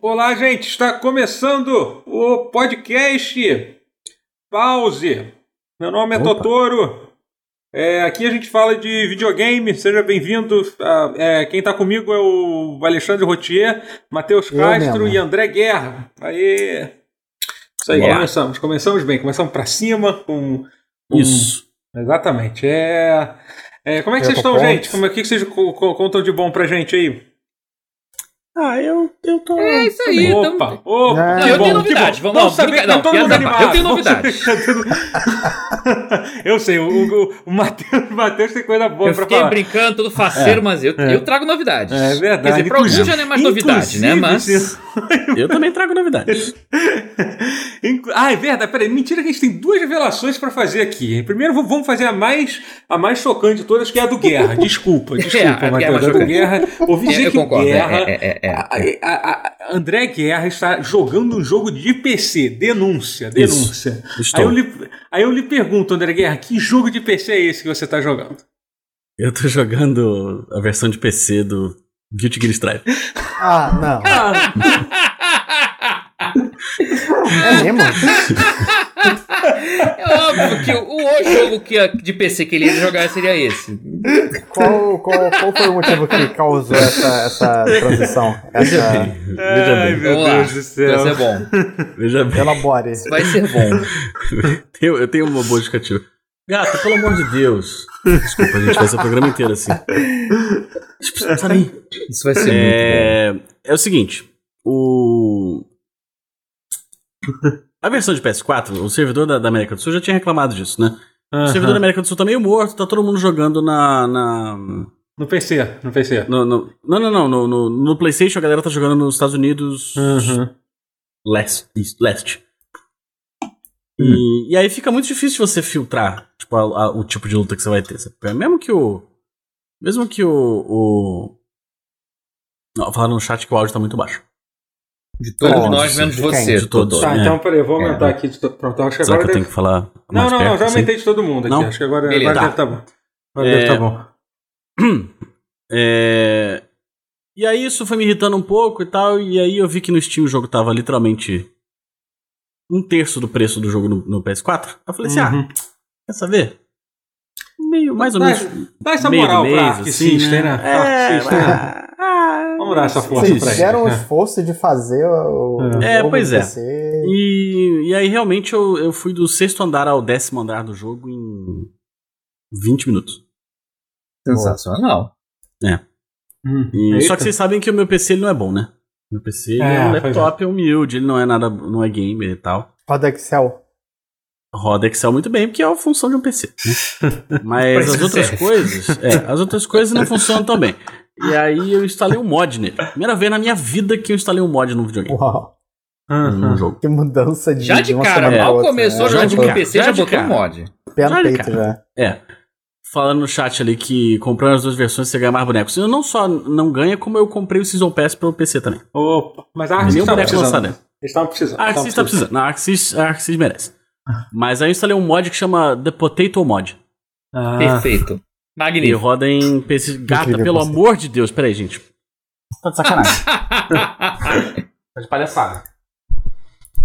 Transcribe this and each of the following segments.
Olá, gente, está começando o podcast Pause. Meu nome é Opa. Totoro. É, aqui a gente fala de videogame, seja bem-vindo. Ah, é, quem está comigo é o Alexandre Rotier, Matheus Eu Castro e André Guerra. Aê! Isso aí, Vamos lá. começamos. Começamos bem, começamos para cima com. Isso. Exatamente. É, é, como é que Eu vocês estão, gente? Como é que vocês co- co- contam de bom pra gente aí? Ah, eu, eu tô. É isso aí. então- Opa, opa, Não, que eu bom, tenho novidade, bom. vamos lá, saber brinca- que tá não, todo mundo animado. eu tenho Vamos novidade. eu sei, o, o, o Matheus, tem coisa boa Eu pra fiquei falar. brincando, todo faceiro, mas eu, eu trago novidades. É verdade. Quer dizer, pra alguns já não é mais novidade, né? Mas. se- Eu também trago novidades. Ah, é verdade. Peraí, mentira que a gente tem duas revelações pra fazer aqui. Primeiro vamos fazer a mais, a mais chocante de todas, que é a do Guerra. Desculpa, desculpa, É, a Guerra é Matheus. A do. Guerra. Ouvi É, dizer eu que concordo. é, Guerra... é, é. A, a- a- André Guerra está jogando um jogo de PC. Denúncia, denúncia. Estou. Aí eu, lhe, aí eu lhe pergunto, André Guerra, que jogo de PC é esse que você está jogando? Eu tô jogando a versão de PC do Guilty Gear Strive. Ah, não. É mesmo? É óbvio que o, o jogo que, de PC que ele ia jogar seria esse. Qual, qual, qual foi o motivo que causou essa, essa transição? Essa... Veja Ai, bem. meu Vamos lá. Deus do céu. Vai ser bom. Veja bem. Elabore. Vai ser bom. Eu, eu tenho uma boa justificativa. Gata, pelo amor de Deus. Desculpa, a gente vai ser o programa inteiro assim. Daí. Isso vai ser muito É, é o seguinte, o a versão de PS4, o servidor da, da América do Sul já tinha reclamado disso, né? O servidor da América do Sul tá meio morto, tá todo mundo jogando na, na No PC, no PC. no, no- não, não, não, no, no, no PlayStation a galera tá jogando nos Estados Unidos Uhum. leste, leste. E, e aí fica muito difícil você filtrar tipo, a- a- o tipo de luta que você vai ter. sabe? Mesmo que o. Mesmo que o. o... Não, falaram no chat que o áudio tá muito baixo. De todos Nossa, nós, menos de você? De todos. Tá, É. então peraí, eu vou aumentar aqui. De to... Pronto, acho que Será agora que eu deve... tenho que falar Não, mais não, perto, não, já assim? aumentei de todo mundo aqui. Não? Acho que agora, Beleza. agora Tá. deve tá bom. Agora É. deve tá bom. É, E aí isso foi me irritando um pouco e tal, e aí eu vi que no Steam o jogo tava literalmente um terço do preço do jogo no, no PS4. Eu falei assim, Uhum. ah, quer saber? Meio, mais ou Dá- menos. Dá essa meio do moral pra mês, assim, System, né? É, Ah, Vamos dar essa força Vocês pra eles. fizeram o né? esforço de fazer o, É, jogo pois no é. PC. E, e aí realmente eu, eu fui do sexto andar ao décimo andar do jogo em 20 minutos. Sensacional. Hum, E- só que vocês sabem que o meu PC ele não é bom, né? Meu PC ele é, É, um pois laptop humilde, ele não é nada, não é gamer e tal. Roda Excel. Roda Excel muito bem, porque é a função de um PC. né? Mas Pois as é. outras coisas, é, as outras coisas não funcionam tão bem. E aí eu instalei um mod nele. Primeira vez na minha vida que eu instalei um mod num videogame, Uau. num Uhum. jogo. Que mudança de Já de uma cara, mal outra, começou né? o jogo Já de no cara, PC, já já de botou cara. um mod. Pé Já no de peito já. É. Falando no chat ali que comprando as duas versões você ganha mais bonecos. Eu não só não ganha, como eu comprei o Season Pass pro PC também. Opa, mas a System tá boneco precisando. lançado. Eles estavam precisando. A Arxis tá precisando. A Arxis, a Arxis merece. Mas aí eu instalei um mod que chama The Potato Mod. Ah, Perfeito. E Magnífico. roda em PC. Gata, pelo conceito. amor de Deus. Pera aí, gente. Tá de sacanagem. tá de palhaçada.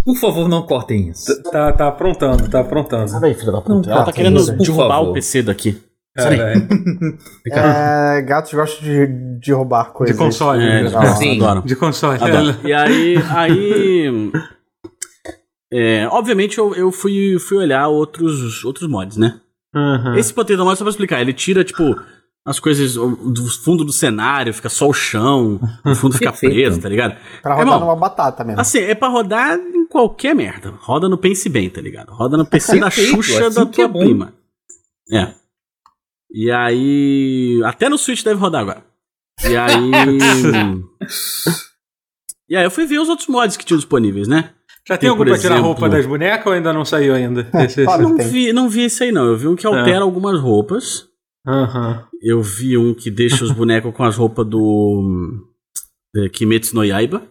Por favor, não cortem isso. tá, tá aprontando, tá aprontando. Sai daí, filha da puta. Ela tá tá, querendo por derrubar o PC daqui. Caralho. É, gatos gostam de, de roubar coisas. De console, É, né? Ah, Sim. adoro. De console. Adoro. E aí. aí é, obviamente eu, eu fui, fui olhar outros, outros mods, né? Uhum. Esse Potato Mod, só pra explicar, ele tira, tipo, as coisas do fundo do cenário, fica só o chão, o fundo fica preso, tá ligado? Pra rodar Irmão, numa batata mesmo. Assim, é pra rodar em qualquer merda. Roda no Pense Bem, tá ligado? Roda no PC da Perfeito, Xuxa assim da é tua bom. prima. É. E aí. Até no Switch deve rodar agora. E aí. e aí eu fui ver os outros mods que tinham disponíveis, né? Já tem Tem, algum pra tirar a exemplo- roupa das bonecas ou ainda não saiu ainda? Esse, Claro. Não vi, não vi esse aí, não. Eu vi um que altera algumas roupas. Aham. Eu vi um que deixa os bonecos com as roupas do. é, Kimetsu no Yaiba.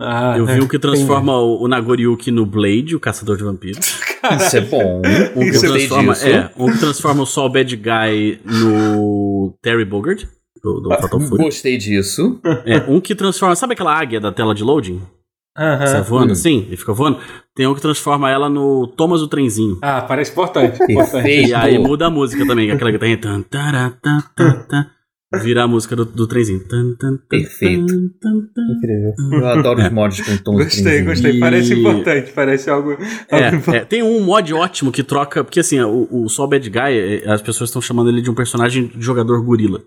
Ah, Eu é. vi um que transforma o, o Nagoriyuki no Blade, o caçador de vampiros. Isso é bom. Um que, Gostei transforma, disso. é, um que transforma o Sol Bad Guy no Terry Bogard. do, do Fury. Gostei disso. É, um que transforma. Sabe aquela águia da tela de loading? Aham. Sai voando Hum. assim e fica voando? Tem um que transforma ela no Thomas o Trenzinho. Ah, parece importante. importante. E aí muda a música também, que é aquela guitarrinha. tan, tará, tan, tan, tan, Vira a música do, do trenzinho. Tan, tan, tan, Perfeito. tan, tan, tan. Incrível. Eu adoro os mods com tom de Gostei, trenzinho. gostei. E- Parece importante, parece algo. algo É, importante. é, tem um mod ótimo que troca. Porque assim, o, o Sol Bad Guy, é, as pessoas estão chamando ele de um personagem de jogador gorila.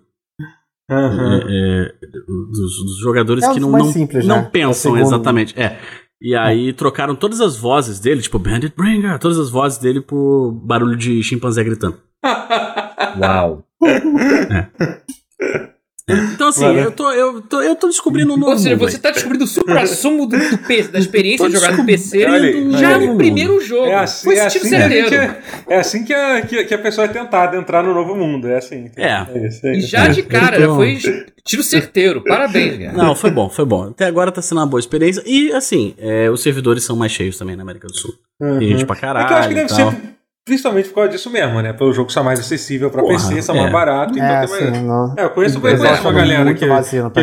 Aham. É, é, dos, dos jogadores É um que não, não, simples, não né? pensam É segundo. exatamente. É. E aí trocaram todas as vozes dele, tipo Bandit Bringer, todas as vozes dele por barulho de chimpanzé gritando. Uau. Então, assim, eu tô, eu, tô, eu tô descobrindo um novo Ou seja, mundo você tá descobrindo o supra-sumo do, do da experiência de jogar no PC Olha já olha no primeiro jogo. É assim, Foi é esse tiro assim, que a, gente, é assim que, a, que, que a pessoa é tentada entrar no novo mundo. É assim. É. isso, é E já de cara, já Então- foi tiro certeiro. Parabéns, cara. Não, foi bom, foi bom. Até agora tá sendo uma boa experiência. E, assim, é, os servidores são mais cheios também na América do Sul. Uhum. Tem gente pra É caralho. que eu acho que deve tal. ser principalmente por causa disso mesmo, né? Pelo jogo ser mais acessível pra Porra, PC, ser é. mais barato. Então É, tem assim, não. É, eu conheço, eu conheço uma galera que, que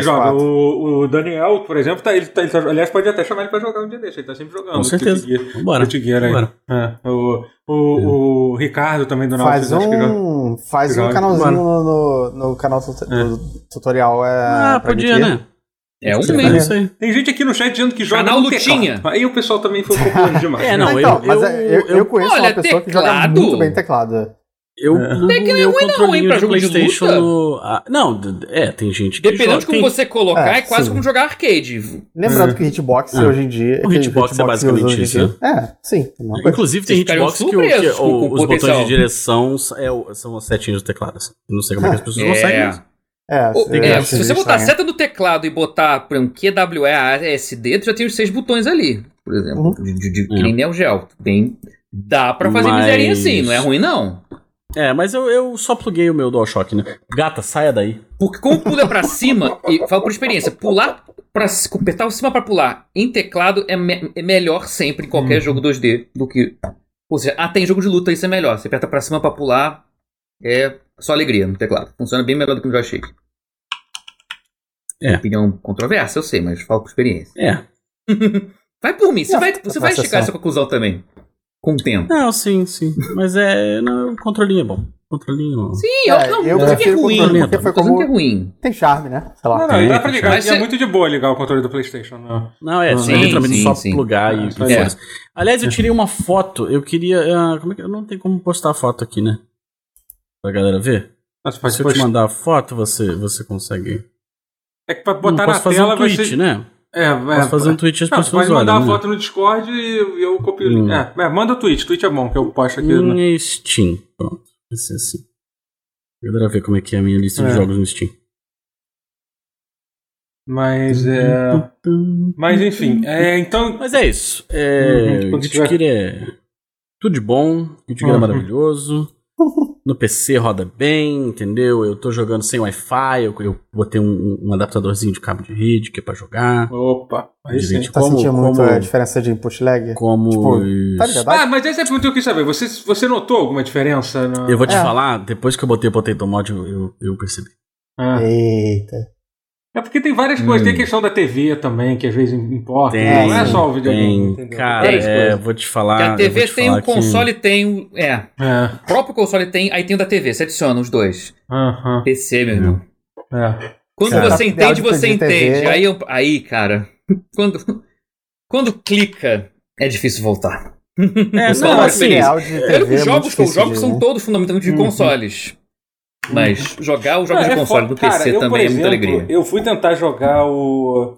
joga. PS4. O, o Daniel, por exemplo, tá, ele, tá, ele tá- aliás, pode até chamar ele pra jogar um dia desse. Ele tá sempre jogando. Com certeza. Aí. Vambora. É, o, o, o Ricardo também do Faz Nautilus, acho que joga. um, faz um joga. canalzinho Bora. no, no, no canal tut- do tutorial. É, Ah, podia, né? É um Sim, É mesmo. isso aí. Tem gente aqui no chat dizendo que joga Canal no Lutinha. teclado. Aí o pessoal também foi um pouco longe demais. É, né? não, Ah, então, eu- mas eu- é- eu, eu, eu- conheço Olha, uma pessoa que joga teclado. muito bem teclado. Eu É. não é meu ruim não, hein, pra de jogo de Playstation luta. no... Ah, não, é, tem gente que Dependendo joga, de como tem- você colocar, É, é, quase sim. como jogar arcade. Lembrando que hitbox Ah. hoje em dia. O que hitbox é basicamente isso, dia- É, sim. é. Inclusive tem hitbox que, os botões de direção é são as setinhas do teclado. assim. Eu Não sei como é que as pessoas conseguem É. isso. É, é, é, é, se você botar a seta do teclado e botar por exemplo, QWERSD, tu já tem os seis botões ali, por exemplo. Uhum. De, de, de, É. que nem Neo Geo. Tem, dá pra fazer Mas- miserinha assim, não é ruim não. É, mas eu, eu só pluguei o meu DualShock, né? Gata, saia daí. Porque como pula pra cima, e falo por experiência, pular pra apertar o cima pra pular em teclado é, me- é melhor sempre em qualquer jogo 2D do que. Ou seja, ah, tem jogo de luta, isso é melhor. Você aperta pra cima pra pular, é só alegria no teclado. Funciona bem melhor do que no joystick. É. Opinião controversa, eu sei, mas falo por experiência. É. Vai por mim, você vai, você vai presta esticar atenção. essa conclusão também. Com o tempo. Não, sim, sim. Mas é. Não, o controlinho é bom. Controlinho. Sim, É, eu, não, eu não que é o ruim. porque foi como- que é ruim. Tem charme, né? Sei lá. Não, não, Tem, dá pra ligar. Mas é você- muito de boa ligar o controle do PlayStation. Não. Não, é, Sim, é literalmente sim, só sim. plugar Ah, e, foda-se. Aliás, eu tirei uma foto. Eu queria. ah, como é que eu não tenho como postar a foto aqui, né? Pra galera ver. Nossa, pode Se eu te mandar a foto, você, você consegue. É que pra Não, botar na posso fazer tela um vai tweet, ser. né? É, é, Posso fazer um tweet as Não, pessoas pode mandar olham, a né? foto no Discord e eu copio o link. Hum. É, é, manda o tweet, tweet é bom, que eu posto aqui. né? Minha Steam. Pronto. Vai ser assim. A galera ver como é que é a minha lista É. de jogos no Steam. Mas é. Mas enfim, é, então. Mas é isso. É, Uhum, Gear é tudo de bom. Guilty Gear é Uhum. maravilhoso. No PC roda bem, entendeu? Eu tô jogando sem Wi-Fi. Eu, eu botei um, um adaptadorzinho de cabo de rede que é pra jogar. Opa, aí sim. Gente, Tá como- sentindo muito como- a diferença de input lag? Como. Tipo, Tá ligado? Ah, mas essa é a pergunta que eu quis saber. Você, você notou alguma diferença? Na... Eu vou te É. falar, depois que eu botei o Potato Mod, eu, eu, eu percebi. Ah. Eita. É porque tem várias coisas. Tem a questão da TV também, que às vezes importa. Tem, não é só o videogame. tem. Cara, Várias é, coisas. vou te falar. Porque a TV te tem o que- console tem o. É. É. O próprio console tem, aí tem o da TV. Você adiciona os dois. Aham. PC, meu irmão. É. Quando Cara, você entende, de você TV. entende. Aí, eu- aí, cara, quando, quando clica, é difícil voltar. É, não, é assim, de TV que é os jogos, os são todos fundamentalmente de Uhum. consoles. Mas jogar os jogos Não, de é console do PC Cara, eu, por também é muita exemplo, alegria. Eu fui tentar jogar o.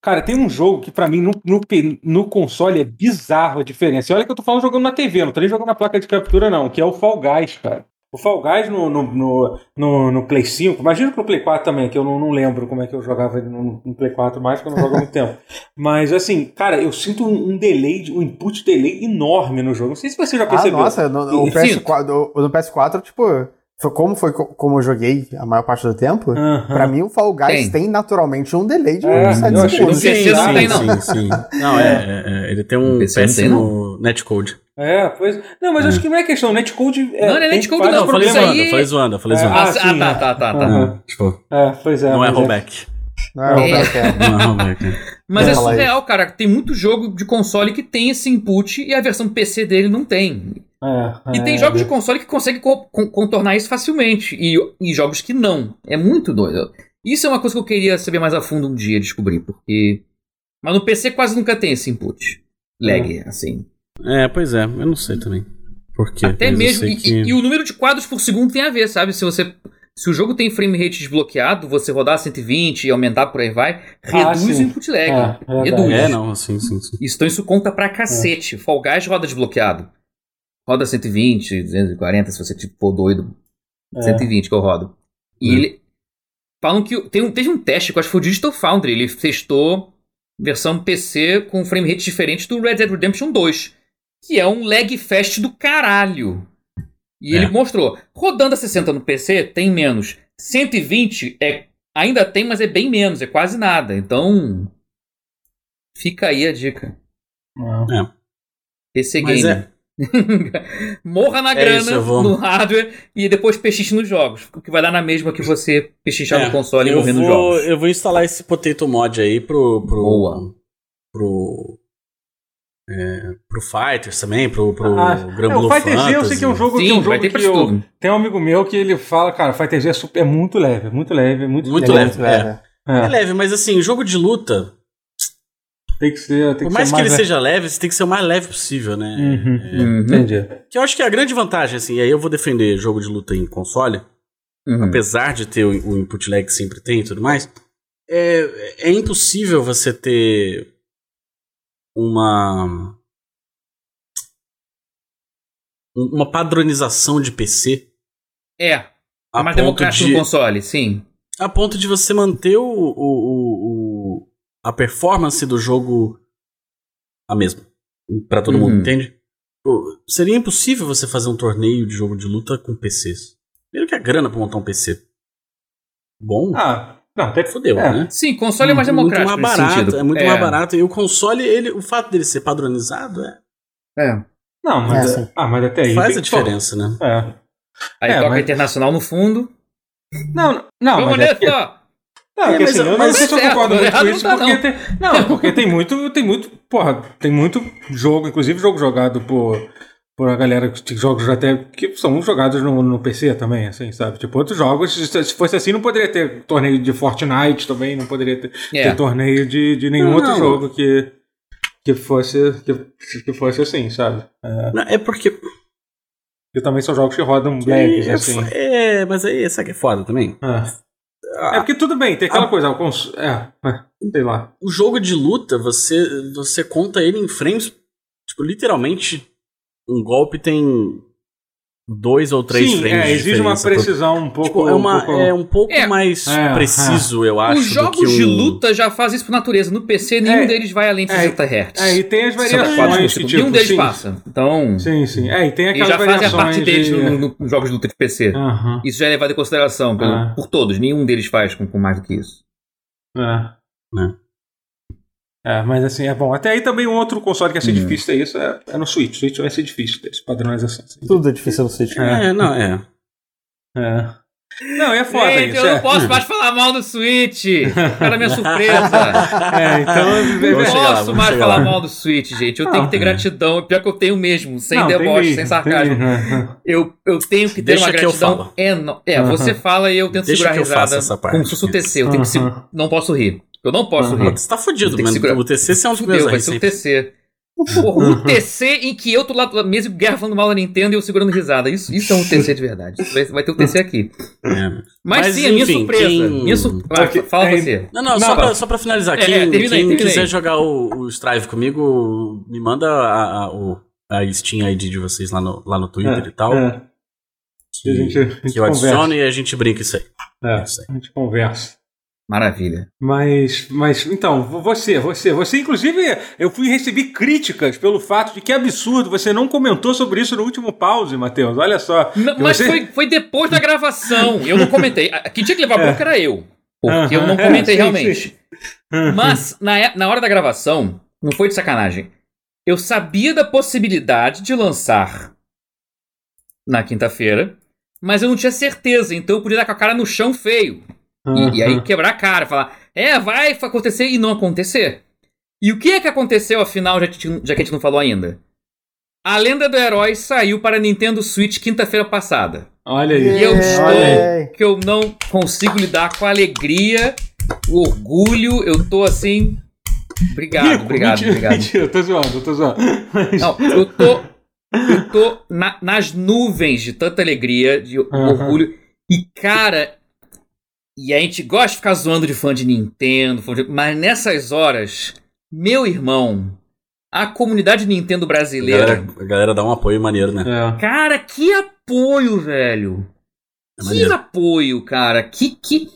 Cara, tem um jogo que pra mim no, no, no console é bizarro a diferença. E olha que eu tô falando jogando na TV, não tô nem jogando na placa de captura, não, que é o Fall Guys, cara. O Fall Guys no, no, no, no, no Play 5, imagina que no Play 4 também, que eu não, não lembro como é que eu jogava ele no, no Play 4 mais, porque eu não jogo há muito tempo. Mas assim, cara, eu sinto um, um delay, um input delay enorme no jogo. Não sei se você já Ah, percebeu. nossa, no, no Eu PS4, no, no PS4, tipo, foi como foi co- como eu joguei a maior parte do tempo, Aham. pra mim o Fall Guys Tem. tem, naturalmente um delay de É, 7 eu achei- segundos. No PC não sim, tem, não. Sim, sim. Não, é, é, é, ele tem um No tem, péssimo netcode. É, pois. Não, mas acho que não é questão. Netcode. É, Não, não é netcode, Não, eu falei zoando, aí- eu falei zoando, eu falei É, zoando. Ah, Ah, ah, sim, tá, é. tá, tá, tá. Tipo, É, pois é. não é rollback. Não é, É. é. Não é rollback. Mas É, surreal, cara. Tem muito jogo de console que tem esse input e a versão PC dele não tem. É, E é, tem jogos de console que conseguem co- con- contornar isso facilmente. E, e jogos que não. É muito doido. Isso é uma coisa que eu queria saber mais a fundo um dia, descobrir. Porque. Mas no PC quase nunca tem esse input. Lag, assim. É, pois é, eu não sei também. Por quê? Até mas mesmo. E, que- e- o número de quadros por segundo tem a ver, sabe? Se você. Se o jogo tem frame rate desbloqueado, você rodar 120 e aumentar por aí vai, Ah, reduz sim. o input lag. É, verdade. reduz. É, não, sim, sim, sim. Então isso conta pra cacete. Fall Guys roda desbloqueado. Roda 120, 240, se você tipo, for doido. É. 120 que eu rodo. E Hum. ele. Falam que. Tem um, teve um teste, que eu acho que foi o Digital Foundry. Ele testou versão PC com frame rate diferente do Red Dead Redemption 2. Que é um lag fest do caralho. E É. ele mostrou. Rodando a 60 no PC, tem menos. 120 é, ainda tem, mas é bem menos, é quase nada. Então. Fica aí a dica. É. PC Mas Gamer. Morra na É grana isso, eu vou- no hardware e depois pechiche nos jogos. O que vai dar na mesma que você pechichar É, no console e morrer nos vou, jogos. eu vou instalar esse Potato Mod aí pro. pro Boa. Pro. É, pro Fighters também, pro, pro Ah, Gran é, o Fighter Z eu sei que é um jogo, que é um Sim, jogo que eu, tudo. tem um amigo meu que ele fala, cara, Fighter Z é, super, é muito leve, muito leve, muito, Muito leve. leve. é. É, É leve, mas assim, jogo de luta, Tem que ser, tem por que mais ser que ele leve. seja leve, você tem que ser o mais leve possível, né? Uhum, Uhum. Entendi. Que eu acho que é a grande vantagem, assim, e aí eu vou defender jogo de luta em console, Uhum. apesar de ter o, o input lag que sempre tem e tudo mais, é, é impossível você ter uma um- uma padronização de PC É, a é mais ponto democrático de no console, sim. a ponto de você manter o, o- o- a performance do jogo a mesma Pra todo Uhum. mundo, entende? Pô, Seria impossível você fazer um torneio de jogo de luta com PCs. Primeiro que a grana pra montar um PC bom, Ah, não, até que fodeu, é. né? Sim, console é mais democrático muito mais barato, é muito mais barato. E o console, ele, o fato dele ser padronizado é, É. Não, mas, É, é- ah, mas até aí. faz a diferença, né? É. Aí É, toca mas- internacional no fundo. Não, não, Vamos mas é nessa! Não, É, porque mas- assim, eu não sei se eu certo, concordo muito errado com não isso, tá, porque não. tem, não, porque tem muito, tem muito, porra, tem muito jogo, inclusive jogo jogado por, por a galera que jogos até que são jogados no, no PC também, assim, sabe? Tipo, outros jogos, se se fosse assim, não poderia ter torneio de Fortnite também, não poderia ter, É. ter torneio de, de nenhum Não, outro não. jogo que, que, fosse, que, que fosse assim, sabe? É, Não, É porque. que também são jogos que rodam lags, é, assim. é, mas aí, sabe que é foda também? É. É porque tudo bem, tem aquela coisa, o cons... é, é, sei lá. o jogo de luta, você, você conta ele em frames. Tipo, literalmente, um golpe tem dois ou três Sim, frames. é, exige uma diferença. precisão um pouco. Tipo, é, uma, um pouco- é um pouco É. mais É, preciso, eu acho. Os do jogos um... de luta já fazem isso por natureza. No PC, nenhum É. deles vai além de É. 60 Hz. É, e tem as 64 por variações que, segundo. tipo, Nenhum deles sim, passa. Então, Sim, sim. É, e tem aquelas já fazem a variações parte deles de... no- no- nos jogos de luta de PC. Isso já é levado em consideração pelo- por todos. Nenhum deles faz com, com mais do que isso. é. Né. É, mas assim, é bom. Até aí também um outro console que ia ser Hum. difícil ter isso é, é no Switch. Switch vai ser difícil ter esse padronização. Assim. Tudo é difícil no Switch. É, não, é. É. Não, é foda Gente, isso. eu é. não posso mais falar mal do Switch. Era minha surpresa. É, então... Vamos Não lá, posso vamos mais falar lá. mal do Switch, gente. Eu Não, tenho que ter é. gratidão. Pior que eu tenho mesmo, sem Não, deboche, mesmo, sem sarcasmo. Eu, eu tenho que ter Deixa uma que eu gratidão enorme. É, Aham. você fala e eu tento Deixa segurar que a eu risada essa parte. como se fosse o TC. Eu tenho que se... Não posso rir. Eu não posso Aham. rir. Você tá fudido, mano. O TC é um dos meus vai ser o. TC. Porra, um TC em que eu tô lá da mesa e o Guerra falando mal da Nintendo e eu segurando risada. Isso, isso é um TC de verdade. Vai, vai ter o TC aqui. É. Mas, Mas, sim, a minha enfim, surpresa. quem- Minha sur... Ah, fala é, você. Não, não, Não, só. Pra, só pra finalizar, É, quem, é, quem termina quiser aí. jogar o, o Strive comigo, me manda a, a, o, a Steam ID de vocês lá no, lá no Twitter e tal. É, Que, a gente, a gente que eu adiciono e a gente brinca isso aí. É, Isso aí. a gente conversa. Maravilha. Mas, mas, então, você, você, você, inclusive, eu fui receber críticas pelo fato de que é absurdo, você não comentou sobre isso no último pause, Matheus, olha só. N- Que mas você- foi, foi depois da gravação. Eu não comentei. Quem tinha que levar a É. bronca era eu. Porque eu Aham, não é, comentei sim, realmente. sim. Mas, na, na hora da gravação, não foi de sacanagem. eu sabia da possibilidade de lançar na quinta-feira, mas eu não tinha certeza, então eu podia dar com a cara no chão feio. E, e aí quebrar a cara, falar, é, vai acontecer e não acontecer. E o que é que aconteceu afinal, já que, já que a gente não falou ainda? A Lenda do Herói saiu para Nintendo Switch quinta-feira passada. Olha aí. E eu estou que eu não consigo lidar com a alegria, o orgulho, eu tô assim. Obrigado, Rico, obrigado, mentira, obrigado. Mentira, eu tô zoando, eu tô zoando. Mas- Não, eu tô. Eu tô na- nas nuvens de tanta alegria, de Aham. orgulho. E, cara. E a gente gosta de ficar zoando de fã de Nintendo, fã de- mas nessas horas, meu irmão, a comunidade Nintendo A brasileira. galera, a galera dá um apoio maneiro, né? É. Cara, que apoio, velho! É Que apoio, cara! Que. que...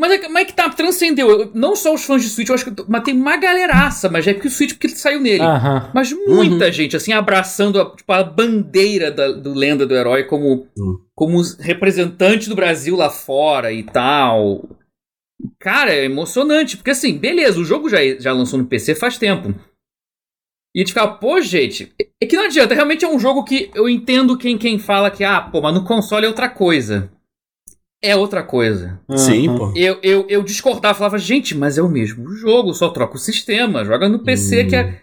Mas é, mas é que tá, transcendeu. Eu- Não só os fãs de Switch, eu acho que. Mas tem uma galeraça, mas é que o Switch porque ele saiu nele. Aham. Mas muita gente, assim, abraçando a, tipo, a bandeira da, do Lenda do Herói como, Hum. como representante do Brasil lá fora e tal. Cara, é emocionante, porque assim, beleza, o jogo já, já lançou no PC faz tempo. E a gente fica, pô, gente, é que não adianta, realmente é um jogo que eu entendo quem, quem fala que, ah, pô, mas no console é outra coisa. É outra coisa. Sim, Aham. pô. Eu, eu, eu discordava, falava, gente, mas é o mesmo jogo, só troca o sistema, joga no PC Hum. que é.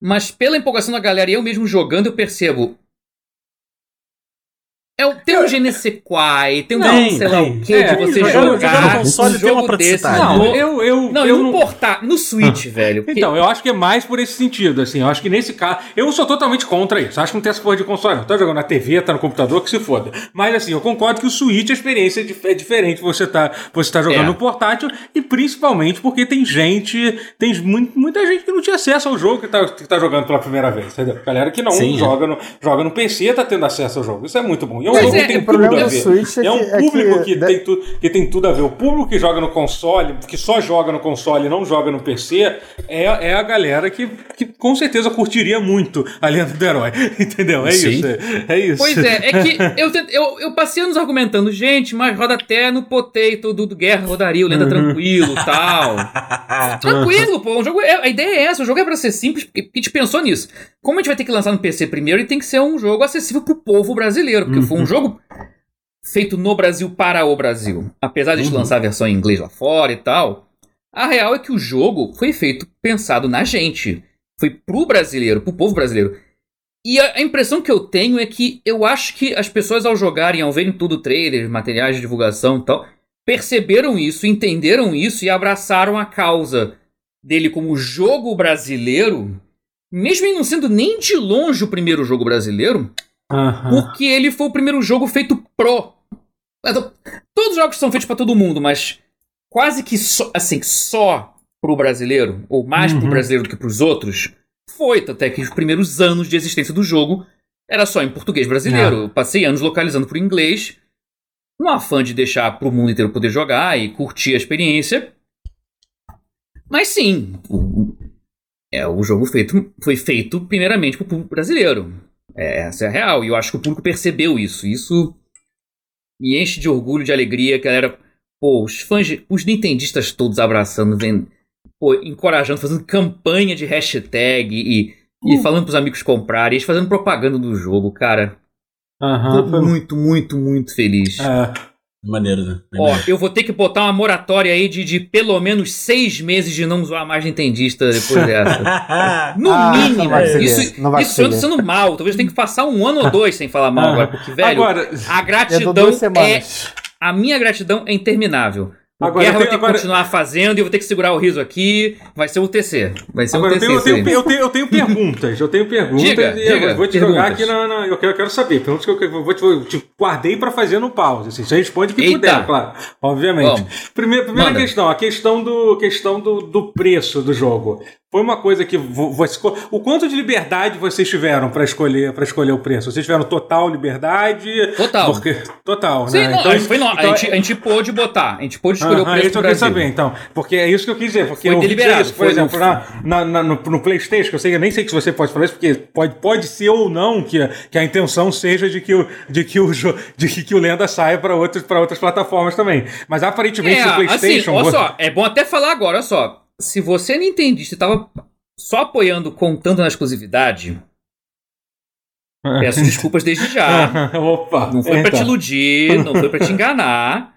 Mas pela empolgação da galera e eu mesmo jogando, eu percebo. É, o- tem um GNC tem um Tem, sei lá o que, É, de você jogar- no console tem uma desse. praticidade. Não, Não, eu, eu, não, eu e no portar, no Switch, velho. porque- Então, eu acho que é mais por esse sentido, assim. Eu acho que nesse caso. Eu sou totalmente contra isso. Acho que não tem essa porra de console, não. Tá jogando na TV, tá no computador, que se foda. Mas, assim, eu concordo que o Switch, a experiência é é diferente. Você tá, você tá jogando É. no portátil e principalmente porque tem gente. Tem mu- muita gente que não tinha acesso ao jogo que tá, que tá jogando pela primeira vez, entendeu? Galera que não Sim, é. joga, no, joga no PC tá tendo acesso ao jogo. Isso é muito bom. É um jogo é, que tem tudo a ver. É é um é público que tem tu- que tem tudo a ver. O público que joga no console, que só joga no console e não joga no PC, é, é a galera que, que com certeza curtiria muito a Lenda do Herói. Entendeu? É Sim. isso. É, é isso. Pois é, é que eu, eu, eu passei anos argumentando, gente, mas roda até no Potato do, do Guerra rodaria, o Lenda Uhum. tranquilo tal. Tranquilo, pô. O jogo é- a ideia é essa. O jogo é pra ser simples, porque a gente pensou nisso. Como a gente vai ter que lançar no PC primeiro, ele tem que ser um jogo acessível pro povo brasileiro. Porque foi um jogo feito no Brasil para o Brasil. Apesar de gente lançar a versão em inglês lá fora e tal. A real é que o jogo foi feito pensado na gente. Foi pro brasileiro, pro povo brasileiro. E a, a impressão que eu tenho é que eu acho que as pessoas, ao jogarem, ao verem tudo trailer, materiais de divulgação e tal, perceberam isso, entenderam isso e abraçaram a causa dele como jogo brasileiro, mesmo ele não sendo nem de longe o primeiro jogo brasileiro, Aham. porque ele foi o primeiro jogo feito pro. Todos os jogos são feitos pra todo mundo, mas quase que só, assim, só pro brasileiro, ou mais pro Uhum. brasileiro do que pros outros, foi. Até que os primeiros anos de existência do jogo era só em português brasileiro. É. Eu passei anos localizando pro inglês, no afã de deixar pro mundo inteiro poder jogar e curtir a experiência. Mas sim, o, é, o jogo feito, foi feito primeiramente pro público brasileiro. É, essa é a real. E eu acho que o público percebeu isso. Isso me enche de orgulho, de alegria, galera. Pô, os fãs, de- os nintendistas todos abraçando, vendo, pô, encorajando, fazendo campanha de hashtag e, e falando pros amigos comprarem, eles fazendo propaganda do jogo, cara. Aham. Tô muito, muito, muito feliz. É. Maneiro, né? Bem Ó, maneiro. eu vou ter que botar uma moratória aí de, de pelo menos seis meses de não zoar mais nintendista depois dessa. No Ah, mínimo. não vai conseguir, isso não vai isso eu tô conseguir. sendo mal. Talvez eu tenha que passar um ano ou dois sem falar mal Ah. agora, porque, velho, Agora, a dou gratidão é. A minha gratidão é interminável. O Agora, Guerra eu vai tenho- ter que agora- continuar fazendo e eu vou ter que segurar o riso aqui. Vai ser o TC. Vai ser Agora, o eu TC. tenho, eu, tenho, eu, tenho, eu tenho perguntas, eu tenho perguntas Diga, e eu diga, vou te jogar perguntas. aqui na, na- eu, quero, eu quero saber, perguntas que eu, vou te, eu te guardei pra fazer no pause, assim, você responde o que Eita. puder, claro, obviamente. Vamos. Primeira, primeira questão, a questão do questão do, do preço do jogo. Foi uma coisa que vo- você, o quanto de liberdade vocês tiveram pra escolher para escolher o preço? Vocês tiveram total liberdade? Total. Porque, total, Sim, né? não, a, gente foi, no- então a, gente, a gente pôde botar. A gente pôde escolher o Aham, preço isso eu queria Brasil. saber, então. Porque é isso que eu quis dizer. Porque Foi eu ouvi deliberado, isso, por foi exemplo, no- na, na- na- no, no PlayStation, eu sei, eu nem sei se você pode falar isso, porque pode, pode ser ou não que, a- que a intenção seja de que o, de que o, de que, que o Lenda saia para outras, para outras plataformas também. Mas aparentemente É, no assim, PlayStation. olha você- só, é bom até falar agora, olha só. Se você é nintendista e tava só apoiando contando na exclusividade, peço desculpas desde já. Opa. Não foi pra te então. iludir, não foi pra te enganar.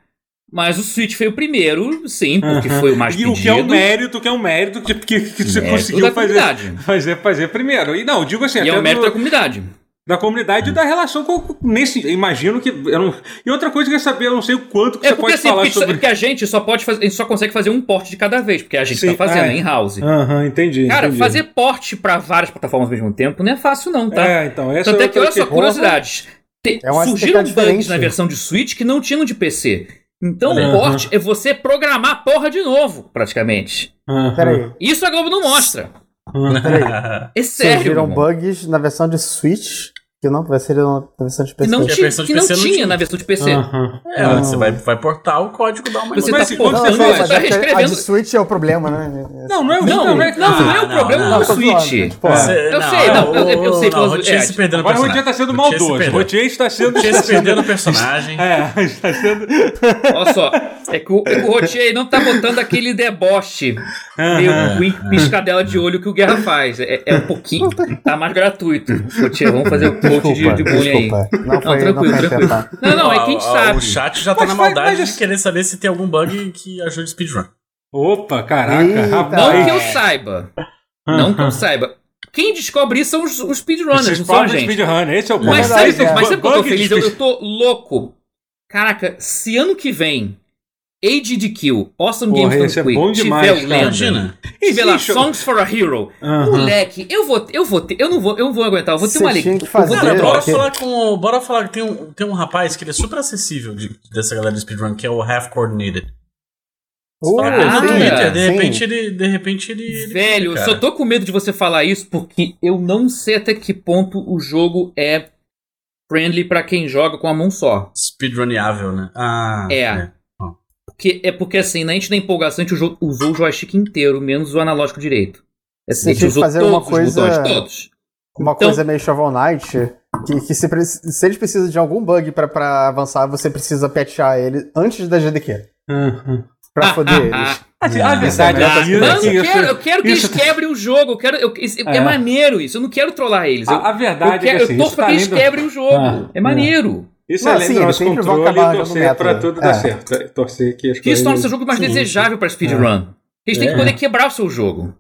Mas o Switch foi o primeiro, sim, porque foi o mais E o pedido. que é um mérito, que é um mérito que, que, que você Mérito conseguiu fazer, fazer, fazer primeiro. E não, digo assim, E é um mérito do- da comunidade. Da comunidade e da relação com nesse. Imagino que. Eu não, e outra coisa que eu queria saber, eu não sei o quanto que É você porque pode assim, falar porque, sobre. porque a gente só pode fazer, a gente só consegue fazer um port de cada vez, porque a gente Sim, tá fazendo é. em house. Aham, entendi. Cara, entendi. fazer port pra várias plataformas ao mesmo tempo não é fácil não, tá? É, então, essa Tanto é é que, olha só, curiosidades. Te- É surgiram bugs diferente. na versão de Switch que não tinham de PC. Então Aham. o port é você programar a porra de novo, praticamente. Peraí, Isso a Globo não mostra. Peraí. É sério. Surgiram bugs na versão de Switch que não vai ser na versão de Que PC. não, Porque a tinha, versão de que não não tinha na versão de PC. Aham. É, você vai, vai portar o código da uma Você Mas tá portando, você fala- você mas tá é que a reescrevendo. de Switch é o problema, né? Não, não é o Não, não, não, é- não, é o não, problema não, zoando. Switch. Eu sei, não, eu- eu- eu sei, Não, o Rotier é, se perdeu no Agora o. Rotier tá sendo maldoso. O. Rotier está sendo. Rotier se perdeu no personagem. É, está sendo. Olha só, é que o, é que o Rotier aí não tá botando aquele deboche meio piscadela de olho que o Guerra faz. É, é um pouquinho, tá mais gratuito. Rotier, vamos fazer o coach de, de bullying aí. desculpa. Não foi, tranquilo, não foi tranquilo. Não, não, é que a gente Ó, ó, sabe. O chat já tá Mas na maldade mas de querer saber se tem algum bug que ajude speedrun. Opa, caraca, Eita. rapaz. Não que eu saiba. Não que eu saiba. Quem descobre isso são os, os speedrunners, Vocês não são a gente. speedrunner, esse é o ponto. Mas É sabe, verdade, é. mas sabe que eu tô feliz? Eu, eu tô louco. Caraca, se ano que vem Age de Kill, Awesome Porra, Games esse é Done bom demais, tiver o cara. Imagina. tiver lá Existe- Songs for a Hero, Aham. moleque, eu vou, eu vou ter, eu não vou, eu não vou aguentar, eu vou ter Você uma tinha alegria. eu Cara, uma bora porque- falar com. Bora falar que tem um, tem um rapaz que ele é super acessível de- dessa galera de speedrun, que é o Half Coordinated. Uh, sim, Twitter, de sim. repente ele. De repente ele. ele Velho, cara. só tô com medo de você falar isso porque eu não sei até que ponto o jogo é friendly pra quem joga com a mão só. Speedruneável, né? Ah. É. Porque, é porque assim, na gente da empolgação a gente usou, usou o joystick inteiro, menos o analógico direito. Assim, a gente que usou fazer todos uma os coisa- botões, todos. Uma Então- coisa meio Shovel Knight, que, que se, se eles precisam de algum bug pra, pra avançar, você precisa patchar ele antes da GDQ. Aham. Pra foder eles. A, a Isso verdade é que, Não, eu que isso- quero, eu quero que isso- eles quebrem o jogo. Eu quero, eu- isso- é. É. maneiro isso. Eu não quero trollar eles. Eu, A, a eu, verdade quero, é que assim, eu torço isso pra tá que eles além do- quebrem o jogo. Ah, é maneiro. Isso Não, é sim, eles nosso sempre vão controle acabar e torcer pra método. tudo dar É. certo. É, Torcer que as Que isso torna o coisas- seu jogo mais Sim. desejável pra speedrun. Eles têm que É. poder quebrar o seu jogo.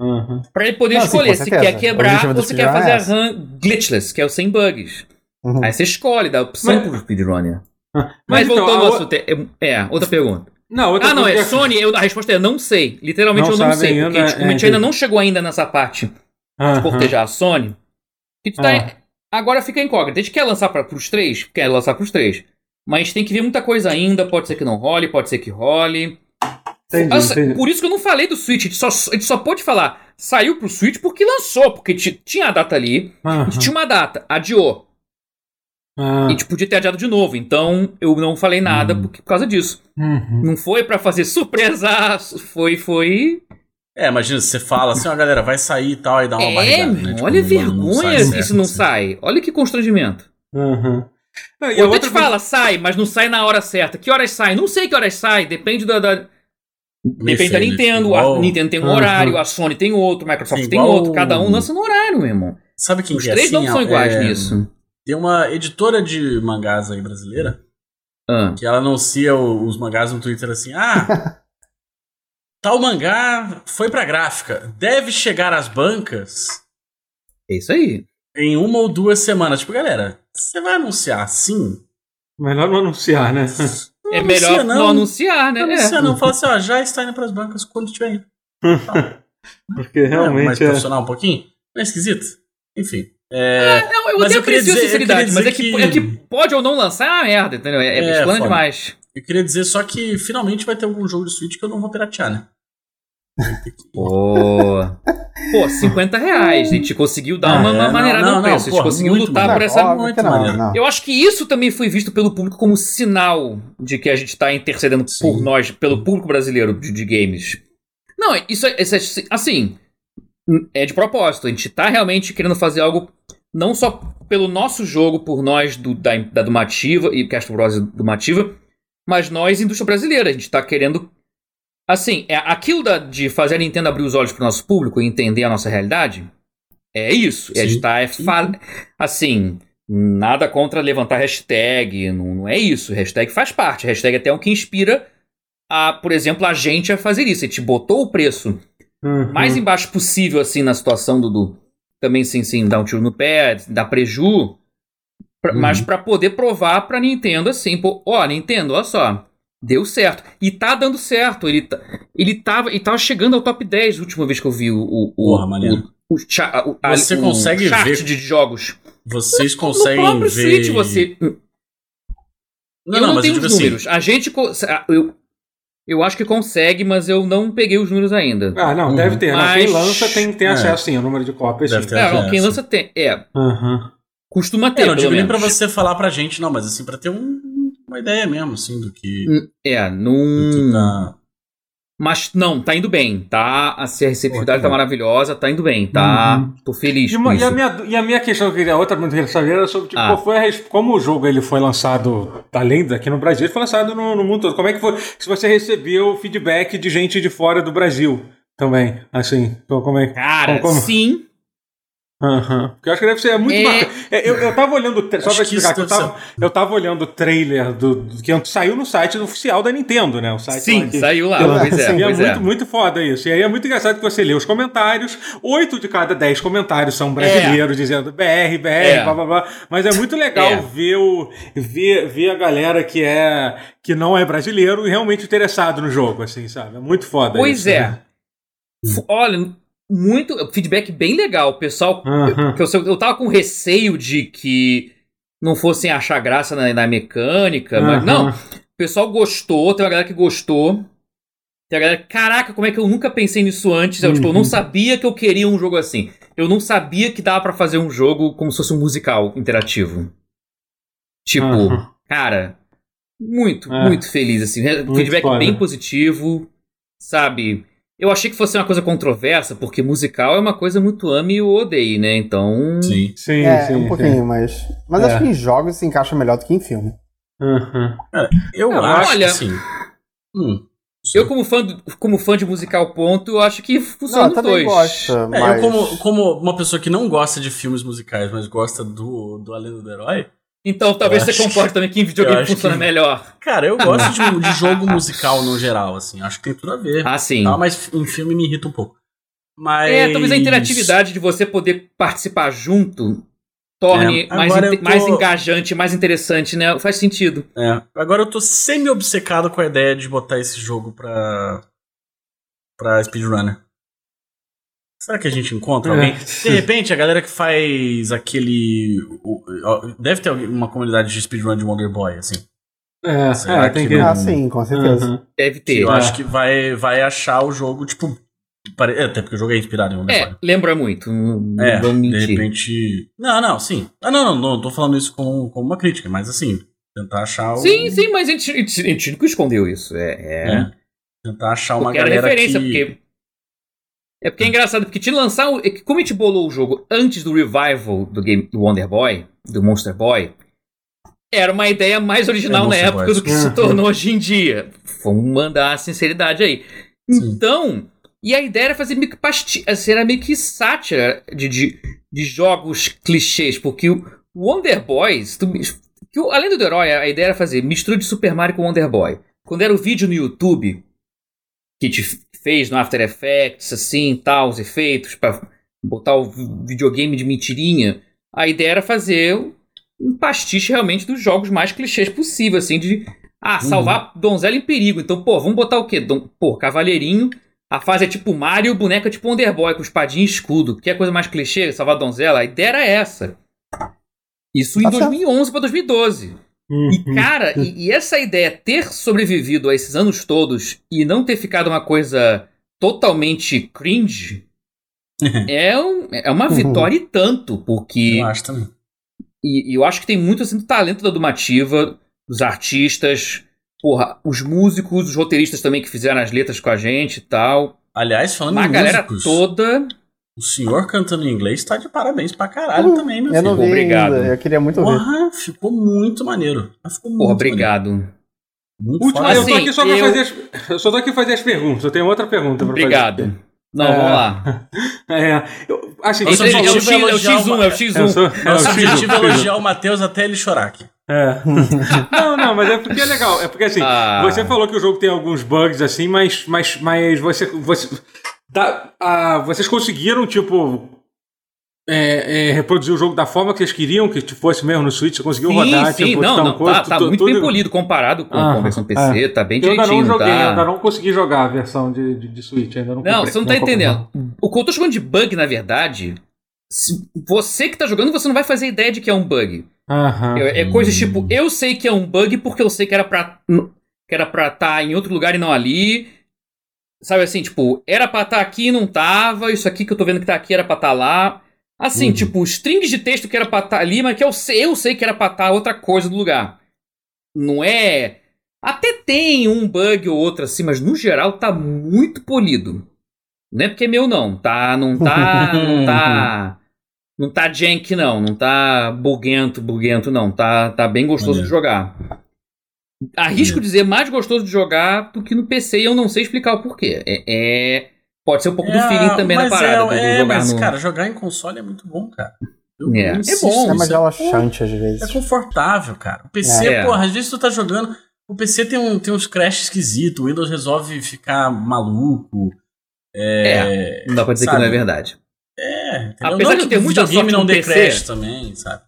Aham. Pra ele poder Não, sim, escolher com se quer quebrar ou se quer fazer é a run glitchless, que é o sem bugs. Uhum. Aí você escolhe, dá a opção Mas- pro speedrunner. Mas, Mas então, voltando a ao o- assunto, é, é, outra pergunta. Não, outra Ah, não, é que- Sony, eu, a resposta é não sei. Literalmente Não eu não sei, porque ainda, tipo, como a gente é, ainda não chegou ainda nessa parte de cortejar a Sony, que tu tá, Ah. Agora fica incógnito. A gente quer lançar para pros três? Quer lançar pros três. Mas tem que ver muita coisa ainda, pode ser que não role, pode ser que role. Entendi, Nossa, entendi. por isso que eu não falei do Switch, a gente só, a gente só pôde falar, saiu pro Switch porque lançou, porque ti- tinha a data ali, gente tinha uma data, adiou. Ah. E a gente podia ter adiado de novo, então eu não falei nada Hum. porque- por causa disso. Uhum. Não foi pra fazer surpresa, foi, foi. É, imagina, você fala assim, ó, galera, vai sair e tal, aí dá uma É, barrigada, meu, né? Tipo, olha não- não- não vergonha se certo, isso não assim. sai. Olha que constrangimento. Aham. Não, e outra te fala, sai, mas não sai na hora certa. Que horas sai? Não sei que horas sai, depende da. da- Depende da Nintendo, igual- a Nintendo tem um Aham. horário, a Sony tem outro, a Microsoft Sim, tem igual- outro, cada um lança no horário, meu irmão. Sabe quem Os que é três assim? não são iguais é, nisso. Tem uma editora de mangás aí brasileira Ah. que ela anuncia os mangás no Twitter assim: ah, tal mangá foi pra gráfica, deve chegar às bancas É isso aí. em uma ou duas semanas. Tipo, galera, você vai anunciar assim? Melhor não anunciar, né? Não é anuncia, melhor não, anunciar, né? Não É. anuncia, não. Fala assim, ó, já está indo pras bancas quando tiver indo. Porque É, mais realmente é. profissional um pouquinho? Não é esquisito? Enfim. É, Não, eu Mas até eu dizer- sinceridade, mas é que, que- é que pode ou não lançar é uma merda, entendeu? É, é, É, demais. eu queria dizer só que finalmente vai ter algum jogo de Switch que eu não vou piratear, né? Pô. Pô, 50 reais. A gente conseguiu dar uma, é, uma maneirada não, no preço. A gente conseguiu lutar por essa. Óbvio muito não. Eu acho que isso também foi visto pelo público como sinal de que a gente tá intercedendo por Sim. nós, pelo público brasileiro de, de games. Não, isso é, isso é- assim, é de propósito. A gente tá realmente querendo fazer algo não só pelo nosso jogo, por nós do, da, da Dumativa e Castro Bros. Dumativa, mas nós, indústria brasileira. A gente tá querendo Assim, é aquilo da- de fazer a Nintendo abrir os olhos pro nosso público e entender a nossa realidade. É isso. É Sim. estar. É fa- Assim, nada contra levantar hashtag. Não, não é isso. Hashtag faz parte. Hashtag é até o que inspira, a, por exemplo, a gente a fazer isso. A gente botou o preço Uhum. mais embaixo possível, assim, na situação do. do- também, sim, sim, dar um tiro no pé, dar preju. pra- Uhum. Mas pra poder provar pra Nintendo, assim, pô, ó, Nintendo, olha só. Deu certo. E tá dando certo. Ele, tá, ele, tava, ele tava chegando ao top 10 a última vez que eu vi o. o, Porra, o, maneiro. o, o, cha- o- a- Você o consegue chart ver- de jogos. Vocês No conseguem próprio ver... Switch você. Não, eu não, não mas tenho eu os assim, números. A gente. Eu, eu acho que consegue, mas eu não peguei os números ainda. Ah, não, Uhum. deve ter. Não, Mas- quem lança tem, tem É. acesso sim, o número de cópias Deve sim. ter. É, não, quem lança tem. É, Uhum. costuma ter. É, não pelo digo nem pra você falar pra gente, não, mas assim, pra ter um- uma ideia mesmo, assim, do que, É, num. tá... Mas não, tá indo bem, tá? Assim, a receptividade Pô, tá que bom. maravilhosa, tá indo bem, tá? Uhum. Tô feliz E, uma- e isso. a minha, e a minha questão, que eu queria- outra muito interessante, era sobre tipo, Ah. qual foi a como o jogo ele foi lançado, além daqui no Brasil, ele foi lançado no, no mundo todo. Como é que foi? Se você recebeu feedback de gente de fora do Brasil também, assim, então, como é que. Cara, como- sim. Aham. Porque eu acho que deve ser muito É. bacana. É, Eu, eu tava olhando, o só Acho pra explicar, que eu tava, eu tava olhando o trailer do, do- que saiu no site oficial da Nintendo, né? O site Sim, lá que- saiu lá, Pela- pois é, Sim, pois é é. muito, muito foda isso. E aí é muito engraçado que você lê os comentários, oito de cada dez comentários são brasileiros dizendo BR, BR, É. blá blá blá. Mas é muito legal É. ver, o, ver, ver a galera que é que não é brasileiro e realmente interessado no jogo, assim, sabe? É muito foda Pois isso. é. F- Olha, muito. Feedback bem legal. O pessoal. Aham. que eu, eu tava com receio de que não fossem achar graça na, na mecânica, mas Aham. não. O pessoal gostou, tem uma galera que gostou. Tem a galera, caraca, como é que eu nunca pensei nisso antes? Eu, tipo, eu não Uhum. sabia que eu queria um jogo assim. Eu não sabia que dava pra fazer um jogo como se fosse um musical interativo. Tipo, Aham. cara, muito, É. muito feliz, assim. Muito Feedback foda. bem positivo, sabe? Eu achei que fosse uma coisa controversa, porque musical é uma coisa muito ame ou odeie, né? Então. Sim. Sim, É, sim, um pouquinho, mas. Mas É. acho que em jogos se encaixa melhor do que em filme. sim. Aham. Eu Não, acho olha- que assim... Hum, Eu, como fã, do- como fã de musical, ponto, eu acho que Não, funciona eu os também dois. gosto, É, mas... eu como, como uma pessoa que não gosta de filmes musicais, mas gosta do, do Além do Herói, Então talvez você concorde também que em videogame funciona que- melhor. cara, eu gosto de, de jogo musical no geral, assim, acho que tem tudo a ver. Ah, sim. Tá, mas em filme me irrita um pouco. Mas... É, talvez a interatividade de você poder participar junto torne É, mais, tô- mais engajante, mais interessante, né? Faz sentido. É, agora eu tô semi-obcecado com a ideia de botar esse jogo pra. pra speedrunner. Será que a gente encontra É. alguém? De repente, a galera que faz aquele. Deve ter uma comunidade de speedrun de Wonder Boy, assim. É, Será é, tem que que. não- Ah, sim, com certeza. Aham. Deve ter. eu É. acho que vai, vai achar o jogo, tipo. pare- é, Até porque o jogo é inspirado em Wonder É, Boy. lembra muito. Não, É, vamos de repente. Não, não, sim. Ah, não, não, não, tô falando isso como, como uma crítica, mas assim, tentar achar o. Sim, sim, mas a gente, a gente, a gente nunca escondeu isso. É, é. É. Tentar achar uma porque era galera referência, que. porque. É porque é engraçado, porque te lançar. o- é que Como a gente bolou o jogo antes do revival do game do Wonder Boy, do Monster Boy, era uma ideia mais original É, na época Boy. do que se Uhum. tornou hoje em dia. Vamos mandar a sinceridade aí. Sim. Então, e a ideia era fazer meio que pasti assim, era meio que sátira de, de, de jogos clichês, porque o Wonder Boys, tu, que o- além do herói, a ideia era fazer mistura de Super Mario com Wonder Boy. Quando era o vídeo no YouTube que te fez no After Effects, assim, tal, os efeitos, pra botar o vi- videogame de mentirinha, a ideia era fazer um pastiche realmente dos jogos mais clichês possível, assim, de ah, salvar donzela em perigo. Então, pô, vamos botar o quê? Dom, pô, cavaleirinho. A fase é tipo Mario, o boneco é tipo Wonder Boy, com espadinha e escudo. Que é coisa mais clichê, salvar a donzela? A ideia era essa. Isso em Tá certo. 2011 pra 2012. E, Uhum. cara, e, e essa ideia ter sobrevivido a esses anos todos e não ter ficado uma coisa totalmente cringe é, um- é uma vitória e tanto, porque. Eu acho também. E, e eu acho que tem muito assim do talento da Dumativa, dos artistas, porra, os músicos, os roteiristas também que fizeram as letras com a gente e tal. Aliás, falando Uma galera músicos, toda. O senhor cantando em inglês tá de parabéns pra caralho Uh, também, meu Eu não filho. vi Obrigado. ainda, eu queria muito ver. Porra, ficou muito maneiro. Ficou muito Porra, maneiro. obrigado. Muito Última, foda. eu tô Assim, aqui só pra eu- fazer as, eu só tô aqui pra fazer as perguntas. Eu tenho outra pergunta pra Obrigado. Não, É. vamos lá. fazer. É, eu, assim, Nosso é, o X, é o elogiar X1, uma- é o X1. Eu sou- é, Nosso X1, objetivo é X1. elogiar o Matheus até ele chorar aqui. É. Não, não, mas é porque é legal. É porque assim, Ah. você falou que o jogo tem alguns bugs assim, mas, mas, mas você. você dá, ah, vocês conseguiram, tipo. é, é, reproduzir o jogo da forma que vocês queriam que tipo, fosse mesmo no Switch? Você conseguiu Sim, rodar, sim, tipo, não, não, coisa, tá, tá tu- muito tudo- bem polido comparado com, Ah, com a versão PC, tá bem Eu ainda direitinho, não joguei, tá? ainda não consegui jogar a versão de, de, de Switch, ainda não Não, comprei, você não tá comprei. entendendo. O que eu tô chamando de bug, na verdade, você que tá jogando, você não vai fazer ideia de que é um bug. Aham. É, é coisas tipo, eu sei que é um bug porque eu sei que era pra que era pra estar em outro lugar e não ali. Sabe assim, tipo, era pra estar aqui e não tava, isso aqui que eu tô vendo que tá aqui era pra estar lá. Assim, Uhum. tipo, strings de texto que era pra estar ali, mas que eu sei, eu sei que era pra estar outra coisa do lugar. Não é. Até tem um bug ou outro assim, mas no geral tá muito polido. Não é porque é meu, não. Tá. Não tá. Não tá. Não tá jank, não. Não tá buguento, buguento, não. Tá, tá bem gostoso de jogar. Arrisco dizer mais gostoso de jogar do que no PC e eu não sei explicar o porquê. É. é- pode ser um pouco do feeling também na parada. É, do é, jogar mas, no... cara, jogar em console é muito bom, cara. Eu É. insisto É bom, É mais nisso, relaxante às É vezes. confortável, cara. O PC, É. porra, às vezes tu tá jogando. O PC tem, um, tem uns crash esquisitos, o Windows resolve ficar maluco. É. Não dá pra dizer sabe? que não é verdade. É, entendeu? Apesar não de que ter o muita sorte não dê PC. crash também, sabe?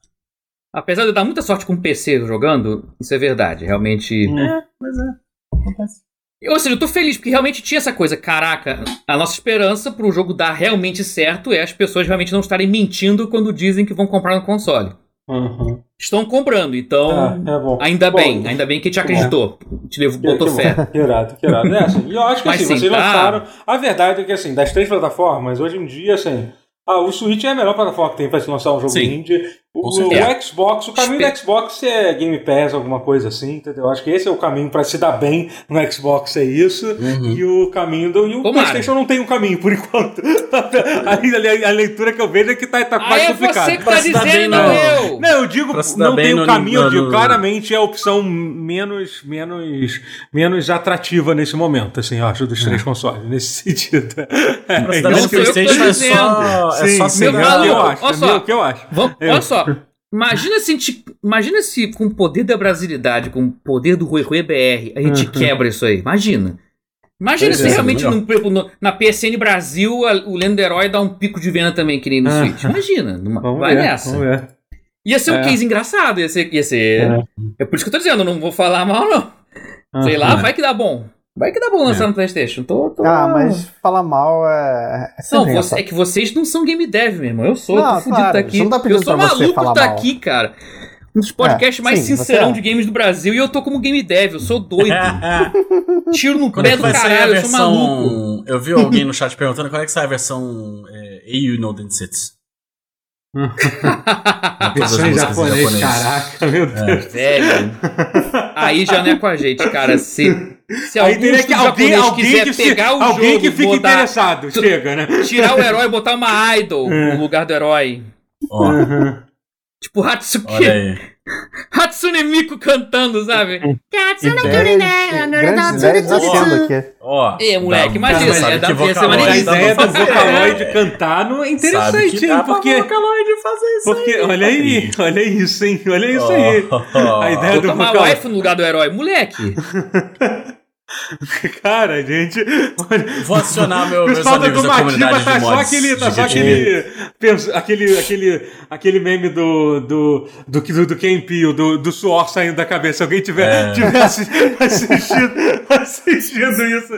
Apesar de eu dar muita sorte com o PC jogando, isso é verdade. Realmente. É, mas é. Acontece. Ou seja, eu tô feliz porque realmente tinha essa coisa. Caraca, a nossa esperança pro jogo dar realmente certo é as pessoas realmente não estarem mentindo quando dizem que vão comprar no console. Uhum. Estão comprando, então. Ah, é bom. Ainda Bom, bem, ainda bem que te acreditou. Te levou, botou que fé. Que irado, que irado. É, assim, e eu acho que Mas assim, sim, vocês tá. lançaram. A verdade é que assim, das três plataformas, hoje em dia, assim. Ah, o Switch é a melhor plataforma que tem pra se lançar um jogo Sim. indie. O, o. Xbox, o caminho do Xbox é Game Pass, alguma coisa assim, entendeu? Acho que esse é o caminho pra se dar bem no Xbox, é isso. Uhum. E o caminho do. E o Tomara. PlayStation não tem um caminho, por enquanto. a, a- a leitura que eu vejo é que tá, tá Ah, mais é complicado. você que Pra tá bem dizendo, no- não eu! Não, eu digo, não bem tem o caminho, eu no- digo, claramente é a opção menos, menos, menos atrativa nesse momento, assim, eu acho, dos três consoles, nesse sentido. É, é bem isso que eu- PlayStation é dizendo. só, é Sim, só sim, ser é o que eu acho, Olha é só. o que eu acho. Vamos, olha só. Imagina se, a gente- imagina se com o poder da brasilidade, com o poder do Rui Rui BR, a gente quebra isso aí. Imagina. Imagina Pois se é, realmente melhor. no- na PSN Brasil a- o Lendo Herói dá um pico de venda também, que nem no Ah. Switch. Imagina. numa- vai ver, nessa. Ia ser um É. case engraçado. Ia ser. Ia ser É. é. por isso que eu tô dizendo, não vou falar mal, não. Sei lá, Aham. vai que dá bom. Vai que dá bom lançar no PlayStation. Tô, tô... Ah, mas falar mal é. é Não, você- é que vocês não são game dev, meu irmão. Eu sou, eu Não, tô fudido claro, tá aqui. não tá eu sou maluco tá mal. aqui, cara. Um dos podcasts É, mais sim, sincerão é. de games do Brasil e eu tô como game dev, eu sou doido. Tiro no Quando é pé do caralho, eu sou maluco. versão. Eu vi alguém no chat perguntando quando é que sai a versão é, AU No Densits. Versão em japonês, caraca, meu Deus. Velho. Aí já não é com a gente, cara. Se, se Aí teria que alguém, alguém quiser que, se, pegar o alguém jogo, que fique botar, interessado, chega, né? tirar o herói e botar uma idol É. no lugar do herói. Ó, Tipo Hatsuki. olha aí. Hatsune Miku cantando, sabe? Ideias, grandes ideias nascendo aqui. Ó. É, moleque, imagina, é da- que ia ser Vocaloid A ideia do. Vocaloid cantar não é interessante, hein? pra Porque, Vocaloid fazer isso porque aí. olha aí, olha isso, hein? Olha isso aí. A ideia do Botar uma Vocaloid. wife no lugar do herói. Moleque. Cara, gente. Vou acionar meu, meus da amigos da comunidade tá de só mods. aquele, tá só de aquele, penso- aquele, aquele, aquele meme do, do, do, do, do Ken Pio, do, do suor saindo da cabeça. Se alguém tiver, É. tiver assi- assistindo, assistindo isso.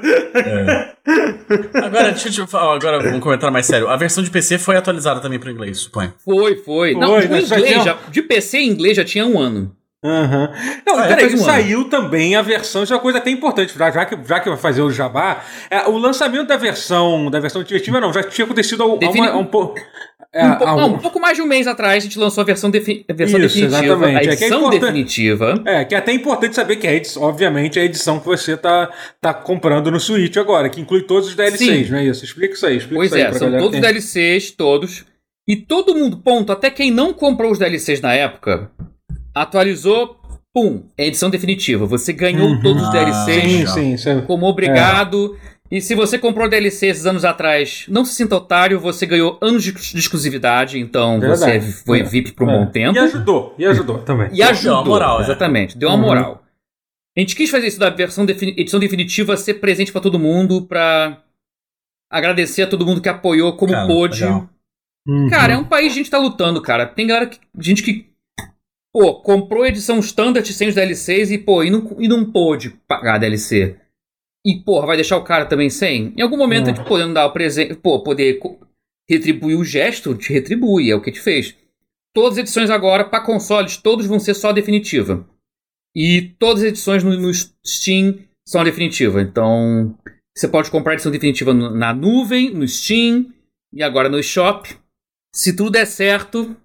Agora, deixa eu te falar, agora um comentário mais sério. A versão de PC foi atualizada também para inglês, suponho. Foi, foi. Não, Foi, né? Inglês, tinha- já- de PC em inglês já tinha um ano. Aham. Não, Ah, é, peraí, um ano. saiu também a versão, isso é uma coisa até importante, já, que, já que vai fazer o jabá, é, o lançamento da versão, da versão definitiva não, já tinha acontecido há, Defini- um pouco... é, um, não, um- um pouco mais de um mês atrás a gente lançou a versão, defi- a versão Isso, definitiva. exatamente. A É é edição importante- definitiva. É, que é até importante saber que é, a edição, obviamente, é a edição que você tá, tá comprando no Switch agora, que inclui todos os DLCs, Sim. não é isso? Explica isso aí, explica Pois isso aí é, pra são todos os tem- DLCs, todos. E todo mundo, ponto, até quem não comprou os DLCs na época, atualizou pum, é a edição definitiva. Você ganhou Uhum. todos os Ah, DLCs Sim, sim. É... como obrigado. E se você comprou DLC esses anos atrás, não se sinta otário, você ganhou anos de, de exclusividade, então Verdade. você foi É. VIP por um É. bom tempo. E ajudou, e ajudou também. E ajudou. Deu uma moral, é. exatamente, deu uma Uhum. moral. A gente quis fazer isso da versão defini- edição definitiva ser presente pra todo mundo, pra agradecer a todo mundo que apoiou como Cara, pôde. Uhum. Cara, é um país que a gente tá lutando, cara. Tem galera que, gente que, pô, comprou a edição standard sem os DLCs e, pô, e não, e não pôde pagar a DLC. E, porra, vai deixar o cara também sem? Em algum momento, É. a gente podendo dar o presente, pô, poder retribuir o gesto, te retribui, é o que te fez. Todas as edições agora, pra consoles, todos vão ser só definitiva. E todas as edições no, no Steam são definitiva. Então, você pode comprar a edição definitiva no- na nuvem, no Steam e agora no Shop. Se tudo der certo,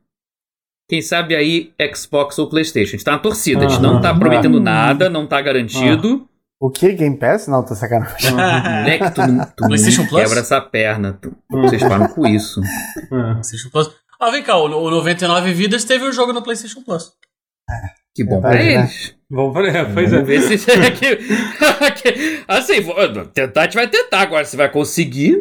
quem sabe aí Xbox ou PlayStation. A gente tá na torcida, a gente não tá prometendo nada, não tá garantido. O que? Game Pass? Não, tô sacanagem. Moleque, tu, não- tu PlayStation não Plus? quebra essa perna. Tu, vocês param com isso. É. PlayStation Plus. Ah, vem cá, o, o 99 Vidas teve um jogo no PlayStation Plus. Que bom Verdade, pra né? eles. Vamos ver, é, pois é. Vamos ver se. que- que- assim, vou- tentar, a gente vai tentar. Agora, se vai conseguir.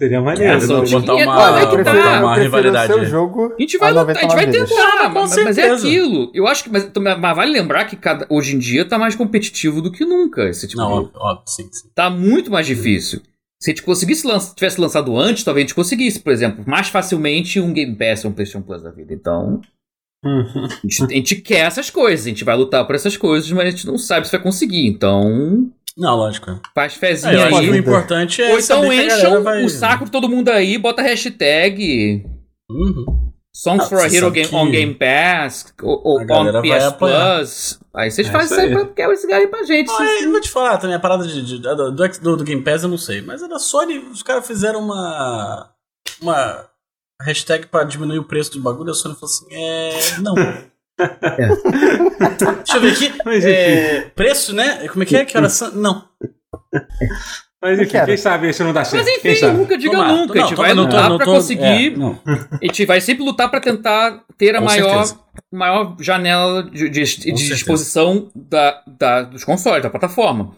Seria maneiro. É, só não? de- botar é- uma, olha Olha, que tá. uma rivalidade. seu jogo A gente vai, a lutar, a gente 99 vai tentar, Ah, com mas, mas é aquilo. Eu acho que. Mas, mas vale lembrar que cada, hoje em dia tá mais competitivo do que nunca. Esse tipo Não, de- óbvio, óbvio, sim, sim. tá muito mais difícil. Se a gente conseguisse lan- tivesse lançado antes, talvez a gente conseguisse, por exemplo, mais facilmente um Game Pass ou um PlayStation Plus da vida. Então, a gente, a gente quer essas coisas, a gente vai lutar por essas coisas, mas a gente não sabe se vai conseguir. Então, Não, lógico. é. faz É, fezinha acho que o aí. importante é Ou então encham vai... o saco de todo mundo aí, bota hashtag Uhum. Songs Ah, for a Hero Game, on Game Pass ou, on PS. Plus. Aí vocês É fazem isso aí aí. pra quebra esse galho aí pra gente. Ah, é, eu vou te falar também, a parada de, de- do, do, do Game Pass eu não sei, mas a da Sony, os caras fizeram uma uma hashtag pra diminuir o preço do bagulho, a Sony falou assim, é... não. Deixa eu ver aqui, Mas é, preço, né? Como é que é? Que horas são? Não. Mas enfim, quem sabe isso não dá certo. Mas quem enfim, sabe? nunca diga lá. nunca. Não, a gente vai não lutar não pra tô- conseguir. é, não. A gente vai sempre lutar pra tentar ter a Com maior, certeza. maior janela de, de- de disposição da, da- dos consoles, da plataforma.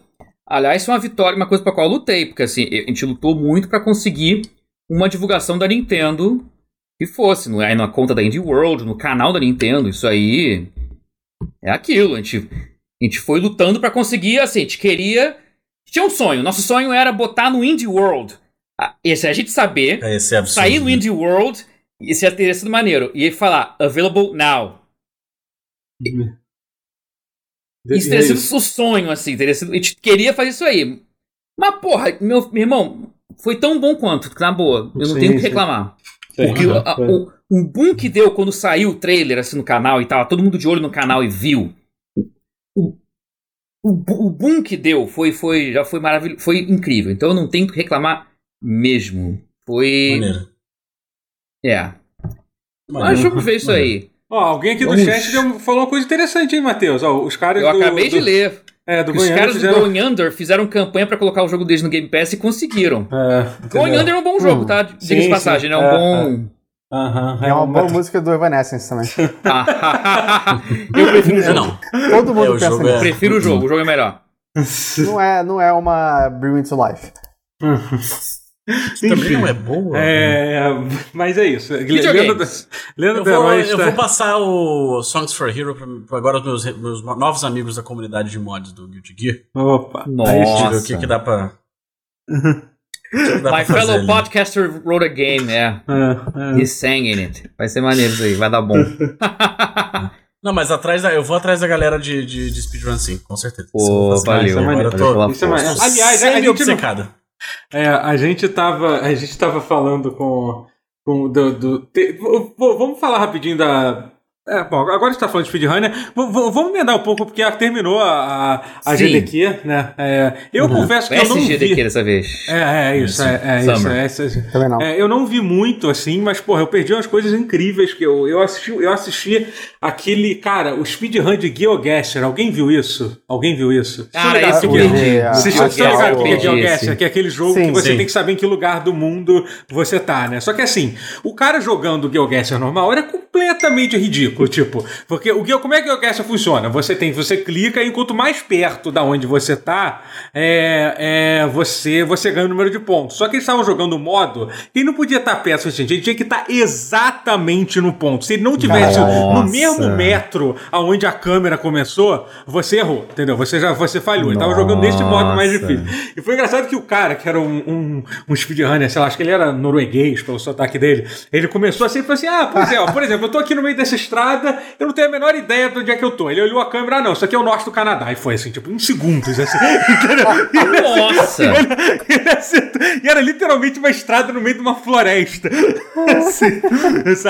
Aliás, isso é uma vitória, uma coisa pra qual eu lutei, porque assim, a gente lutou muito pra conseguir uma divulgação da Nintendo que fosse, não é na conta da Indie World, no canal da Nintendo, isso aí é aquilo. A gente, a gente foi lutando pra conseguir, assim, a gente queria. Tinha um sonho. Nosso sonho era botar no Indie World. Ah, Esse a gente saber É, é absurdo. sair no Indie World, isso ia ter sido maneiro. E falar, available now. Isso teria sido o sonho, assim. Teria sido, a gente queria fazer isso aí. Mas, porra, meu, meu irmão, foi tão bom quanto, na boa. Eu não Sim, tenho o que reclamar. Porque uhum, a- o, o boom que deu quando saiu o trailer assim no canal e tava todo mundo de olho no canal e viu. O, o, o boom que deu foi, foi, já foi maravilhoso, foi incrível. Então eu não tenho o que reclamar mesmo. Foi. Maneiro. É. Mas Maneiro. vamos ver isso aí. Ó, alguém aqui do Vamos. chat deu- falou uma coisa interessante, hein, Matheus? Ó, os caras Eu do, acabei de do- ler. É, do os caras fizeram... do Going Under fizeram campanha pra colocar o jogo deles no Game Pass e conseguiram. É, Going? Under é um bom jogo, Hum. tá? Diga Sim, de sim. passagem, né? É um É, bom. Aham, É uma boa música do Evanescence também. eu prefiro o É, jogo. não. Todo mundo É, pensa jogo nisso. é- Prefiro o jogo, o jogo é melhor. Não, é, não é uma Bring Me to Life. Também não é boa. É, mas é isso. Lendo Eu vou, eu está- vou passar o Songs for Hero pra, pra agora os meus, meus novos amigos da comunidade de mods do Guilty Gear. Opa. Nossa. O que, que dá pra. My fellow ali. podcaster wrote a game, é. É, é. He sang in it. Vai ser maneiro isso aí, vai dar bom. Não, mas atrás da, eu vou atrás da galera de, de, de speedrun sim, com certeza. Pô, valeu. isso é maneiro. Tô, Isso é maneiro. Aliás, a gente não-. É, a gente tava, a gente tava falando com, com do, do- te- vamos falar rapidinho da é, bom, agora a gente tá falando de speedrunner. V- v- vamos emendar um pouco, porque terminou a, a, a. GDQ, né? É, eu confesso que eu não vi. dessa vez. É, é isso, é, é isso. É, isso. Também não. É, eu não vi muito assim, mas porra, eu perdi umas coisas incríveis que eu, eu assisti, eu assisti aquele, cara, o speedrun de GeoGuessr. Alguém viu isso? Alguém viu isso? Cara, esse eu perdi. Vocês estão ligados o que é esse. Que é aquele jogo Sim. que você Sim. tem que saber em que lugar do mundo você tá, né? Só que assim, o cara jogando o GeoGuessr normal era completamente ridículo. Tipo, tipo, porque o que, como é que a GeoGuessr funciona? Você tem, você clica e quanto mais perto da onde você tá, é, é, você, você ganha o número de pontos. Só que eles estavam jogando o modo e não podia estar perto, gente. Ele tinha que estar exatamente no ponto. Se ele não tivesse no Nossa. mesmo metro aonde a câmera começou, você errou, entendeu? Você já você falhou. Ele tava jogando nesse modo mais difícil. E foi engraçado que o cara, que era um, um, um speedrunner, sei lá, acho que ele era norueguês pelo sotaque dele, ele começou assim e falou assim: Ah, pois é, ó, por exemplo, eu tô aqui no meio dessa estrada, eu não tenho a menor ideia de onde é que eu tô. Ele olhou a câmera, ah, não, isso aqui é o norte do Canadá. E foi assim, tipo, uns segundos, assim. Nossa! Ele acertou. E era literalmente uma estrada no meio de uma floresta. Assim?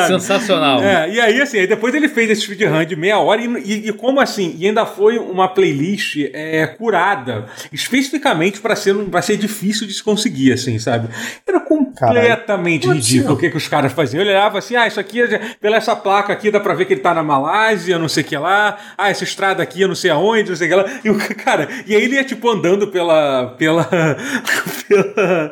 Sensacional. É, e aí, assim, aí depois ele fez esse speedrun de meia hora e, e- e como assim? E ainda foi uma playlist é, curada especificamente pra ser, pra ser difícil de se conseguir, assim, sabe? Era completamente ridículo o que, que os caras faziam. Ele olhava assim, ah, isso aqui, é- pela essa placa aqui, dá pra ver que ele tá na Malásia, não sei o que lá. Ah, essa estrada aqui, eu não sei aonde, não sei o que lá. E o cara, e aí ele ia, tipo, andando pela, pela, pela, pe-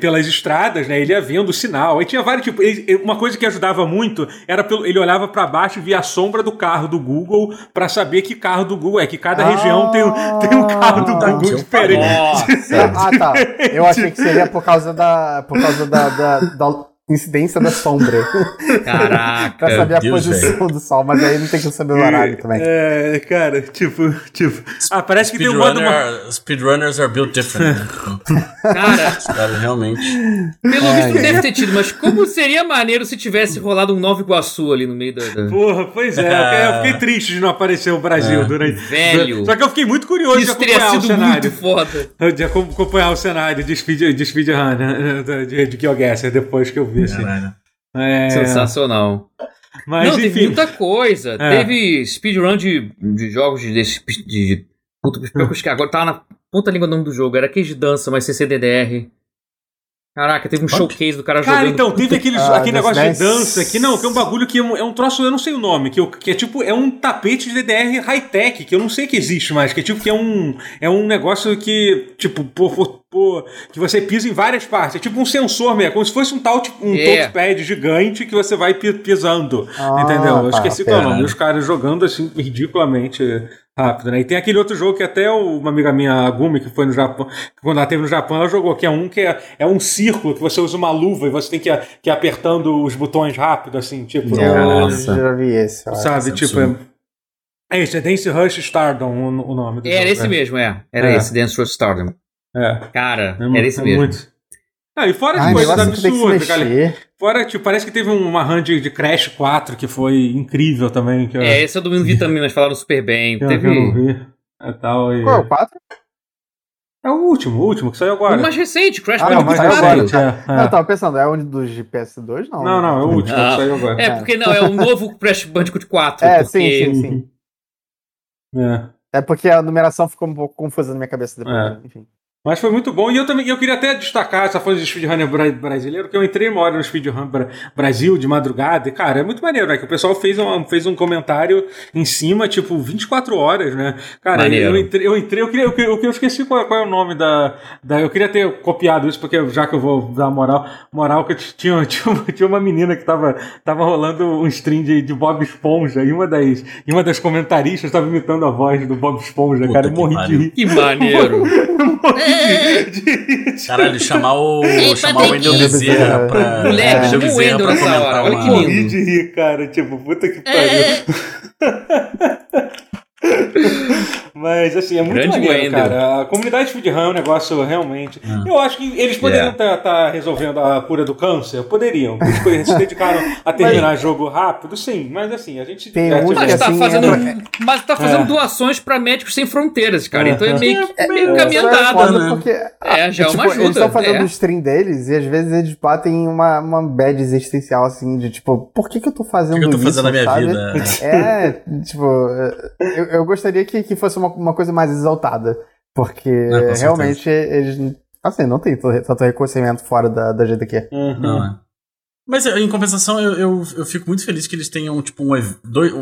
pelas estradas, né? Ele ia vendo o sinal. Aí tinha vários, tipo, ele- uma coisa que ajudava muito era pelo, ele olhava pra baixo e via a sombra do carro do Google pra saber que carro do Google é, que cada região tem, um- tem um carro do Ah, Google diferente. Nossa! Ah, tá. Eu achei que seria por causa da, por causa da, da, da incidência da sombra. Caraca! pra saber a Deus, posição do sol, mas aí não tem como saber o horário também. É, cara, tipo, tipo. Ah, parece que tem um modo. Speedrunner, speedrunners are built different. né? Cara, Os caras realmente. pelo Ai, visto ai. deve ter tido, mas como seria maneiro se tivesse rolado um Nova Iguaçu ali no meio da. Porra, pois é, eu fiquei- eu fiquei triste de não aparecer o Brasil durante. Velho. Só que eu fiquei muito curioso Isso de teria acompanhar o sido cenário. muito foda. De acom- acompanhar o cenário de, speed, de speedrun, né, de, de, de GeoGuessr, depois que eu vi, assim. É, Sensacional. mas não, teve enfim. muita coisa. É. Teve speedrun de, de jogos de, de, de Puta, pior que agora tava na ponta língua o nome do jogo. Era Cage de Dança, mas sem CDDR. Caraca, teve um showcase do cara, Cara, jogando. então, teve aquele, Ah, aquele negócio de Dance. dança que não, que é um bagulho que é um, é um troço, eu não sei o nome, que, eu- que é tipo, é um tapete de DDR high-tech, que eu não sei que existe mais, que é tipo, que é um, é um negócio que, tipo, por, por- por- que você pisa em várias partes, é tipo um sensor mesmo, como se fosse um tal, tipo, um É. touchpad gigante que você vai pi- pisando, Ah, entendeu? Eu tá, esqueci qual é o nome, os caras jogando assim, ridiculamente rápido, né? E tem aquele outro jogo que até uma amiga minha, a Gumi, que foi no Japão, que quando ela teve no Japão, ela jogou, que é um que é, é um círculo, que você usa uma luva e você tem que ir, que ir apertando os botões rápido, assim, tipo. Nossa. já vi esse. Sabe, esse é tipo. É, absurdo. é é Dance Rush Stardom o, o nome do Era jogo, esse é. mesmo, é. Era É. esse, Dance Rush Stardom. É. Cara, É era esse é mesmo. muito- Ah, e fora Ai, de coisas absurdas, cara. mexer. Fora, tipo, parece que teve uma run de, de Crash 4 que foi incrível também. Que eu, É, esse eu não vi também, mas falaram super bem. que eu- Teve eu não vi. É, tal, e- Qual é o 4? é o último, o último que saiu agora. um mais recente, Crash Ah, É, o não, mais saiu agora, recente, é, é. Eu tava pensando, é um dos de PS2? Não. Não, não, é o último Ah. que saiu agora. É, porque não, é um novo Crash Bandicoot 4. É, porque... sim, sim, sim. É. É porque a numeração ficou um pouco confusa na minha cabeça depois. É. né? Enfim. Mas foi muito bom. E eu também eu queria até destacar essa fase de speedrunner bra brasileiro, que eu entrei uma hora no speedrun bra Brasil de madrugada. E, cara, é muito maneiro, né? Que o pessoal fez um, fez um comentário em cima, tipo, 24 horas, né? Cara, Maneiro. eu entrei, eu entrei, eu queria, eu, queria- eu, esqueci qual, é- qual é o nome da, da. Eu queria ter copiado isso, porque já que eu vou dar moral, moral que eu tinha, tinha, uma, tinha uma menina que tava, tava rolando um stream de, de Bob Esponja, e uma das, e uma das comentaristas tava imitando a voz do Bob Esponja, Puta cara. Eu morri de rir. Que maneiro. Caralho, chamar o. Ei, chamar o Wendel. Bezerra pra. Moleque, chama o Wendel pra nessa comentar hora, olha que Morri lindo. de rir, cara. Tipo, puta que É. pariu. Mas, assim, é muito Grande maneiro, Wendel. cara. A comunidade speedrun é um negócio realmente... Eu acho que eles poderiam Yeah. estar resolvendo a cura do câncer. Poderiam. Eles poderiam se dedicaram a terminar jogo rápido, sim. Mas, assim, a gente... Tem um tivesse- Mas tá assim, fazendo, é- mas tá fazendo É. doações pra médicos sem fronteiras, cara. É. Então é meio, que- é meio Isso caminho é andado, foda né? porque É, já é tipo, uma ajuda. Eles estão fazendo é. o stream deles e às vezes eles batem uma, uma bad existencial, assim, de tipo, por que, que eu tô O fazendo que eu tô isso, fazendo na minha sabe? vida? É, tipo, eu, eu gostaria que, que fosse uma, uma coisa mais exaltada. Porque certeza. realmente eles. Assim, não tem tanto reconhecimento fora da, da GDQ. Uhum. Não, é. Mas em compensação, eu, eu, eu fico muito feliz que eles tenham, tipo, um, dois,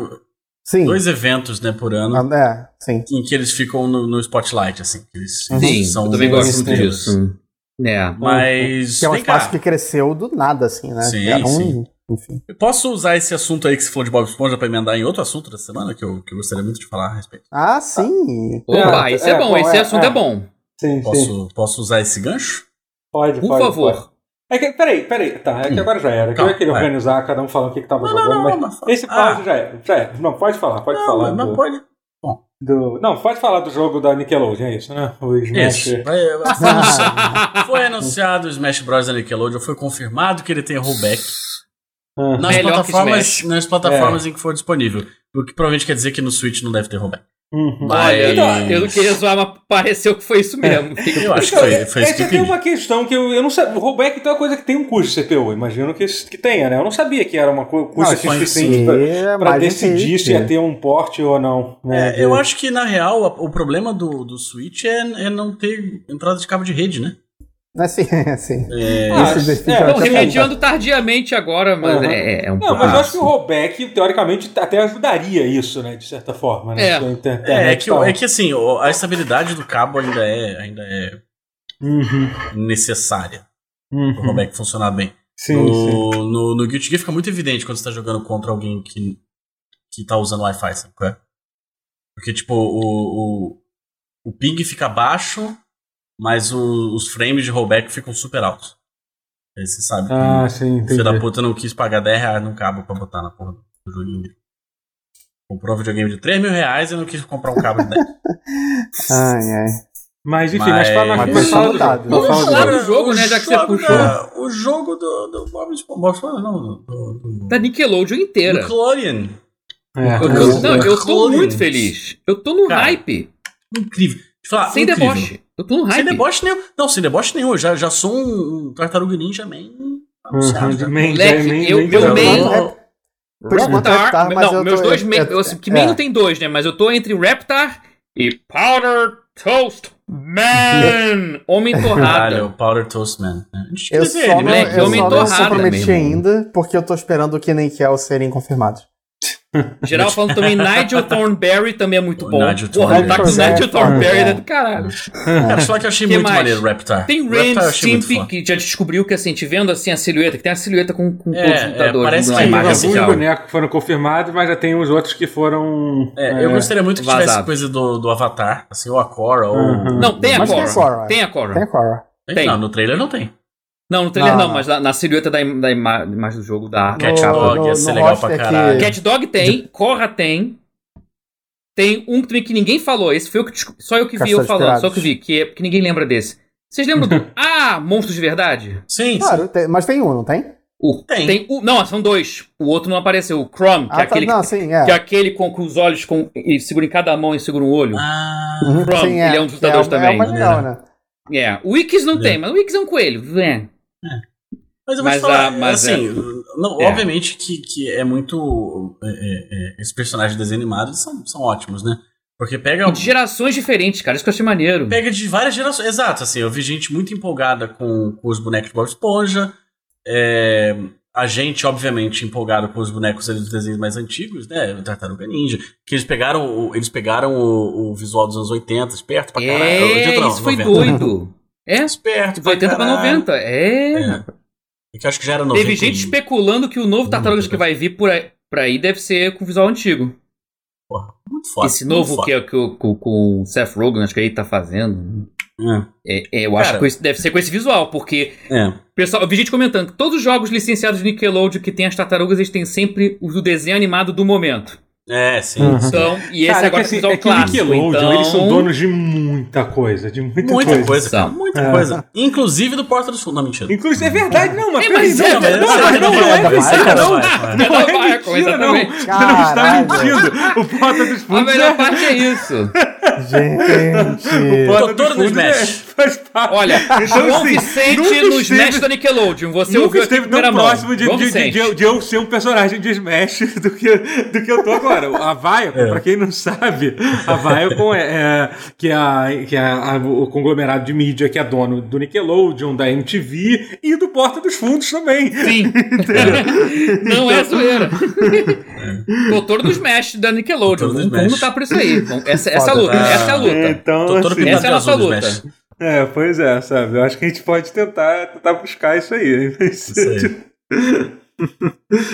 Sim. dois eventos, né, por ano, Ah, É, sim. em que eles ficam no, no spotlight, assim. que Eles Sim, são eu também gosto disso. É. Mas. Que é um espaço cá. que cresceu do nada, assim, né? Sim, Era um sim. Enfim. Eu Posso usar esse assunto aí que se falou de Bob Esponja pra emendar em outro assunto da semana que eu, que eu gostaria muito de falar a respeito? Ah, sim. Opa, É, esse é, é, bom, bom, esse é, assunto é. é, bom. Sim, sim. Posso, posso usar esse gancho? Pode, Por pode, favor. pode. É que, peraí, peraí. Tá, é que Hum. agora já era. Que eu Calma, ia querer vai. organizar, cada um falando o que, que tava Não, não, jogando, não, mas mas esse Ah. pause já era. Já era. Não, pode falar, pode não, falar. mas do, pode. do- Não, pode falar do jogo da Nickelodeon, é isso, né? O Smash. Isso. Foi anunciado, foi anunciado o Smash Bros. da Nickelodeon, foi confirmado que ele tem rollback Ah. nas Melhor que plataformas, Smash. nas plataformas em que for disponível. O que provavelmente quer dizer que no Switch não deve ter rollback. Uhum. Mas- Olha, eu não queria zoar, mas pareceu que foi isso mesmo. Eu acho que Então, foi, é- foi é isso que que eu tem uma questão que eu, eu não sabia. O rollback então é uma coisa que tem um custo de CPU. Imagino que, que tenha, né? Eu não sabia que era uma custo suficiente pra, é decidir se ia difícil. ter um porte ou não. Né? É, eu acho que, na real, o problema do, do Switch é, é não ter entrada de cabo de rede, né? Assim, assim. É, Ah, Isso é, não, é remediando tardiamente agora, mas Uhum. é, é um Não, pouco. mas eu acho que o rollback, teoricamente, até ajudaria isso, né? De certa forma, né? É. É, é que, é que assim, a estabilidade do cabo ainda é, ainda é Uhum, necessária uhum. para o rollback funcionar bem. Sim, no, sim. No, no Guilty Gear fica muito evidente quando você tá jogando contra alguém que, que tá usando Wi-Fi, sabe é? Porque, tipo, o, o, o ping fica baixo, mas o- os frames de rollback ficam super altos. Aí você sabe que Ah, o sim, entendi. filho da puta não quis pagar 10 reais num cabo pra botar na porra do joguinho dele. Comprou um videogame de 3 mil reais e não quis comprar um cabo de 10. Ai, ai. Mas enfim, Mas- mas, fala, Mas mas fala do mudado. jogo. Vamos Fala do falar jogo. do jogo, né, já que você puxou. da- o jogo do, do Bob Esponja. Não. Do, do, Da Nickelodeon inteira. Nickelodeon. É, Eu, é. eu- não, eu tô muito feliz. Eu tô no Cara, hype. Incrível. Deixa eu falar, sem incrível. deboche. Eu tô no Sem hype. deboche nenhum. Não, sem deboche nenhum. Eu já, já sou um, um Tartaruga Ninja man anunciado. Uhum, Moleque, eu- main eu de- main- É, Por enquanto é Reptar, Reptar, mas não, eu meus tô- dois eu- eu, que é. main não tem dois, né? Mas eu tô entre Reptar e Powder Toast Man! Homem Caralho, torrada. o Powder Toast Man. Eu queria só não, moleque, né? eu homem só não meu ainda, porque eu tô esperando o Kenan e Kel serem confirmados. Geral falando também Nigel Thornberry também é muito O bom. Nigel Porra, o ataque do Thornberry. Nigel Thornberry É. é do caralho. Cara, só que eu achei Que muito mais? maneiro o Reptar. Tem O muito Stimpy, que já descobriu que assim, te vendo assim a silhueta, que tem a silhueta com, com É, todos os é, lutadores parece numa que Tem imagem alguns oficial. bonecos foram confirmados, mas já tem os outros que foram. É, eu gostaria muito que tivesse vazado. coisa do, do Avatar, assim, ou a Korra, ou... Uhum. Não, tem a. Korra. Tem a Korra. Tem a Korra. tem. Não, no trailer não tem. Não, no trailer Não, não, não. mas na, na silhueta da, im- da ima- imagem do jogo da Cat. Dog ia ser legal pra caralho. Cat Dog tem, Korra tem. Tem um também que ninguém falou. Esse foi o que só eu que vi Caçador eu de falando, só que vi, que, é, que ninguém lembra desse. Vocês lembram do Ah, Monstros de Verdade? Sim, Claro, tem- mas tem um, não tem? O, Tem. o, não, são dois. O outro não apareceu. O Crumb, que é Ah, tá, aquele, não, sim, é. que é aquele com, com os olhos com, e segura em cada mão e segura um olho. Ah, Uhum, Crumb, sim, ele é um dos que lutadores é, também. É uma legal, né? É, o Wix não É. tem, mas o Wix é um coelho. É. mas eu vou Mas te falar, a- mas assim, não, é. obviamente que, que é muito... é, é, é, esses personagens de desenho animado são, são ótimos, né? Porque pega... E de gerações diferentes, cara. Isso que eu achei maneiro. Pega de várias gerações. Exato, assim, eu vi gente muito empolgada com, com os bonecos de Bob Esponja. é, a gente, obviamente, empolgado com os bonecos ali dos desenhos mais antigos, né? O Tartaruga Ninja. Que eles pegaram, o, eles pegaram o, o visual dos anos 80, esperto pra caralho. É, 80 não, isso foi 90. doido. É, Esperto de pra 80 pra caralho. 90. É. É. É que eu acho que já era 90. Teve gente especulando que o novo Tartarugas que vai vir por aí, por aí deve ser com visual antigo. Porra, muito foda. Esse novo foda. que, é- que, o- com, o Seth Rogen, acho que ele tá fazendo. É, É, é, eu acho Cara. que esse- deve ser com esse visual, porque é. Pessoal, eu vi gente comentando que todos os jogos licenciados de Nickelodeon que tem as tartarugas, eles têm sempre o desenho animado do momento. É, sim. Uhum. Então, e esse Cara, é que, agora assim, é é que o clássico. Nickelodeon, então... eles são donos de muita coisa, de muita, Muita coisa. coisa, cara. Muita É. coisa. Inclusive do Porta dos Fundos. Não, mentira. Inclusive, é verdade, não, mas É, mas não, é, não, mas não, é, não, não é é, mentira, vai, não. Não é mentira, não. Você não está mentindo. O Porta dos A Fundos melhor é... parte é isso. Gente. Porta Doutor do Smash. é- faz parte. Olha, Então, João assim, Vicente no esteve- Smash da Nickelodeon. Você Nunca ouviu esteve tão próximo de, de, de, de eu- de eu ser um personagem de Smash do que, do que eu tô agora. A Viacom, pra quem não sabe, a Viacom é, é- que é, a, que é a- o conglomerado de mídia que é dono do Nickelodeon, da MTV e do Porta dos Fundos também. Sim. Não é zoeira. Doutor do Smash da Nickelodeon. Doutor do Vamos Smash. lutar por isso aí. Essa, essa é a Foda, luta. Essa é a luta. Então, Tô todo assim, Essa é a nossa luta. Smash. É, pois é, sabe? Eu acho que a gente pode tentar, tentar buscar isso aí. Isso aí.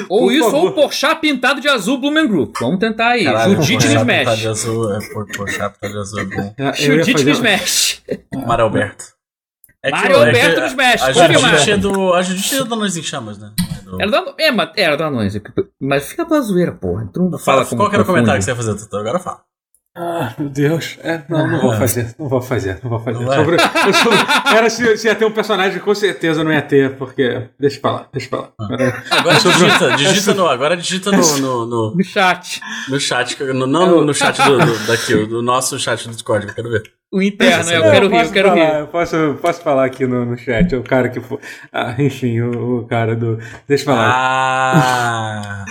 Ou Por isso, favor. ou o Porchat pintado de azul Blumen Group. Vamos tentar aí. Caralho, Judite no Porchat pintado de Smash. azul, é, por, Porchat pintado de azul é bom. Ia Judite no Smash. Mário Alberto. É Mário é Alberto no Smash, A. Judite é do. A Judite é do Anões em Chamas, né? É do- Era da, é, mas- era da Anões. Mas fica pra zoeira, porra. Tu não Fala, fala qual que era o comentário que você ia fazer, Tutu? Agora fala. Ah, meu Deus. É, não, não vou fazer. Não vou fazer. Não vou fazer. Não? Sobre, sobre- era se, se ia ter um personagem, com certeza não ia ter, porque. Deixa pra lá, deixa pra lá. Era- Agora sobre- digita, digita no. Agora digita no, no, no, No chat. no chat. no- não no, no chat do, do- daqui, o do nosso chat do Discord, eu quero ver. O interno, eu É, quero rir, posso eu quero falar, rir. Eu posso, posso falar aqui no, no chat. O cara que foi. Ah, enfim, o, o cara do. Deixa eu falar. Ah!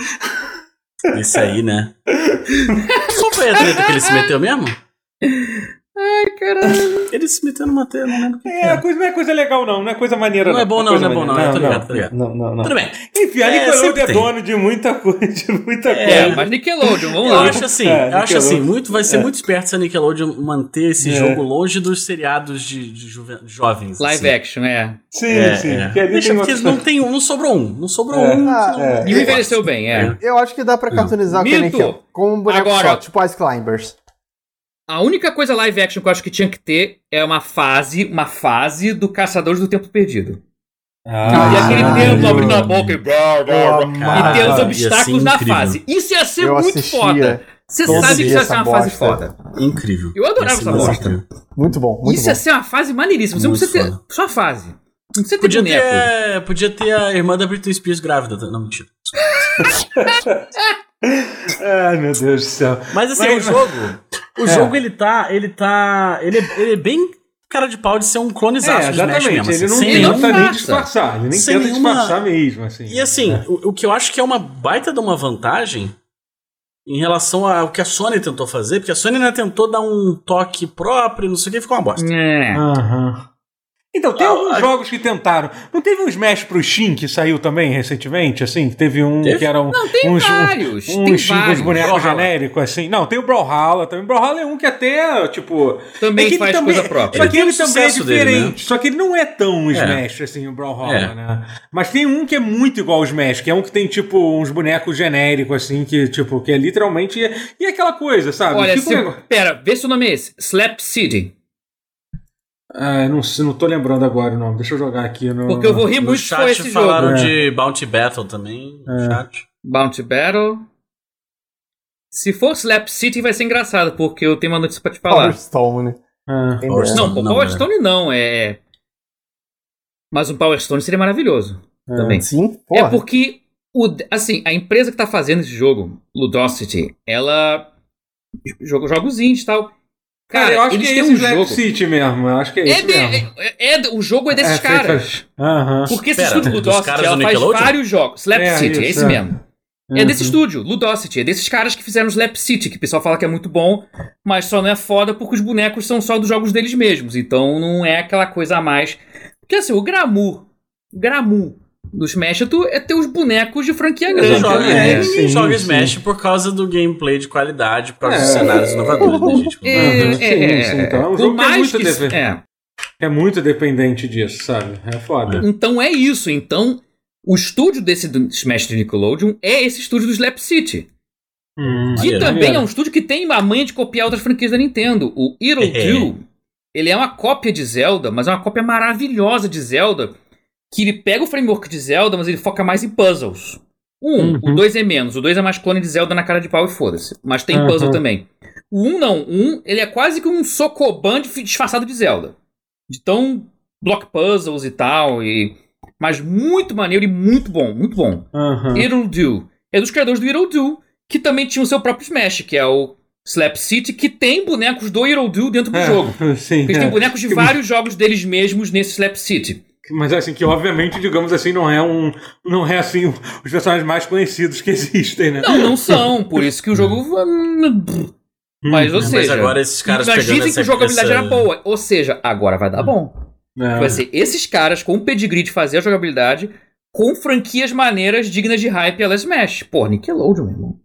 Isso aí, né? Foi a treta que ele se meteu mesmo? Ai, caralho. Ele se meteu numa treta, não lembro o que, que É, a era. coisa, não é coisa legal, não. Não é coisa maneira, Não é bom, não, não é bom, não. Eu tô ligado, tô ligado. Não, não, não. Tudo bem. Enfim, a É, Nickelodeon é dono de muita coisa, de muita É, coisa. É, mas Nickelodeon, vamos Eu lá. acho assim, É, eu acho assim, muito, vai ser muito esperto se a Nickelodeon manter esse É. jogo longe dos seriados de, de jovens. Live assim. action, é. Sim, É, sim. é. Porque Deixa, porque outros- não, tem um, não sobrou um. Não sobrou É. um. Ah, é. E envelheceu bem, é. Eu acho que dá pra cartoonizar o Kenny Minto. Hill. Com um boneco Agora- só, tipo Ice Climbers. A única coisa live action que eu acho que tinha que ter é uma fase, uma fase do Caçadores do Tempo Perdido. Ah, e aquele tempo abrindo a boca e, blá, blá, blá, e ter os obstáculos na incrível. fase. Isso ia ser Eu muito foda. Você sabe que isso ia ser uma essa fase bosta. foda. Incrível. Eu adorava essa bosta. incrível. Muito bom, muito isso bom. ia ser uma fase maneiríssima. Você não precisa ter foda. só a fase. Não precisa ter Podia boneco. ter, podia ter a irmã da Britney Spears grávida. Não, mentira. Ai, meu Deus do céu. Mas assim, Mas- o jogo. O É. jogo, ele tá. Ele tá. Ele é, ele é bem cara de pau de ser um clonezaço É, de Smash exatamente. mesmo. ele assim, não sem ele tenta não nenhum- nem passa. disfarçar. Ele nem Sem tenta nenhuma- disfarçar mesmo, assim. E assim, o, o que eu acho que é uma baita de uma vantagem em relação ao que a Sony tentou fazer, porque a Sony ainda tentou dar um toque próprio, não sei o que, ficou uma bosta. É. Aham. Então, tem Ah, alguns jogos que tentaram. Não teve um Smash pro Steam que saiu também recentemente? Assim, teve um Teve? que era um. Não, tem uns, vários. Um, tem uns, uns vários. bonecos Brawlhalla. genéricos, assim. Não, tem o Brawlhalla também. O Brawlhalla é um que até, tipo. Também é ele faz também- coisa própria. Só Ele que tem ele o também é sucesso dele, diferente. Só que ele não é tão um É. Smash, assim, o Brawlhalla, É. né? Mas tem um que é muito igual ao Smash, que é um que tem, tipo, uns bonecos genéricos, assim, que, tipo, que é literalmente. E é aquela coisa, sabe? Olha, um se, pera, vê se o nome é esse. Slap City. Ah, eu não, sei- não tô lembrando agora o nome. Deixa eu jogar aqui no. Porque eu vou rir No muito chat esse falaram jogo. É. de Bounty Battle também. É. chat. Bounty Battle. Se for Slap City vai ser engraçado, porque eu tenho uma notícia pra te falar. Power Stone. Ah. Quem Power dera. Stone. Não, Não, Power né? Stone não, é. Mas um Power Stone seria maravilhoso também. Sim, porra. É porque, o, assim, a empresa que tá fazendo esse jogo, Ludosity, ela. Joga jogos indies e tal. Cara, eu acho eles que é têm esse um Slap jogo. City mesmo. Eu acho que é É esse de- mesmo. é- é- o jogo é desses É, caras. Aham. Porque esse Pera, estúdio caras ela faz vários jogos. Slap É, City, é esse é. mesmo. É desse Uhum. estúdio, Ludosity. É desses caras que fizeram Slap City, que o pessoal fala que é muito bom, mas só não é foda porque os bonecos são só dos jogos deles mesmos. Então não é aquela coisa a mais. Porque assim, o Gramu, Gramu do Smash é, tu- é ter os bonecos de franquia grande. joga, né? é, ninguém sim, joga sim. Smash por causa do gameplay de qualidade, por causa dos É. cenários inovadores, né, gente? É, é, sim, é, sim, é. então é um jogo que é muito que- é. É muito dependente disso, sabe? É foda. Então é isso. Então, o estúdio desse do Smash de Nickelodeon é esse estúdio do Slap City. Hum, Que Maneiro, também maneiro. é um estúdio que tem a manha de copiar outras franquias da Nintendo. O Hero É. 2, ele é uma cópia de Zelda, mas é uma cópia maravilhosa de Zelda, que ele pega o framework de Zelda, mas ele foca mais em puzzles. O 1, Uhum. o 2 é menos. O 2 é mais clone de Zelda na cara de pau e foda-se. Mas tem Uhum. puzzle também. O 1 não. O 1, ele é quase que um Sokoban de- disfarçado de Zelda. De tão block puzzles e tal, e... Mas muito maneiro e muito bom, muito bom. Aham. Hero Do. É dos criadores do Hero Do, que também tinha o seu próprio Smash, que é o Slap City, que tem bonecos do Hero Do dentro do É, jogo. Sim, Eles é. têm bonecos de vários jogos deles mesmos nesse Slap City. Mas assim, que obviamente, digamos assim, não é um. Não é assim os personagens mais conhecidos que existem, né? Não, não são, por isso que o jogo. Mas, ou Hum, seja. agora esses caras mas dizem essa- que a jogabilidade essa- era boa. Ou seja, agora vai dar bom. É. Vai ser esses caras com o pedigree de fazer a jogabilidade com franquias maneiras dignas de hype ela Smash. Pô, Nickelodeon, meu irmão.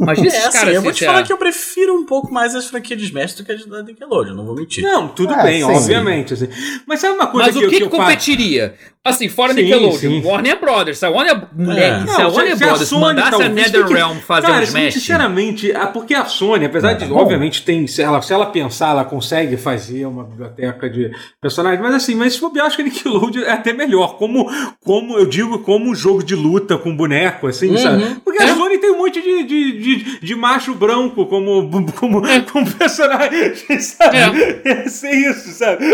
Imagina É, esses assim, caras. eu vou se- te falar que eu prefiro um pouco mais as franquias de Smash do que as da Nickelodeon, não vou mentir. Não, tudo É, bem, sim. obviamente. assim. Mas sabe uma coisa Mas que, o que, que que eu faço? competiria? Assim, fora Sim, Nickelodeon, sim. Warner Brothers. Se a Warner, É. se a Warner a Brothers Sony, mandasse então, a NetherRealm fazer Cara, um Smash... sinceramente, a- porque a Sony, apesar de, bom. obviamente, tem, se ela, se ela pensar, ela consegue fazer uma biblioteca de personagens, mas assim, mas se bobear, acho que Nickelodeon é até melhor, como, como eu digo, como um jogo de luta com boneco, assim, Uhum. sabe? Porque a É. Sony tem um monte de, de, de, de macho branco como, como, como personagem, sabe? É. ser isso, sabe?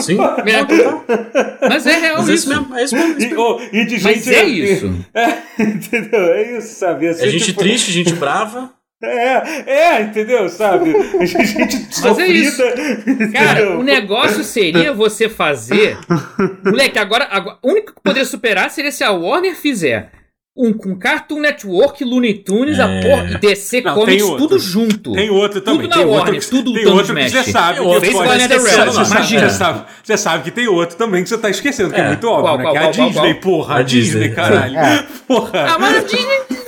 Sim. É. Mas é real Mas é isso. Isso mesmo. É isso mesmo. E, oh, e de Mas gente. é isso. É, entendeu? É isso, sabe? É Assim, gente tipo, triste, gente brava. É, é, entendeu? Sabe? Gente Mas é isso. sofrida. Cara, entendeu? o negócio seria você fazer. Moleque, agora, agora. O único que poderia superar seria se a Warner fizer um com Cartoon Network, Looney Tunes, a É. porra, e DC Não, Comics, outro. tudo junto. Tem outro também. Tudo na tem outro, Warner, que- tudo tem outro que você sabe. Tem que outro a você sabe- imagina. Você sabe, você sabe que tem outro também que você tá esquecendo, que é, É. muito óbvio, Qual, né? qual, que é a qual, qual, Disney, qual? porra. A A Disney, Disney. caralho. É. Porra. Ah, mas a Disney.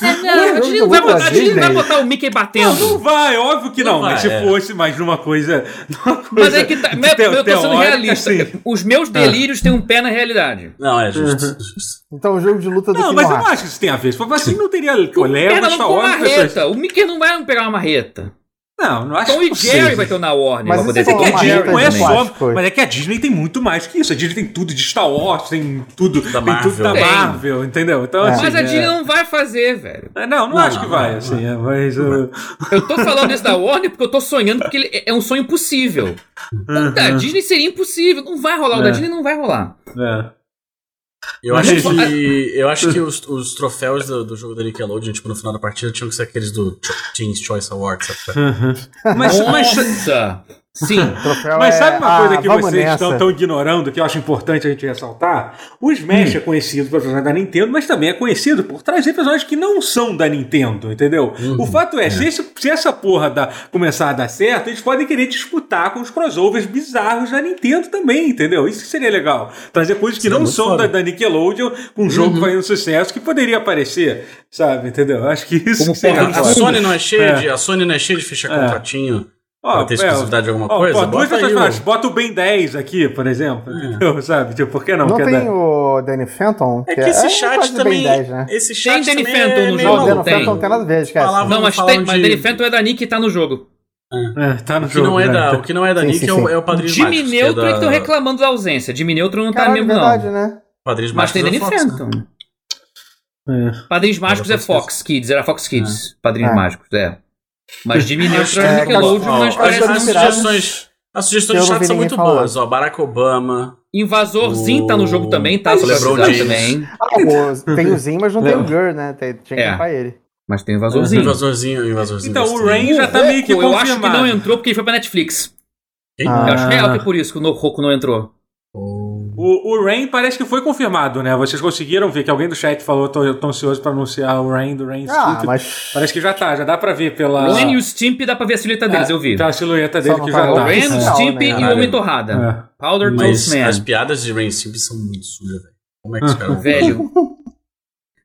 Não, a jogo não vai botar, a a Disney não vai botar o Mickey Não, batendo. não vai, óbvio que não. Não mas vai, se é. fosse mais numa coisa. Numa coisa Mas é que tá, meu, teo- eu tô sendo realista. assim. Os meus delírios têm um pé na realidade. Não, é justo. Uhum. justo. Então o jogo de luta do Não, mas eu não acho que isso tem a ver. Se fosse assim, não teria Perna não com Wars, pessoas- marreta. O Mickey não vai pegar uma marreta. Não, não acho Tom e não Jerry vai ter na Warner. Mas poder Mas é que a Disney não é só. Mas é que a Disney tem muito mais que isso. A Disney tem tudo de Star Wars, tem tudo Da tem tudo da Marvel. Entendeu? Então, É. assim, Mas a é- Disney não vai fazer, velho. é, Não, não, Não, acho não, que vai, não, assim, é, mas. uh, Eu tô falando isso da Warner porque eu tô sonhando, porque ele- é um sonho impossível. O da Disney seria impossível. Não vai rolar. O da É. Disney não vai rolar. é. Eu Mas acho que, eu acho que os, os troféus do, do jogo da Nickelodeon, tipo, no final da partida, tinham que ser aqueles do Teens Choice Awards, sabe? Mas, mas, Nossa! Sim. Mas é, sabe uma ah, coisa que vamos vocês nessa. estão, estão ignorando, que eu acho importante a gente ressaltar? O Smash é conhecido por personagens da Nintendo, mas também é conhecido por trazer personagens que não são da Nintendo, entendeu? O fato é, Se, esse- se essa porra da, começar a dar certo, eles podem querer disputar com os crossovers bizarros da Nintendo também, entendeu? Isso que seria legal. Trazer coisas que Seria não são da, da Nickelodeon, com um jogo fazendo sucesso, que poderia aparecer, sabe? Entendeu? Acho que isso Como que seria porra, A. Sony não é cheia É. de. A Sony não é cheia de fechar É. contratinho Ó, pra ter é, exclusividade de alguma ó, coisa? Duas Bota pessoas o- bota o Ben 10 aqui, por exemplo. Entendeu? Sabe? Tipo, por que não? Não Quer tem dar- o Danny Fenton? É que esse chat quase também. bem 10, né? Esse chat Danny também Phantom é no meio Não, o jogo, Danny tem. Fenton não tem nada a ver, esquece. Não, mas, tem, mas de- Danny Phantom é da Nick e tá no jogo. É, tá no O que, jogo. não é né? da, o que não é da Sim, Nick sim, é, o, sim. é o Padrinho Jimmy Mágicos, que é é que estão da- reclamando da ausência. Jimmy Neutron não tá Caralho, mesmo, verdade, não. né? Padrinhos Mas tem Danny da Fox, né? Phantom. É. Padrinhos Mágicos é Fox Kids. Era Fox Kids. Padrinhos É. Mágicos, é. Mas Jimmy Neutron é, é Nickelodeon, mas parece as, sugestões, as sugestões de chat são muito falar. boas. Ó, Barack Obama. Invasorzinho O- tá no jogo também, tá? o Só pra James. também. Ah, o- tem o Zin, mas não tem o Gur, né? Tem, tinha que É. ele. Mas tem invasorzinho. Invasorzinho, invasorzinho. Então, o. Rain já tá O meio que Eu acho que não entrou porque ele foi pra Netflix. Ah. Eu acho real que é por isso que o Roku não entrou. O, o Rain parece que foi confirmado, né? Vocês conseguiram ver que alguém do chat falou, tô, tô ansioso pra anunciar o Rain do Rain Ah, mas. Parece que já tá, já dá pra ver pela... O Ren e o Stimp dá pra ver a silhueta deles, É, eu vi. Tá a silhueta dele que tá já O tá. Ren, o Real, Stimp né? e o. Homem Torrada. Powder Mas Toast Man. as piadas de Rain Simp são muito sujas, velho. Como é que os caras vão... Velho.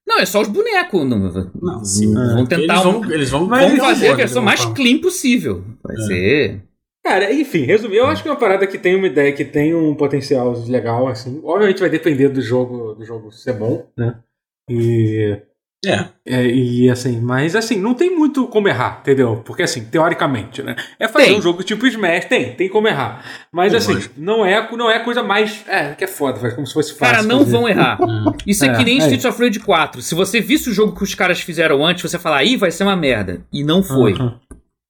Não, é só os bonecos. Não, Não, sim. Vão tentar. Eles vão, eles vão, eles fazer a vão- versão vão mais clean possível. Vai É. ser. Cara, enfim, resumir, eu acho que é uma parada que tem uma ideia, que tem um potencial legal, assim. Obviamente vai depender do jogo, do jogo ser bom, né? E... É. É, e assim, mas assim, não tem muito como errar, entendeu? Porque assim, teoricamente, né? É fazer Tem. um jogo tipo Smash, tem, tem como errar. Mas Tem, assim, lógico. não é, não é a coisa mais. É, que é foda, faz como se fosse fácil. Cara, não fazer. vão errar. Isso é, É, que nem é Streets of Rage 4. Se você visse o jogo que os caras fizeram antes, você fala, ih, vai ser uma merda. E não foi. Aham.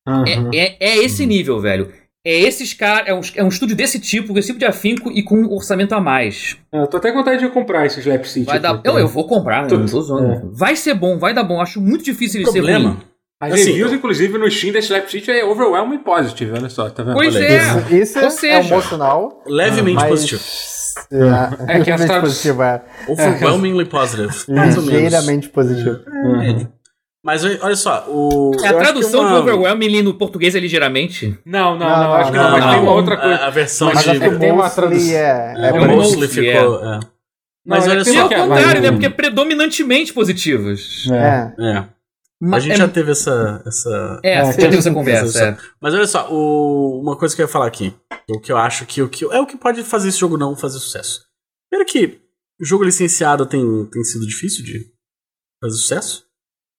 Aham. É, é, é esse nível, velho. É esses caras. É um, é um estúdio desse tipo, com esse tipo de afinco e com um orçamento a mais. É, Eu tô até com vontade de comprar esse Slap City. Vai dar. aqui, Eu, eu vou comprar, eu não tô zoando. Vai ser bom, vai dar bom. Acho muito difícil ele ser ruim. Problema. As Assim, reviews, inclusive, no Steam da Slap City é overwhelming positive, olha só, tá vendo? Pois é. Isso Ou é seja- emocional. Levemente mas... positivo. É, É que as levemente tradu- positivo, é. Overwhelmingly positive. Mais ou menos. Ligeiramente positivo. Uhum. Mas olha só, o. A eu acho tradução uma- overwhelming no português é ligeiramente. Não, não, não, Não, acho que não, não, mas não. tem uma outra A, coisa. a versão Mas Mas de. que tem uma tradução. é, É, é o mostly ficou. É. Não, Mas é olha só, E ao contrário, mas- né? Porque é predominantemente positivas. É. É. A gente é, já teve essa. essa... É, É, já teve a essa conversa. é. Mas olha só, o- uma coisa que eu ia falar aqui. O que eu acho que, o que é o que pode fazer esse jogo não fazer sucesso. Primeiro que o jogo licenciado tem, tem sido difícil de fazer sucesso,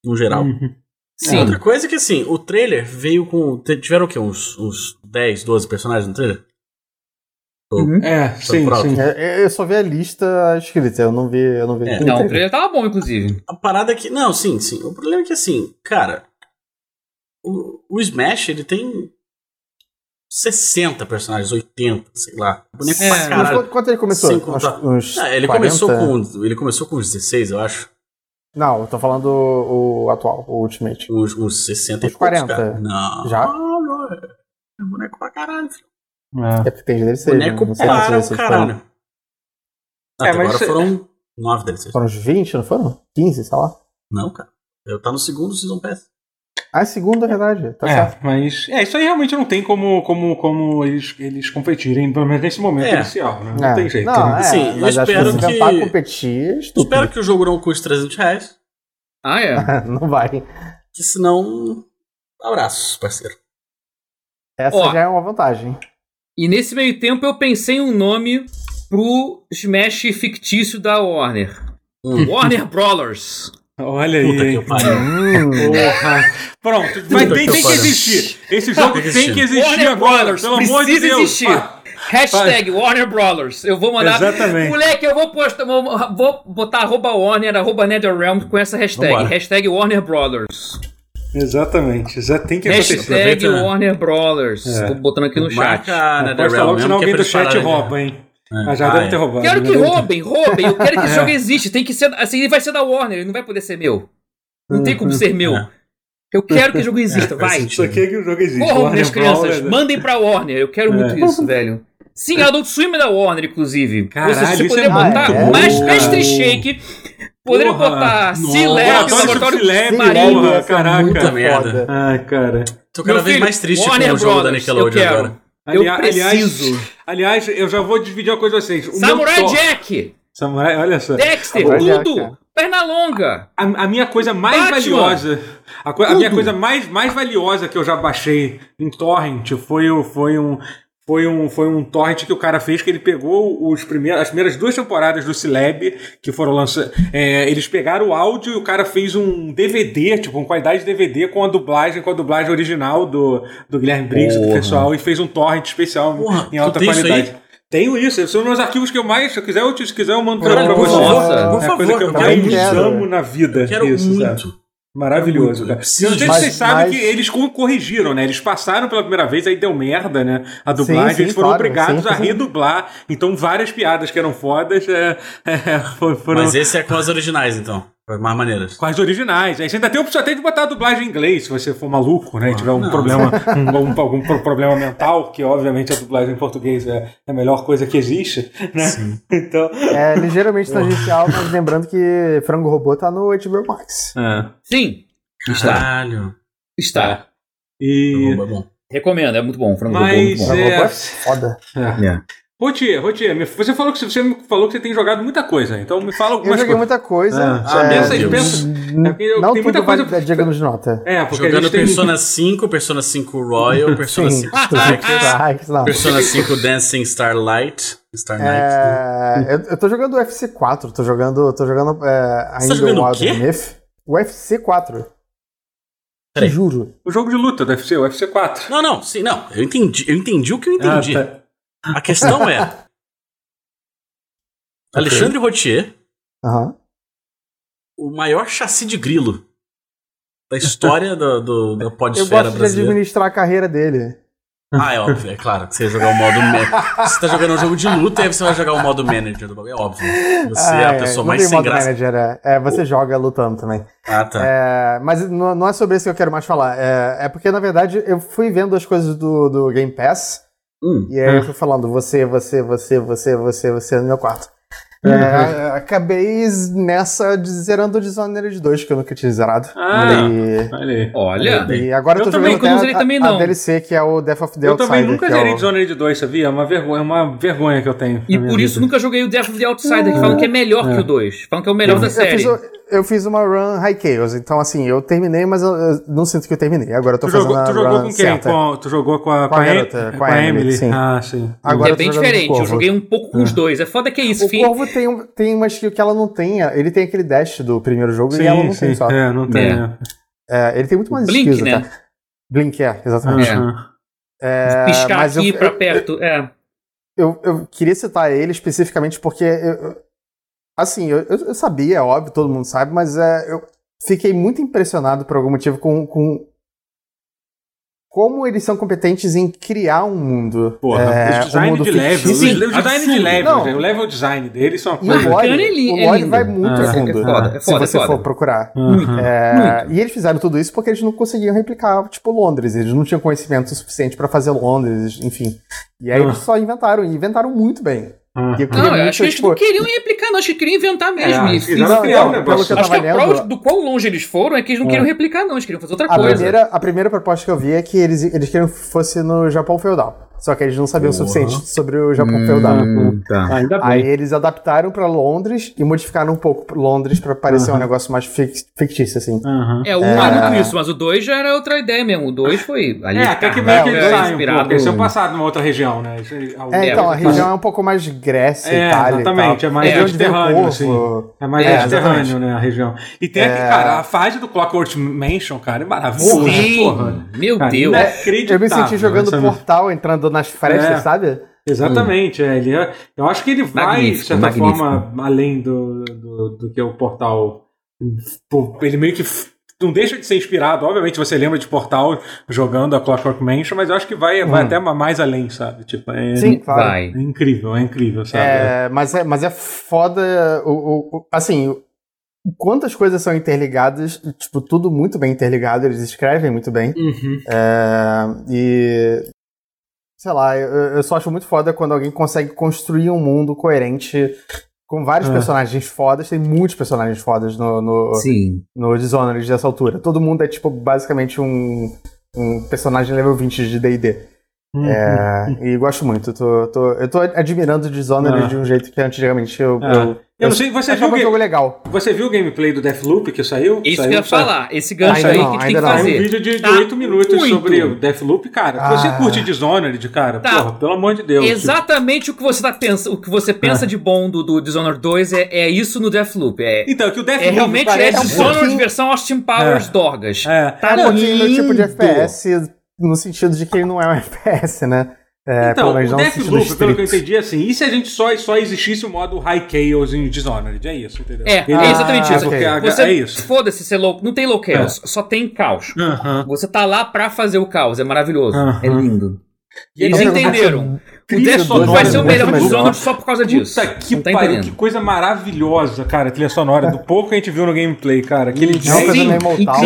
no geral. Uhum. Sim. Outra coisa é que, assim, o trailer veio com. Tiveram o quê? Uns, uns 10, 12 personagens no trailer? Uhum. É, sim, sim. É, Eu só vi a lista escrita, eu não vi. Eu não vi É. Não, o trailer. tava bom, inclusive. A parada é que. Não, sim, sim. O problema é que, assim, cara. O, o Smash, ele tem. 60 personagens, 80, sei lá. Boneco É, pra caralho. quanto, quanto ele começou? Uns, contar- uns Ah, ele 40? começou com. Ele começou com uns 16, eu acho. Não, eu tô falando o, o atual, o Ultimate. Uns, uns 60 Uns e poucos, 40. cara. Não. Já? Não, é. É boneco pra caralho, filho. É. É porque tem DLC. Boneco né? Não para o caralho. Até É, agora foram 9 DLCs. Foram uns 20, não foram? 15, sei lá. Não, cara. Eu tá no segundo Season Pass. É segundo, é verdade. Tá É, certo. mas é, isso aí realmente não tem como, como, como eles, eles competirem, pelo menos nesse momento É. inicial, né? Não É. tem jeito. Não, né? é, Sim, eu mas acho espero que que- competir é estúpido. Espero que o jogo não custe 300 reais. Ah, é. não vai. Que senão. Abraços, parceiro. Essa Ó. já é uma vantagem. E nesse meio tempo eu pensei um nome pro Smash fictício da Warner. Hum. Warner Brawlers. Olha aí. Puta. Hum, Porra. Pronto, mas Puta tem, que tem que existir. Esse jogo Tem que tem que existir. Warner agora, Brawlers. pelo amor de Deus. existir. Pá. Hashtag Warner Brawlers. Eu vou mandar. Exatamente. Moleque, eu vou postar. Vou, vou botar arroba Warner, arroba NetherRealm com essa hashtag. Vambora. Hashtag Warner Brawlers. Exatamente, já tem que acontecer. Hashtag. Warner Brawlers. É. Tô botando aqui no chat. Marca a Aposta NetherRealm logo, senão é alguém do chat rouba, hein? É. Ah, já Ah, deve é. ter roubado. Quero né? que roubem, roubem. Eu quero que esse jogo existe. Tem que ser. Assim, ele vai ser da Warner, ele não vai poder ser meu. Não tem como ser meu. É. Eu quero que o jogo exista, É, vai. Isso aqui é que o jogo existe. Corram, Warner minhas crianças, Brawler, né? mandem pra Warner. Eu quero muito isso, velho. Sim, Adult Swim é da Warner, inclusive. Caralho, Ou seja, se isso poder é botar muito mais Mestre cara. Shake, poderia Porra, botar nossa. C-Lab, Laboratório Marinho. é caraca. merda. Ai, cara. Tô cada Meu vez filho, mais triste Warner com o jogo da Nickelodeon eu Eu preciso. Aliás, eu já vou dividir uma coisa com vocês. O Samurai Jack, Samurai, olha só. Dexter, Samurai Jack, tudo. é. Pernalonga. A, a minha coisa mais Batman. valiosa. A, co- a minha coisa mais, mais valiosa que eu já baixei em torrent foi, o- foi um. Foi um, foi um torrent que o cara fez que ele pegou os primeiros, as primeiras duas temporadas do Cileb, que foram lançadas. eles pegaram o áudio e o cara fez um DVD, tipo, com qualidade de DVD com a dublagem, com a dublagem original do, do Guilherme Briggs e do Porra. pessoal, e fez um torrent especial Porra, em alta isso qualidade. Tenho isso, esses são meus arquivos que eu mais. Se eu quiser, eu, te- se quiser, eu mando pra, pra por você. favor, é a coisa que eu eu mais quero. amo na vida. Quero isso, sabe? Maravilhoso, Eu cara. Eu não sei se disso. vocês sabem Mas- que eles co- corrigiram, né? Eles passaram pela primeira vez, aí deu merda, né? A dublagem, sim, eles foram claro, obrigados sim, a sim. redublar. Então, várias piadas que eram fodas é, é, foram, foram Mas esse é com as originais, então. Mais maneiras. com as originais. Aí você ainda tem a opção até de botar a dublagem em inglês, se você for maluco, né? E tiver um não. problema, um- algum, algum pro- problema mental, que obviamente a dublagem em português é a melhor coisa que existe, né? Então. É ligeiramente tangencial, mas lembrando que Frango Robô tá no HBO Max. É. Sim, está. Caralho. Está. E. É bom, é bom. Recomendo, é muito bom. Frango Mas, Robô, muito bom. Frango É. Robô é foda. É. Rotier, Rotier, você falou que você falou que você tem jogado muita coisa, então me fala Eu algumas joguei coisas. muita coisa. Ah, é, pensa- Deus. pensa- é porque eu- não tem muita vale coisa- diga de nota. É, porque a Jogando gente tem... Persona 5, Persona 5 Royal, Persona Sim, 5 Strikes, Strikers. Persona 5 Dancing Starlight. Starlight. É, eu, eu tô jogando o UFC 4, tô jogando, tô jogando é, ainda jogando o Wild? Myth. O UFC 4. Peraí. Juro. O jogo de luta do UFC, o UFC 4. Não, não, sim, não. Eu entendi, eu entendi o que eu entendi. Ah, tá. A questão é. Alexandre Rotier, Aham. o maior chassi de grilo da história do, do- da Eu podesfera gosto de brasileira. administrar a carreira dele. Ah, é óbvio, é claro que você ia jogar o modo manager. Você tá jogando um jogo de luta e aí você vai jogar o modo manager do bagulho, é óbvio. Você é Ah, a pessoa mais sem modo graça. Manager, é. É, você joga lutando também. Ah, tá. É, mas não, não é sobre isso que eu quero mais falar. É, é porque, na verdade, eu fui vendo as coisas do, do Game Pass. Hum. E aí eu fui falando, você, você, você, você, você, você no meu quarto. É, acabei nessa de- zerando o Dishonored 2, que eu nunca tinha zerado. Ah, e, olha e agora eu Eu tô também, jogando que eu até a, também, a não. DLC, que é o Death of the Eu Outsider. também nunca é zerei o- Dishonored 2, sabia? É uma vergonha, é uma vergonha que eu tenho. E por isso vida. nunca joguei o Death of the Outsider, que falam que é melhor que o 2. Falam que é o melhor eu, da eu série. fiz, o- eu fiz uma run High Chaos, então assim, eu terminei, mas eu, eu não sinto que eu terminei. Agora eu tô Tu fazendo jogou, a tu jogou run com quem? Com- tu jogou com a, Com a Em- garota, com a Emily, sim. Ah, sim. Agora é eu tô bem diferente. Eu joguei um pouco com os dois. É foda que é isso. O tem, um- tem uma skill que ela não tem. Ele tem aquele dash do primeiro jogo e ela não sim, tem só. É, não tem. É. né? É, ele tem muito mais Blink, skills né? até. Blink, é, exatamente. É. Aham. É, Piscar mas eu- aqui pra eu- perto. É. Eu, eu queria citar ele especificamente porque, eu- eu- assim, eu, eu sabia, é óbvio, todo mundo sabe, mas é, eu fiquei muito impressionado por algum motivo com, com como eles são competentes em criar um mundo. Porra, é, o design um mundo de level. fictício. O design de level, Não. o level design deles são uma E o coisa. lore, Bacana é li- o é lore vai muito Ah, fundo. é foda, é se foda, você é foda. for procurar. Aham. É, e eles fizeram tudo isso porque eles não conseguiam replicar, tipo, Londres. Eles não tinham conhecimento suficiente pra fazer Londres, enfim. E aí Ah. eles só inventaram, e inventaram muito bem. Ah. E eu Não, eu muito, acho que eles tipo, não queriam replicar, não. Acho que queriam inventar mesmo. É, E- quiseram Não, criar um não, negócio. que eu Acho que a tava prova lendo, do quão longe eles foram é que eles não queriam replicar, não. Eles queriam fazer outra a coisa. primeira, a primeira proposta que eu vi é que eles, eles queriam que fosse no Japão feudal. Só que eles não sabiam o Porra. suficiente sobre o Japão feudal. Hum, tá. Ainda bem. Aí eles adaptaram pra Londres e modificaram um pouco Londres pra parecer um Aham. negócio mais fic- fictício, assim. Aham. É, o 1 é muito isso, mas o 2 já era outra ideia mesmo. O 2 foi ali. É, até que É, meio que o dois saem um inspirado-. Eles são passados numa outra região, né? É, É, então, a região é um pouco mais Grécia, É, Itália exatamente, e tal. é mais de mediterrâneo, assim. É mais É, mediterrâneo, exatamente. né, a região. E tem aqui, É. cara, a fase do Clockwork Mansion, cara, é maravilhoso. Sim, porra. meu Cara, Deus. Eu me senti jogando Portal, entrando nas frestas, É. sabe? Exatamente, é, ele é- eu acho que ele vai, de certa magnífico. forma, além do, do, do que o Portal. Ele meio que não deixa de ser inspirado. Obviamente você lembra de Portal jogando a Clockwork Mansion, mas eu acho que vai, vai Hum. até mais além, sabe? Tipo, é, Sim, claro. Vai. é incrível, é incrível, sabe? É, mas, é, mas é foda. O, o- o- assim, o- quantas coisas são interligadas, tipo, tudo muito bem interligado, eles escrevem muito bem. Uhum. É, e. Sei lá, eu, eu só acho muito foda quando alguém consegue construir um mundo coerente com vários É. personagens fodas. Tem muitos personagens fodas no, no, Sim. no Dishonored dessa altura. Todo mundo é, tipo, basicamente um, um personagem level 20 de DD. Uhum. É, e gosto muito. Tô, tô- eu tô admirando o Dishonored Ah. de um jeito que antigamente eu. Ah. eu, Eu não sei, você viu, um jogo legal. você viu o gameplay do Deathloop que saiu? Isso saiu, que eu ia falar. Esse gancho Ainda aí não, que a gente tem que não. Saiu um fazer. vídeo de, de Tá 8 minutos muito. sobre o Deathloop, cara. Se você Ah. curte Dishonored, cara, Tá. porra, pelo amor de Deus. Exatamente o que você tá pensa, o que você pensa Ah. de bom do, do Dishonored 2 é, é isso no Deathloop. É, Então, que o Deathloop é realmente é um Dishonored pouquinho- versão Austin Powers É. Dorgas. É. Tá É um pouquinho tipo de. FPS, no sentido de que ele não é um FPS, né? É, Então, pelo menos o Deathloop, pelo que eu entendi, é assim, e se a gente só, só existisse o modo High Chaos em Dishonored? É isso, entendeu? É, Ele- é exatamente Ah, isso. a- Você, é isso. Foda-se, ser low, não tem low chaos, só tem caos. Aham. Você tá lá pra fazer o caos, é maravilhoso, Aham. é lindo. E eles Nossa, entenderam. O sonora vai ser o melhor. Dishonored só por causa disso. Puta que tá pariu, que coisa maravilhosa, cara, a trilha sonora, do pouco que a gente viu no gameplay, cara. Aquele É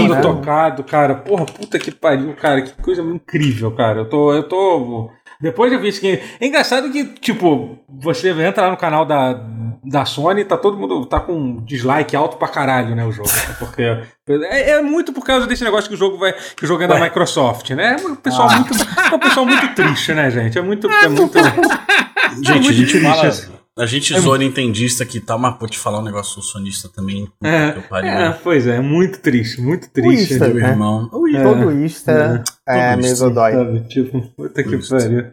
né? tocado, cara. Porra, puta que pariu, cara. Que coisa incrível, cara. Eu tô. Eu tô. Depois eu vi esse game. É engraçado que, tipo, você entra lá no canal da, da Sony tá todo mundo tá com dislike alto pra caralho, né? O jogo. Porque. É, é muito por causa desse negócio que o jogo vai. Que o jogo é da Microsoft, né? É um pessoal Ah. muito. É um pessoal muito triste, né, gente? É muito. É muito. Gente, a gente fala. assim. A gente zoa nintendista que tá, mas vou te falar um negócio sonista também. É, que eu pariu. é, pois é, é muito triste, muito triste. Uísta, Meu né? irmão. Ui, É. Todo Ista é, Ista, dodói. Sabe? Tipo, puta que Isso. pariu.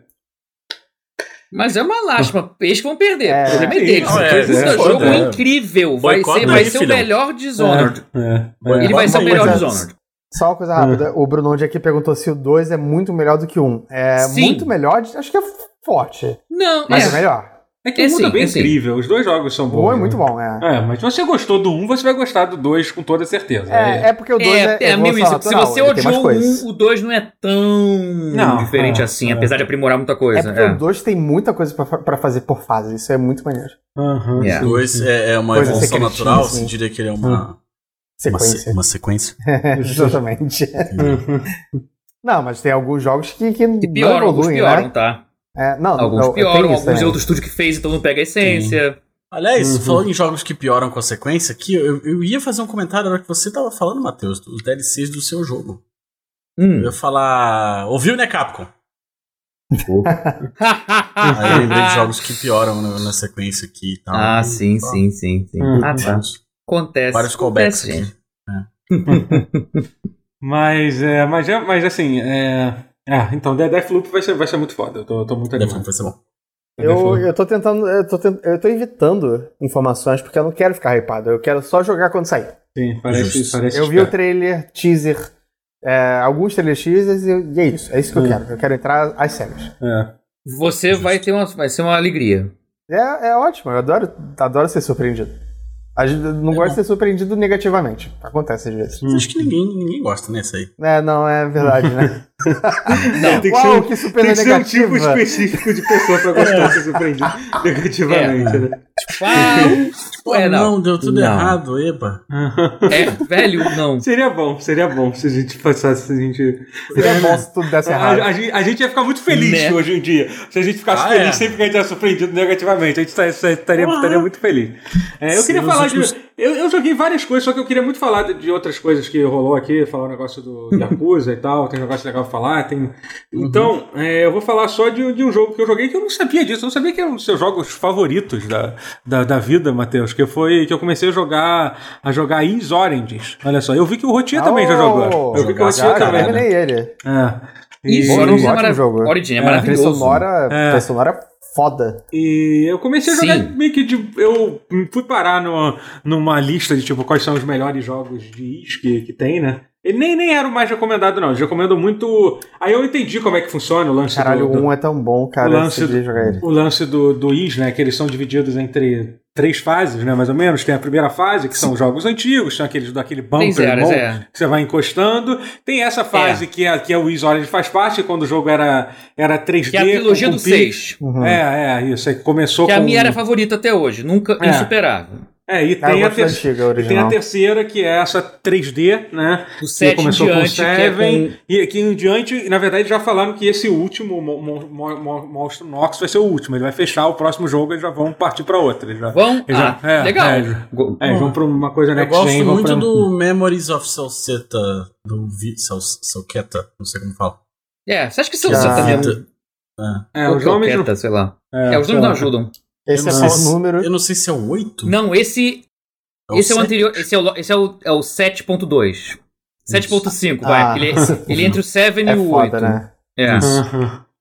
Mas é uma lástima, eles que vão perder. É, o problema é sim, deles. não, é, o é, jogo é. é incrível. Vai Boicota ser, vai aí, ser o melhor Dishonored. É, é. Ele vai ser o melhor Dishonored. Só uma coisa rápida, o Bruno onde aqui perguntou se o 2 é muito melhor do que o 1. Um. É Sim. muito melhor, acho que é forte, Não, mas é, é. melhor. É que É o mundo é sim, bem é sim. incrível, os dois jogos são O bons. 1 é né? muito bom, é. É, mas se você gostou do 1, você vai gostar do 2 com toda certeza. É, é porque o 2 é, É, é meio isso. Se você odiou coisas. um, o 2 não é tão Não, diferente é, assim, é. apesar de aprimorar muita É coisa. porque É. o 2 tem muita coisa pra, fa- pra fazer por fase, isso é muito maneiro. Aham, Yeah. sim, Dois sim. é, é uma Coisa evolução secretinha, natural, assim. você diria que ele é uma, uma, se- Sequência. uma sequência. Exatamente. Uhum. Não, mas tem alguns jogos que, que, Que não pioram, alguns evoluem, pioram, né? tá? É, não, Alguns não, pioram, isso alguns é outro estúdio que fez, então não pega a essência. Aliás, Uhum. falando em jogos que pioram com a sequência, aqui, eu, eu ia fazer um comentário na hora que você tava falando, Matheus, dos DLCs do seu jogo. Hum. Eu ia falar. Ouviu, né, Capcom? Aí eu lembrei de jogos que pioram na, na sequência aqui e tal. Ah, sim, sim, sim, sim. Hum. Ah, tá. Acontece. Vários acontece, callbacks gente. Mas, é, mas, é, mas assim, é... Ah, então, The Deathloop vai ser, vai ser muito foda. Eu tô, tô muito animado. vai ser bom. Eu, eu tô tentando. Eu tô, tent- eu tô evitando informações porque eu não quero ficar hypado. Eu quero só jogar quando sair. Sim, parece, Justo. parece Eu vi o trailer, teaser, é, alguns trailers teasers e, e é isso. É isso que eu Hum. quero. Eu quero entrar às cegas. É. Você vai ter uma, vai ser uma alegria. É, é ótimo, eu adoro, adoro ser surpreendido. A gente não É gosta bom. de ser surpreendido negativamente. Acontece às vezes. Acho que ninguém, ninguém gosta nessa aí. É, não, é verdade, né? Não. Tem que Uau, ser um- que super Tem que ser um negativa. tipo específico de pessoa pra gostar de ser surpreendido negativamente, né? Ah, Pô, é, não. não, deu tudo Não. errado, eba. É, velho, não. Seria bom, seria bom se a gente passasse, se a gente... Seria bom se tudo desse A, errado. a gente, a gente ia ficar muito feliz Né? hoje em dia. Se a gente ficasse Ah, feliz é. sempre que a gente era surpreendido negativamente. A gente estaria, Porra. estaria muito feliz. É, eu Sim, queria falar últimos- de. Eu, eu joguei várias coisas, só que eu queria muito falar de, de outras coisas que rolou aqui. Falar o negócio do Yakuza e tal. Tem um negócio legal pra falar. Tem... Uhum. Então, é, eu vou falar só de, de um jogo que eu joguei que eu não sabia disso. Eu não sabia que era um dos seus jogos favoritos da, da, da vida, Matheus. Que foi que eu comecei a jogar a jogar Is Oranges. Olha só. Eu vi que o Rotinha também já jogou. Eu vi que o Já, também. caralho. terminei ele. É. E- Origin é, ótimo marav jogo. Origin é É, Trilha maravilhoso. sonora, É. trilha sonora foda. E eu comecei a jogar Sim. meio que de. Eu fui parar no, numa lista de tipo quais são os melhores jogos de Is que, que tem, né? Ele nem, nem era o mais recomendado, não. Eles recomendam muito. Aí eu entendi como é que funciona o lance Caralho, do. do- o 1 é tão bom, cara. o lance, eu decidi jogar ele. o lance do, do Is, né? Que eles são divididos entre três fases, né? Mais ou menos. Tem a primeira fase, que são os jogos antigos, são aqueles daquele bumper mode, é. que você vai encostando. Tem essa fase que, é, que é o Is Orange faz parte, quando o jogo era, era 3D. Que é a trilogia com- do com pix. 6. Uhum. É, é, isso. Aí começou Que é com. a minha era favorita até hoje. Nunca É. insuperável. É, e eu tem, a ter- antiga, e tem a terceira, que é essa 3D, né? Do Que 7 em começou com o diante, que é Seven, com... e aqui em diante, na verdade, já falaram que esse último, Mo- Mo- Mo- Mo- Monstro Nox, vai ser o último. Ele vai fechar o próximo jogo, eles já vão partir pra outra. Já, Vão? já- Ah, é, legal. É, é, eles vão pra uma coisa Eu next gosto gen. muito pra... do Memories of Salseta, do Vi- Sal- Salqueta, não sei como fala. É, você acha que é o tá mesmo? É. É, os nomes... sei lá. É, É, os nomes não ajudam. Esse Eu é sei se- número? Eu não sei se é o 8. Não, esse, É o esse é o anterior. Esse é o, esse é o, é o 7.2. 7.5, vai. Ah. porque Ele, é, ele é entre o 7 É e o foda, 8. né? É. Aham.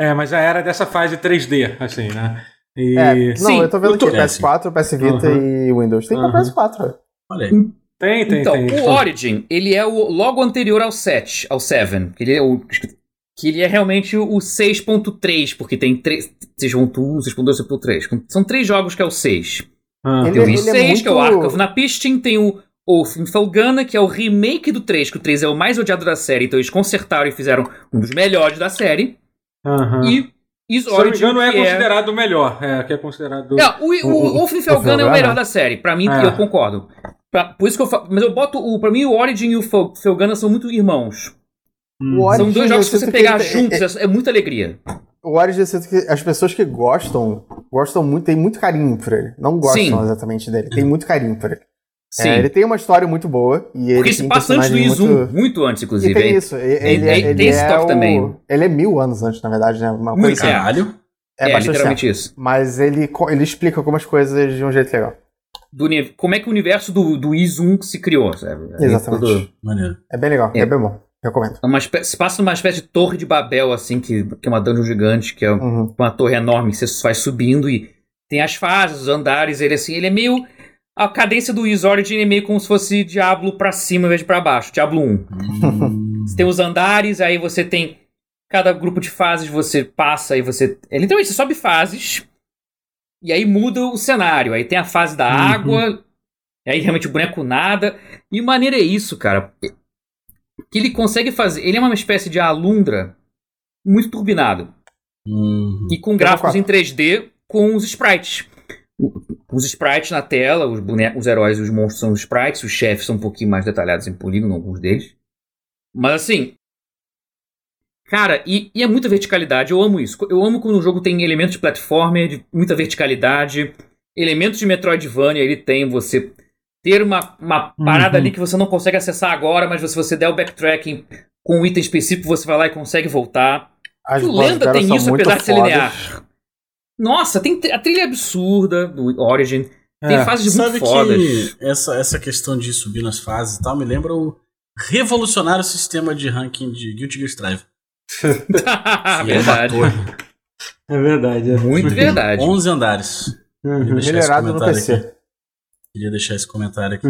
É, mas já era dessa fase 3D, assim, né? E... É, não, Sim, eu tô vendo aqui PS4, PS Vita Uhum. e Windows. Tem pra Uhum. PS4. Olha aí. Tem, tem, Então, tem. o Origin, ele é o logo anterior ao 7, ao 7. Que ele é o. Que ele é realmente o 6.3, porque tem 3, 6.1, 6.2, 6.3. São três jogos que é o 6. Ah, Ele- Tem o ele é 6, que é o muito- Ark of Napistin, tem o Olfenfelgana, que é o remake do 3, que o 3 é o mais odiado da série, então eles consertaram e fizeram um dos melhores da série. aham. E Is Se não me Origin, engano, é é... considerado o melhor. É, que é considerado... É, o, o, o- o é o melhor da série, pra mim, É. eu concordo. Pra- por isso que eu falo, mas eu boto, o, pra mim o Origin e o Fel- Felgana são muito irmãos. Hum. O Origin, São dois jogos que você pegar ele- juntos, é, é muita alegria. O Origin, eu sinto que as pessoas que gostam, gostam muito, tem muito carinho por ele. Não gostam Sim. exatamente dele, tem muito carinho por ele. Sim. É, ele tem uma história muito boa e ele Porque tem se passa antes do 1, muito... muito antes, E inclusive. tem hein? isso, ele, ele, tem- ele tem esse é toque o... também. Ele é mil anos antes, na verdade, né? Uma Muito, coisa assim. é. Caralho. É, É, literalmente tempo. isso. Mas ele, ele explica algumas coisas de um jeito legal. Do como é que o universo do, do 1 se criou, sabe? Aí Exatamente. É bem legal, É. é, bem bom. Recomendo. é uma espé- se passa numa espécie de torre de Babel, assim, que, que é uma dungeon gigante, que é Uhum. uma torre enorme que você vai subindo e tem as fases, os andares, ele assim, ele é meio. A cadência do Is Origin é meio como se fosse Diablo pra cima em vez de pra baixo, Diablo 1. Hum. Você tem os andares, aí você tem. Cada grupo de fases você passa e você. É, literalmente, você sobe fases. E aí muda o cenário. Aí tem a fase da Uhum. água. E aí realmente o boneco nada. E maneira é isso, cara. Que ele consegue fazer. Ele é uma espécie de alundra muito turbinado. Hum. E com gráficos em 3D com os sprites. Os sprites na tela, os, bonecos, os heróis e os monstros são os sprites, os chefes são um pouquinho mais detalhados em polígono, alguns deles. Mas assim. Cara, e, e é muita verticalidade, eu amo isso. Eu amo quando o jogo tem elementos de platformer, de muita verticalidade, elementos de Metroidvania, ele tem você ter uma, uma parada Uhum. ali que você não consegue acessar agora, mas se você der o backtracking com um item específico, você vai lá e consegue voltar. As o Lenda tem isso, apesar de ser linear. Nossa, tem a trilha absurda do Origin. Tem É. fases Sabe muito fodas. que essa, essa questão de subir nas fases e tal me lembra o revolucionário sistema de ranking de Guilty Gear Strive. É verdade. É verdade. É. Muito verdade. 11 andares. Uhum. Melhorado no PC. aqui. Queria deixar esse comentário aqui.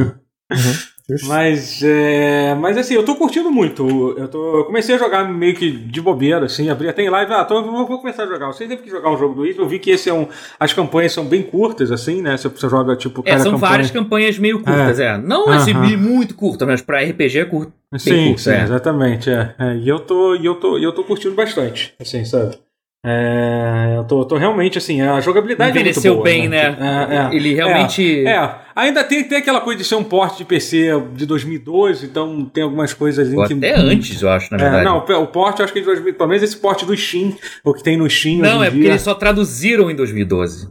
Mas, é, mas assim, eu tô curtindo muito. Eu, tô, eu comecei a jogar meio que de bobeira, assim, abri até em live, ah, tô, vou, vou começar a jogar. Vocês devem que jogar um jogo do Wii. Eu vi que esse é um. As campanhas são bem curtas, assim, né? Você, você joga, tipo, É, são campanha. várias campanhas meio curtas, é. Não assim, Aham. muito curtas, mas pra RPG é curto. Sim, curto, sim, é. exatamente. É. É, e eu tô, e eu tô, e eu tô curtindo bastante, assim, sabe? É, eu tô, tô realmente assim, a jogabilidade Envelheceu é muito boa, bem, né? É, é. Ele realmente. É, é. ainda tem, tem aquela coisa de ser um porte de PC de 2012, então tem algumas coisas Ou que. até antes, eu acho, na É, verdade. não, o porte eu acho que é de 2000, pelo menos esse porte do Steam, o que tem no Steam Não, é porque dia. eles só traduziram em 2012.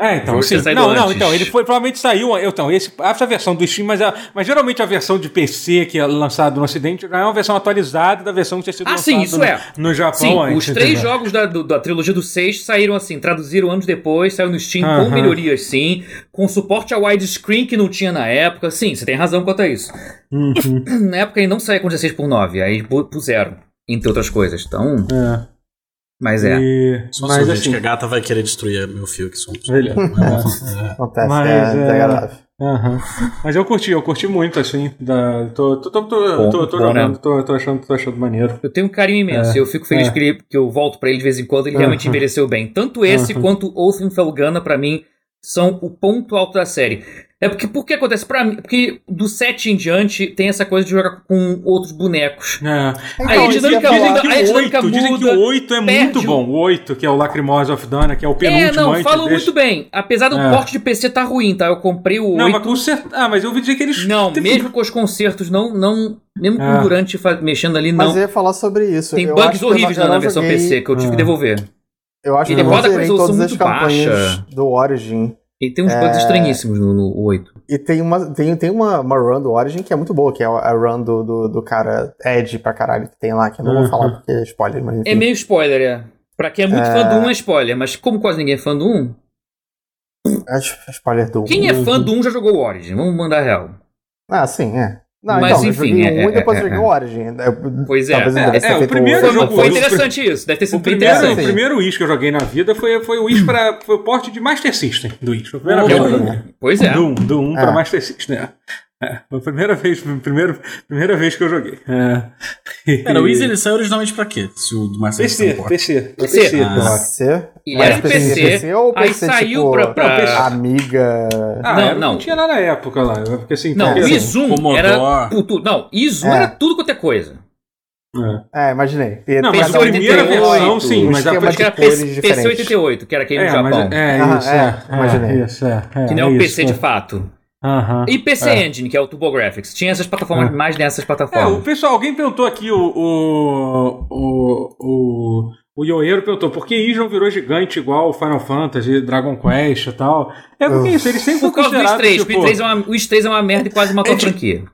É, então, sim. Não, não, antes. então, ele foi, provavelmente saiu, então, esse, essa versão do Steam, mas, a, mas geralmente a versão de PC que é lançada no Ocidente já é uma versão atualizada da versão que tinha sido Ah, sim, isso no, é. no Japão Sim, antes. os três entendeu? jogos da, do- da trilogia do 6 saíram assim, traduziram anos depois, saiu no Steam com Aham. melhorias, sim, com suporte a widescreen que não tinha na época. Sim, você tem razão quanto a isso. Uhum. Na época ele não saía com 16 por 9, aí pu- puseram, entre outras coisas. Então, É. mas é. E- Só mas sorvete assim, que a gata vai querer destruir meu fio que som. Beleza. Acontece, Mas, é é. Mas eu curti, eu curti muito, assim. Da, tô, tô, tô, tô, Bom, tô, tô bom, jogando, né? tô, tô, achando, tô achando maneiro. Eu tenho um carinho imenso. É, eu fico feliz é. que, ele- que eu volto pra ele de vez em quando. Ele realmente Aham. envelheceu bem. Tanto esse quanto Oath in Felgana, pra mim, são o ponto alto da série. É porque, por que acontece? Pra mim, porque do 7 em diante tem essa coisa de jogar com outros bonecos. É. Aí a dinâmica que muda, falar. aí a dinâmica oito, dizem que muda, o 8 é muito o- bom. O 8, que é o Lacrimosa of Dana, que é o É, penúltimo não, antes falam desse. muito bem. Apesar do É. porte de PC tá ruim, tá? Eu comprei o Não, 8. mas com cer- Ah, mas eu ouvi dizer que eles. Não, teve- mesmo com os concertos, não, não mesmo com Ah. o Durante fa- mexendo ali, Mas não. eu ia falar sobre isso. Tem eu bugs que horríveis não- eu na, não versão joguei- PC que eu tive que devolver. Eu acho Ele que eu não com zerei resolução todas as muito campanhas baixa. do Origin. E tem uns bugs É. estranhíssimos no, no 8. E tem uma, tem, tem uma, uma run do Origin que é muito boa, que é a run do, do, do cara Ed pra caralho que tem lá, que eu não vou Uhum. falar porque é spoiler, mas enfim. É meio spoiler, é. Pra quem é muito É. fã do 1 é spoiler, mas como quase ninguém é fã do 1, É spoiler do quem é fã do 1 já jogou o Origin, vamos mandar real. Ah, sim, é. Não, Mas, então, eu enfim, joguei é- um e depois é- eu joguei é. o Origin. Eu- Pois é. Eu É, é, o primeiro Foi, jogo- foi o- interessante isso, deve ter sido O primeiro, o primeiro Wish que eu joguei na vida foi, foi o Wish para. Foi o porte de Master System do Wish. Foi a primeira Oh, vez É que eu um- joguei. Pois é. Do 1, do 1 É. para Master System. É. É, foi a primeira vez, primeiro, primeira vez que eu joguei. É. O Easy ele saiu originalmente pra quê? Se o do Master PC. PC, PC. PC. Ah. PC? Ele Mas era em PC, ou aí PC, saiu tipo, pra- pra- Não, PC. Amiga. Ah, Não, era- não. não tinha nada na época lá. Porque assim, Não, o assim, Izum Commodore. era. Puto, não, Izum É. era tudo quanto é coisa. é. É, imaginei. E Não, mas cada a um primeira tem versão, um sim, mas a- esquema Acho que de era cores PC, diferentes. 88, que era aquele no É, mas Japão. é, Ah, isso, é, é, imaginei. é, isso, é, é, que não é é o isso, PC de é. fato. Aham. E PC É. Engine, que é o TurboGrafx. Tinha essas plataformas, É. mais nessas É, o plataformas. pessoal, alguém perguntou aqui, o. O. O. O, o Yoeiro perguntou por que Ijon virou gigante igual o Final Fantasy, Dragon Quest e tal. É porque Uf. isso, eles sempre Por causa do considerados. X3, tipo, o X3 é uma, o X3 é uma merda e quase matou a É franquia.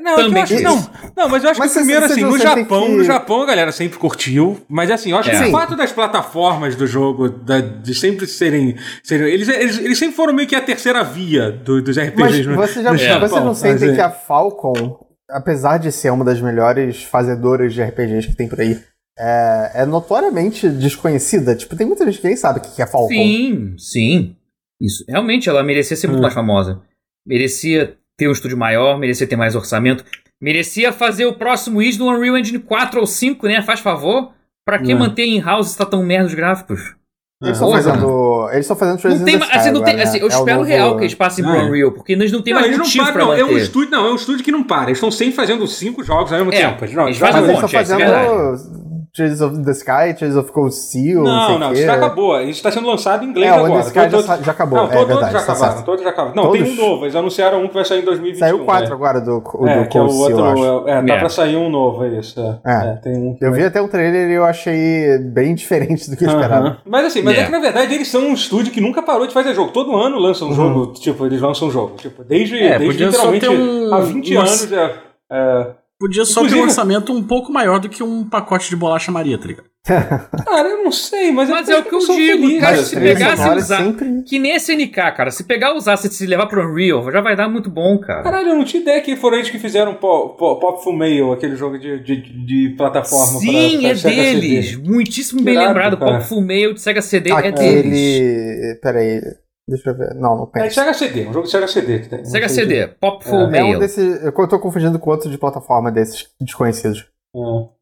Não, é que eu Também acho que isso. não. Não, mas eu acho Mas que primeiro, assim, no Japão, que- no Japão a galera sempre curtiu, mas assim, eu acho que É. o Sim. fato das plataformas do jogo, da- de sempre serem. serem eles, eles, eles sempre foram meio que a terceira via do- dos Mas RPGs no, você já, no você Japão. não sente mas, que é. a Falcon, apesar de ser uma das melhores fazedoras de RPGs que tem por aí, é, é notoriamente desconhecida? Tipo, tem muita gente que nem sabe o que é Falcon. Sim, sim. Isso. Realmente, ela merecia ser muito Hum. mais famosa. Merecia ter um estúdio maior, merecia ter mais orçamento. Merecia fazer o próximo Is no Unreal Engine 4 ou 5, né? Faz favor. Pra que Hum. manter em house se tá tão merda os gráficos? Eles estão Porra. fazendo. Eles estão fazendo Não tem, assim, não tem, agora, assim, né? eu É o espero novo- real que eles passem pro É. Unreal, porque eles não tem Não, mais eles não motivo param, pra não. É um manter. estúdio, não, é um estúdio que não para. Eles estão sempre fazendo cinco jogos ao mesmo É, tempo. Não, eles fazem um eles monte, estão é, fazendo Trails of the Sky, Trails of Cold Steel, não, Não, não, o isso já acabou. Isso está sendo lançado em inglês É, o agora. The Sky já, Todos- já acabou, Não, é todos verdade. já tá acabaram, todos já acabaram. Não, tem um Todos? novo. Eles anunciaram um que vai sair em 2021. Saiu quatro é. agora do, o É, do é o Cold Steel, eu acho. outro. É, tá É. pra sair um novo, é isso. É, É. É, tem um. Eu vai- vi até um trailer e eu achei bem diferente do que eu esperava. Mas assim, mas é. É. que na verdade eles são um estúdio que nunca parou de fazer jogo. Todo ano lança um jogo, tipo, eles lançam um jogo. Tipo, desde, É, desde literalmente ter um- há 20 uma- anos. É, é, Podia só ter Inclusive- um orçamento um pouco maior do que um pacote de bolacha Maria, tá ligado? Cara, eu não sei, mas, Mas é, é o que eu sou digo, feliz, cara, se pegasse sonora usar- sempre- Que nem SNK, cara. Se pegar e usar, se se levar pro Unreal, já vai dar muito bom, cara. Caralho, eu não tinha ideia que foram eles que fizeram Pop, Pop, Pop Full Mail, aquele jogo de, de, de plataforma. Sim, pra, é pra Sega deles. CD. Muitíssimo bem lembrado. cara. Pop Full Mail de Sega CD é deles. Aquele. Peraí. Deixa eu ver. Não, não É penso. Sega CD, um jogo de Sega CD que tem. Sega CD, Pop Full É, É Mail. um desses. Eu tô confundindo com outro de plataforma desses desconhecidos. É.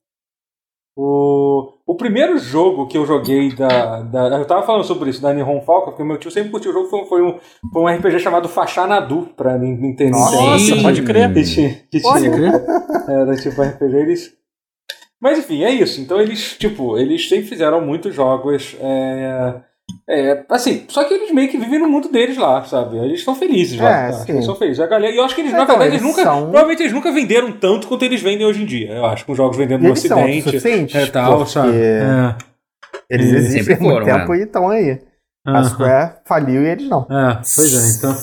O, o primeiro jogo que eu joguei da, da. Eu tava falando sobre isso, da Nihon Falcon, porque meu tio sempre curtiu o jogo, foi, foi um, foi um RPG chamado Fachanadu pra Nin- Nintendo. Nossa, Nintendo. pode crer. Que que Pode tinha- Era tipo RPG, eles. Mas enfim, é isso. Então eles, tipo, eles sempre fizeram muitos jogos. É, é, assim, só que eles meio que vivem no mundo deles lá, sabe? Eles estão felizes lá. É, tá? sim. Eles são felizes. A galera, e eu acho que eles, É, na então, verdade, eles eles nunca. são- Provavelmente eles nunca venderam tanto quanto eles vendem hoje em dia. Eu acho, com jogos vendendo E no eles são Ocidente. autossuficientes, É tal, porque sabe? É. Eles E existem sempre há muito foram, tempo né? e estão aí. A Aham. Square faliu e eles não. É, pois é, então.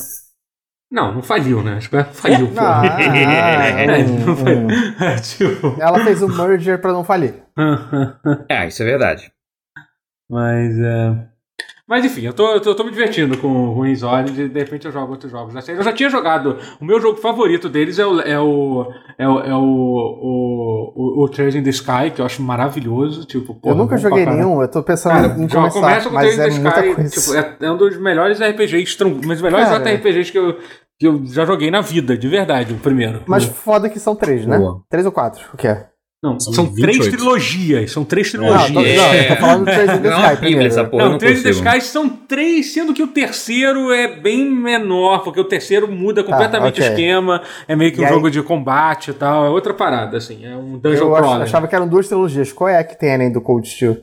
Não, não faliu, né? Acho que faliu. pô. Ah, É, não foi- hum, hum. é, tipo. Ela fez o merger pra não falir. É, isso é verdade. Mas é. Mas enfim, eu tô, eu tô, eu tô me divertindo com o Ruins Orange e de repente eu jogo outros jogos. Assim, Eu já tinha jogado. O meu jogo favorito deles é o. É o. É o, é o, o, o, o Trails in the Sky, que eu acho maravilhoso. Tipo, porra, eu nunca pra joguei nenhum, eu tô pensando Cara, em começar, começa com o mas Trails é in the muita Sky. Tipo, é, é um dos melhores RPGs, um dos melhores Cara. RPGs que eu, que eu já joguei na vida, de verdade, o primeiro. Mas foda que são três, né? Boa. Três ou quatro, o que é? Não, São são, três 28. trilogias. São três Não, tô, trilogias. não, eu tô falando do Trails in the Não é Sky bíblia essa primeiro. porra, eu não, não Três in the. Skies são três, sendo que o terceiro é bem menor, porque o terceiro muda completamente ok. o esquema, é meio que E um aí- jogo de combate e tal, é outra parada, assim, é um dungeon Eu crawler. achava que eram duas trilogias. Qual é que tem além do Cold Steel?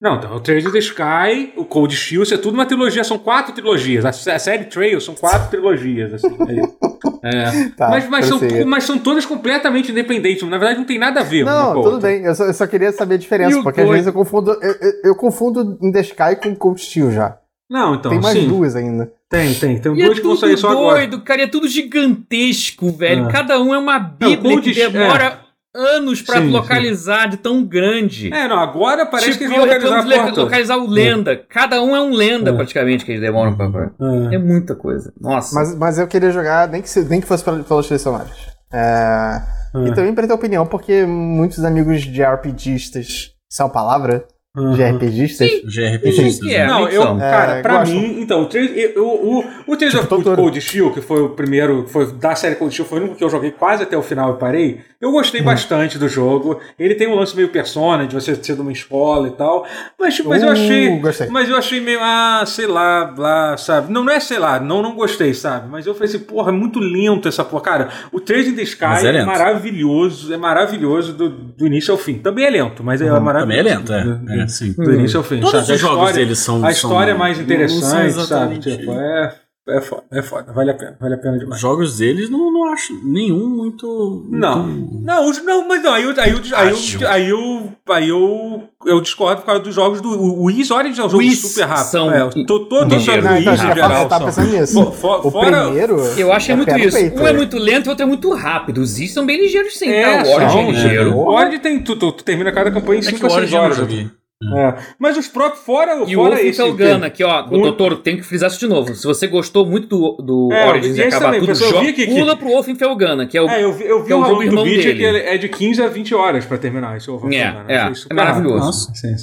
Não, então, o Trails in the Sky, o Cold Steel, isso é tudo uma trilogia, são quatro trilogias. A, a série Trails são quatro trilogias, assim. é isso. É. Tá, mas, mas, são, mas são todas completamente independentes, na verdade não tem nada a ver. Não, tudo outra. bem. Eu só, eu só queria saber a diferença, E porque às vezes eu confundo. Eu, eu, eu confundo In the Sky com Cold Steel já. Não, então, tem mais sim, duas ainda. tem, tem. Tem E é duas que vão sair só agora. doido, cara. É tudo gigantesco, velho. É. Cada um é uma bíblia Cold que demora anos pra Sim, localizar de tão grande. É, não, agora parece tipo, que eles vão localizar reclamo a de porta toda. localizar o lenda. Cada um é um lenda, É. praticamente, que eles demoram pra. pra- É. É muita coisa. Nossa. Mas, mas eu queria jogar, nem que, se- nem que fosse pelos selecionários. É, E também pra ter opinião, porque muitos amigos de RPGistas. Isso é uma palavra? De Uhum. RPGistas? GRPG. que é? Não, eu, cara, É, pra gostam. mim, então, o eu- o, o Trails Tipo of. Cold Steel, que foi o primeiro, foi da série Cold Steel, foi o único que eu joguei quase até o final e parei. Eu Hum. gostei bastante do jogo. Ele tem um lance meio persona, de você ser de uma escola e tal. Mas, mas eu Uh, achei. gostei. Mas eu achei meio, ah, sei lá, lá, sabe? Não, não é sei lá, não, não gostei, sabe? Mas eu falei assim, porra, é muito lento essa porra. Cara, o Trails in the Sky é é, maravilhoso, é maravilhoso do, do início ao fim. Também é lento, mas é maravilhoso. Também é lento, é. É sim. do início ao fim. Todos os jogos história- deles são. A história é são- mais interessante, sabe? exatamente- Tipo, é, é foda, é foda. Vale a pena, vale a pena Os demais. jogos deles não, não acho nenhum muito. Não, muito- não, os- não, mas não, aí, eu- aí, eu- aí, eu- aí, eu, aí eu, eu discordo por causa dos jogos do. O Wiz Origins é um jogo Wiz super rápido. são é, to- todos os jogos do Wiz em eu geral. tava são- pensando nisso. Fo- fo- O fora- primeiro. Eu acho é muito pé no isso. peito. Um é muito lento e o outro é muito rápido. Os Is são bem ligeiros sim, É, tá? O Origin é ligeiro. O Origin tem. Tu, tu, tu termina cada campanha em É que 5 o ou 6 Origin eu não horas. É. Mas os próprios, fora, E o fora Wolf esse. Felgana, aqui, ó, Um- doutor, tem que frisar isso de novo. Se você gostou muito do, do É, Origins e acabar também, tudo, joga, que- que- pula pro Wolf Felgana, que é o. É, eu vi, eu vi que é o o jogo round do irmão vídeo dele. que ele é de 15 a 20 horas pra terminar esse Wolf É, Felgana. é, é maravilhoso. Nossa. Sim?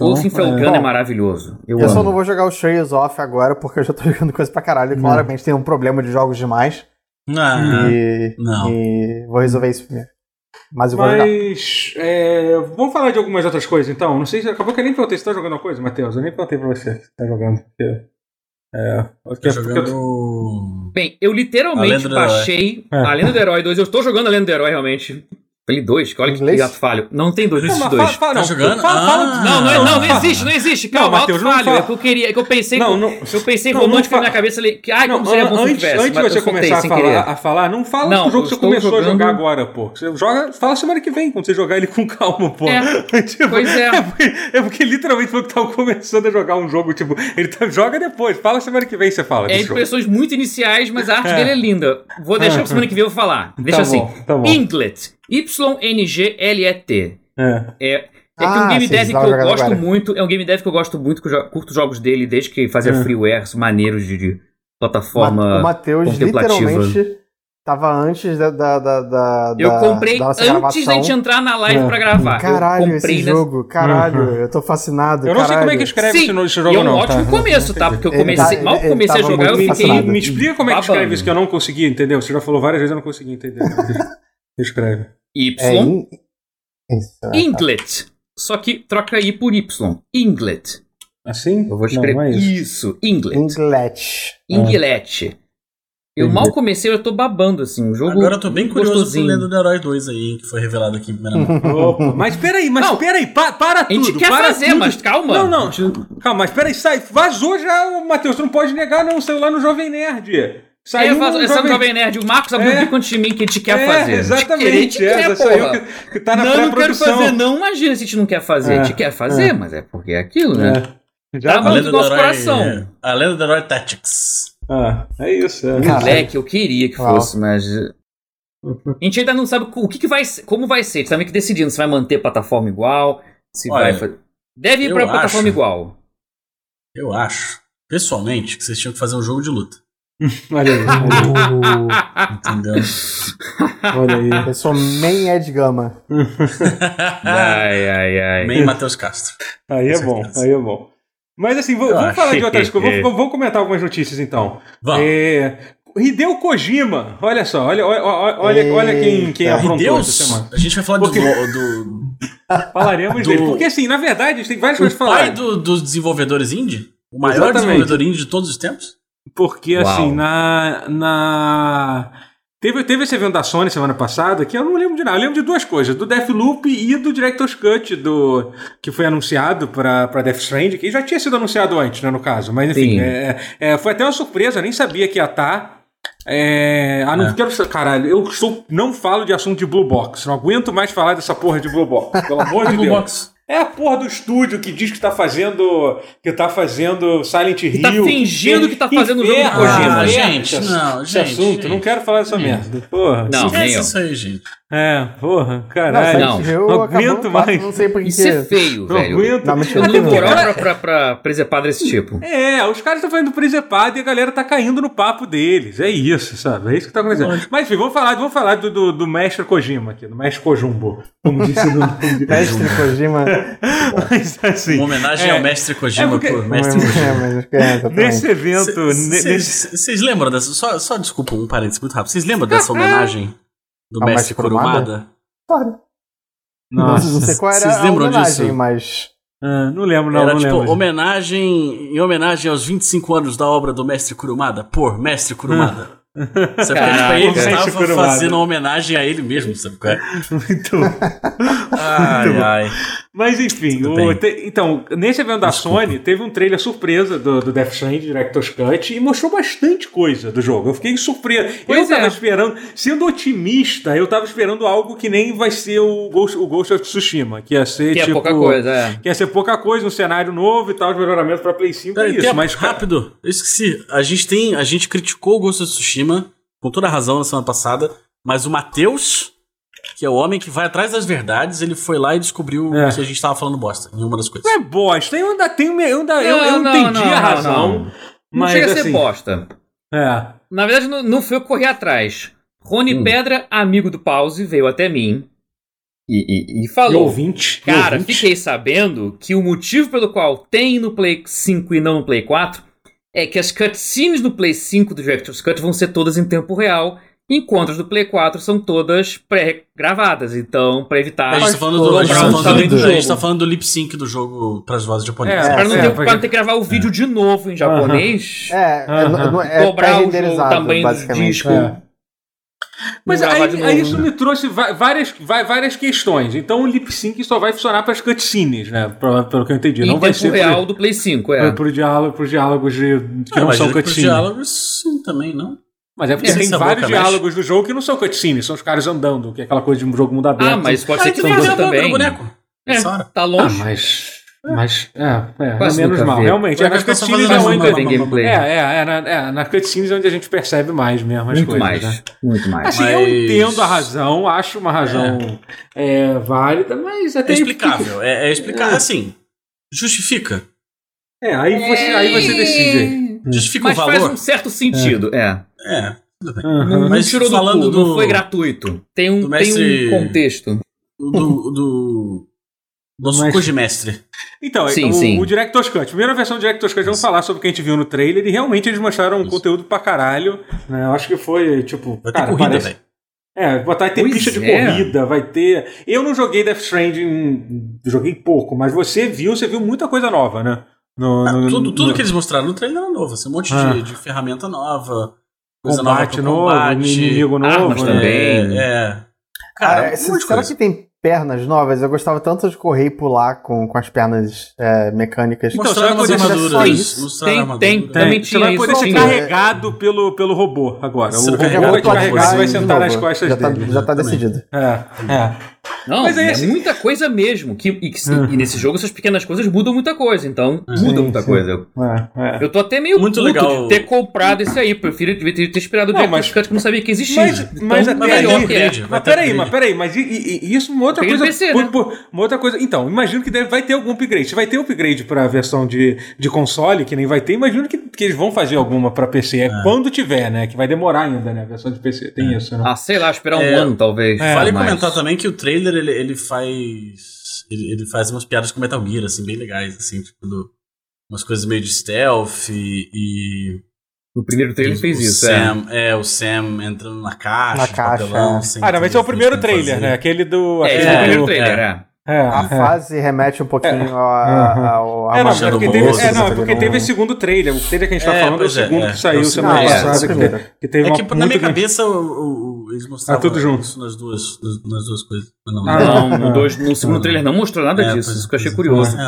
Wolf Então, Felgana é, bom. maravilhoso. Eu, Eu só não vou jogar os Trails Off agora, porque eu já tô jogando coisa pra caralho. Claramente tem um problema de jogos demais. Ah, e, não. e vou resolver isso primeiro. Mas eu vou. Mas é, vamos falar de algumas outras coisas então. Não sei se acabou que eu nem perguntei se tá jogando alguma coisa, Matheus. Eu nem perguntei pra você se tá jogando. Porque, é, porque, Tô porque- jogando. Bem, eu literalmente baixei É. a Lenda do Herói 2. Eu estou jogando a Lenda do Herói realmente. Play 2, que olha que Inglês? gato falho. Não tem dois, não Não, existe mas dois. fala, fala, Tá não, jogando? Fala, fala- Ah. Não, não, é- não, não existe, não existe. Não, Calma, Matheus, alto não falho. fala. É que eu queria, é que eu pensei, Não, com- não- eu pensei não, romântico não na minha cabeça ali, que ai, Não, como seria bom se antes, tivesse, antes de você começar a falar, a falar, não fala Não, do jogo que você começou a jogando- jogar agora, pô. Você joga, fala semana que vem, quando você jogar ele com calma, pô. É, Tipo, pois é. porque, é porque literalmente falou que tava começando a jogar um jogo, tipo, ele tá- joga depois. Fala semana que vem você fala. É jogo. impressões muito iniciais, mas a arte É. dele é linda. Vou deixar É. pra semana que vem eu vou falar. Deixa Tá assim. tá. Inglet. Y-N-G-L-E-T. É. É, É que um Ah, game sim, dev que eu gosto agora. muito. É um game dev que eu gosto muito, que eu curto jogos dele desde que fazia Hum. freewares maneiros de, de Ma- plataforma. o Matheus literalmente tava antes da. da, da, da Eu comprei da nossa antes gravação. da gente entrar na live É. pra gravar. Caralho, eu comprei esse nessa- jogo, caralho, Uhum. eu tô fascinado. Eu não sei como é que caralho. escreve Sim, esse, no- esse e jogo, é um não. ótimo tá? começo, tá? Porque eu comecei, tá- mal ele comecei a jogar, eu fiquei. Me, fascinado. me explica como é que escreve isso que eu não consegui entender. Você já falou várias vezes eu não consegui entender. Escreve. Y, É in... Isso, é. Inglet. Só que troca I por Y. Inglet. Assim? Eu vou escrever. Não, não é isso. isso. Inglet. Inglet. Inglet. Eu Entendi. mal comecei, eu tô babando, assim. Um jogo. Agora eu tô bem curioso gostosinho. pro Lenda do Herói 2 aí, que foi revelado aqui em primeira mão. Opa, mas peraí, mas Não. peraí, pa, para A tudo. gente quer para fazer, tudo. mas calma. Não, não. Calma, mas peraí, sai. Vazou já, Matheus. Tu não pode negar, não. Saiu lá no Jovem Nerd. É, Saiu é o Jovem Nerd. O Marcos abriu É. um bico antes de mim que a gente quer é, fazer. Exatamente. A gente quer, essa saiu porra. que, que tá na não, não quero fazer, não imagina se a gente não quer fazer. É, A gente quer fazer, mas é porque é aquilo, né? É. Já Tá A bom. Lenda do nosso coração. é, A Lenda do Herói Tactics. Ah, é isso. É. Moleque, eu queria que Uau. fosse, mas. A gente ainda não sabe o que, que vai ser, como vai ser. A gente tá meio que decidindo se vai manter plataforma igual, se Olha, vai. fa- Deve ir pra plataforma acho- igual. Eu acho, pessoalmente, que vocês tinham que fazer um jogo de luta. Olha aí. Uh, Entendeu? Olha aí. eu sou main Ed Gama. ai, ai, ai. Bem Matheus Castro. Aí é bom, aí é bom. Mas assim, vou- vamos falar de outras coisas. Vamos, vamos comentar algumas notícias então. Vamos. É, Hideo Kojima, olha só, olha, olha, olha, olha quem, quem Eita. aprontou Deus, essa semana. a gente vai falar Porque- do, do, Falaremos Do- dele. Porque assim, na verdade, tem várias coisas pra falar. pai do- dos desenvolvedores indie? O maior Exatamente. desenvolvedor indie de todos os tempos? Porque Uau. assim, na. na... Teve, teve esse evento da Sony semana passada que eu não lembro de nada. Eu lembro de duas coisas: do Deathloop e do Director's Cut, do, que foi anunciado pra, pra Death Stranding, que já tinha sido anunciado antes, né, no caso. Mas enfim, é, é, foi até uma surpresa, eu nem sabia que ia estar. É, ah, não É. quero. Caralho, eu sou, não falo de assunto de Blue Box. Não aguento mais falar dessa porra de Blue Box. Pelo amor de Blue Deus. Box. É a porra do estúdio que diz que tá fazendo. que tá fazendo Silent Hill. tá fingindo que tá fazendo o jogo do Kojima. Ah, gente, esse- não, esse gente, assunto. gente. Não quero falar dessa merda. Porra. Não, nem eu. isso aí, gente. É, porra, Não, caralho. não, Hill não aguento mais. Não sei por que. Isso é feio, Não velho. aguento. Não. Eu não vou moral pra, pra, pra presepar desse tipo. É, os caras estão fazendo presepado e a galera tá caindo no papo deles. É isso, sabe? É isso que tá acontecendo. Mas enfim, vamos falar, vamos falar do, do, do mestre Kojima aqui, do mestre Kojumbo. Como disse no. Mestre Kojima. Mas assim. Uma homenagem é, ao mestre Kojima é porque- por mestre Kojima. É, é. Nesse evento. Vocês lembram dessa? Só, só desculpa, um parênteses muito rápido. Vocês lembram dessa homenagem do Ao mestre Kurumada? Claro. Nossa. não sei qual era Vocês a lembram homenagem, disso? mas. Ah, não lembro, não. Era não tipo lembro. homenagem em homenagem aos 25 anos da obra do mestre Kurumada, por mestre Kurumada. Você Caraca. ele estava Kurumada. fazendo uma homenagem a ele mesmo, sabe qual é? Muito Ai, ai. Mas enfim, o- te- então, nesse evento da Sony, teve um trailer surpresa do, do Death Stranding Director's Cut e mostrou bastante coisa do jogo. Eu fiquei surpreso. Pois eu tava é. esperando, sendo otimista, eu tava esperando algo que nem vai ser o Ghost, o Ghost of Tsushima, que ia ser Que é tipo. pouca coisa, é. Que ia ser pouca coisa, um cenário novo e tal, de melhoramento pra Play 5. é isso, mas rápido, eu esqueci. A gente tem. A gente criticou o Ghost of Tsushima, com toda a razão na semana passada, mas o Matheus, que é o homem que vai atrás das verdades, ele foi lá e descobriu É. que a gente tava falando bosta em uma das coisas. Não é bosta, eu ainda tenho. Eu, ainda, eu, eu Não, não, entendi não, a não, razão. não. Não Mas chega a ser assim, bosta. É. Na verdade, não, não foi eu correr atrás. Rony Hum. Pedra, amigo do Pause, veio até mim e, e, e E falou. ouvinte. e Cara, ouvinte. fiquei sabendo que o motivo pelo qual tem no Play 5 e não no Play 4 é que as cutscenes no Play 5 do Director's Cut vão ser todas em tempo real, enquanto as do Play 4 são todas pré-gravadas. Então, pra evitar. a gente tá falando do, todo a gente tá falando do, do a gente tá falando do lip sync do jogo pras vozes japonesas. É, Pra não, é, ter, porque- pra ter que gravar o vídeo de novo em japonês, É, é, é dobrar o, jogo, tamanho do basicamente. disco. É. Mas aí, aí isso me trouxe várias, várias questões. Então o lip sync só vai funcionar para as cutscenes, né? Pra- Pelo que eu entendi. Em não vai tempo ser real pro, do Play 5, pro, é. pro diálogo, pros diálogos de, que Ah, não mas são pros cutscenes. diálogos, sim, também, não? Mas é porque É, tem vários mexe. diálogos do jogo que não são cutscenes, são os caras andando, que é aquela coisa de um jogo mundo aberto. Ah, mas pode Ah, ser que que nem seja a boca do também. boneco. É, tá Ah, longe. mas. Mas, é, é, Quase é menos mal. vi. Realmente, é Vai nas ficar só cutscenes é onde... gameplay. É, é, é, na, é, nas cutscenes é onde a gente percebe mais mesmo as Muito coisas, mais. né? Muito mais. Assim, Mas- eu entendo a razão, acho uma razão é, válida, mas É até... explicável. É, é explicável. É. Assim, justifica. É, aí você, aí você decide. Justifica Mas o faz valor. um certo sentido, é. É, tudo bem. Aham. Não, Mas tirou do falando cu, não do- foi gratuito. Tem um, tem um contexto. Do. do nosso Mas- Codimestre. Então, Sim, o, sim. o Director's Cut. Primeira versão do Director's Cut, vamos falar sobre o que a gente viu no trailer. E realmente eles mostraram um conteúdo pra caralho. Né? Eu acho que foi, tipo. Vai ter cara, corrida, parece- velho. É, vai ter Pois pista de é. corrida, vai ter. Eu não joguei Death Stranding, joguei pouco, mas você viu, você viu muita coisa nova, né? No, Ah, no- tudo, tudo no- que eles mostraram no trailer era novo. Assim, um monte Ah. de, de ferramenta nova. Coisa combate nova pro novo, combate. inimigo novo. armas né? também. É, é. Cara, Ah, um de será coisa. que tem pernas novas? Eu gostava tanto de correr e pular com, com as pernas é, mecânicas. Então, Mostraram você vai umas poder armaduras. Tem- armadura. tem- Tem, Também você vai tinha poder isso, ser carregado pelo, pelo robô agora. Você o robô carrega vai te carregar, você vai sentar nas costas já tá, dele. já tá Também. decidido. É, é. Não, Mas é assim- muita coisa mesmo. Que, e, que- Uhum. e nesse jogo essas pequenas coisas mudam muita coisa. Então, Sim, muda muita sim. coisa. Eu, é, é. eu tô até meio Muito puto legal. de ter comprado esse aí. Prefiro ter, ter esperado o mas- Cut que eu não sabia que existia. Mas, Então, mas até melhor aí, que é. Mas peraí, mas peraí, mas e, e- e isso é uma outra coisa. PC, por- né? por- uma outra coisa. Então, imagino que deve, vai ter algum upgrade. Se vai ter upgrade pra versão de, de console, que nem vai ter, imagino que, que eles vão fazer alguma pra PC. É quando tiver, né? Que vai demorar ainda, né? A versão de PC. Tem isso, né? Ah, sei lá, esperar um É, ano talvez. é, Vale mas- comentar também que o trailer ele, ele faz. Ele, ele faz umas piadas com Metal Gear, assim, bem legais, assim, tipo, do- umas coisas meio de stealth e. e No primeiro trailer o fez isso, é. Sam, é. o Sam entrando na caixa, Na caixa, papelão, é. sem Ah, não, mas esse é o primeiro trailer, fazer. né? Aquele do. É, aquele é o do- primeiro é. trailer, é. É, A é. fase remete um pouquinho a, Uhum. ao. a É, não, é do porque, teve, é, não, é tá porque teve esse segundo trailer. O trailer que a gente tá É, falando é o é, segundo é. que saiu É semana é, passada. que, primeiro. que teve É uma que na minha cabeça o, o- eles mostravam Ah, tudo junto. isso nas duas, nas, duas coisas. Não, Ah, Não, Ah. no, dois- no segundo trailer não mostrou nada É, disso. Isso que eu achei curioso. É,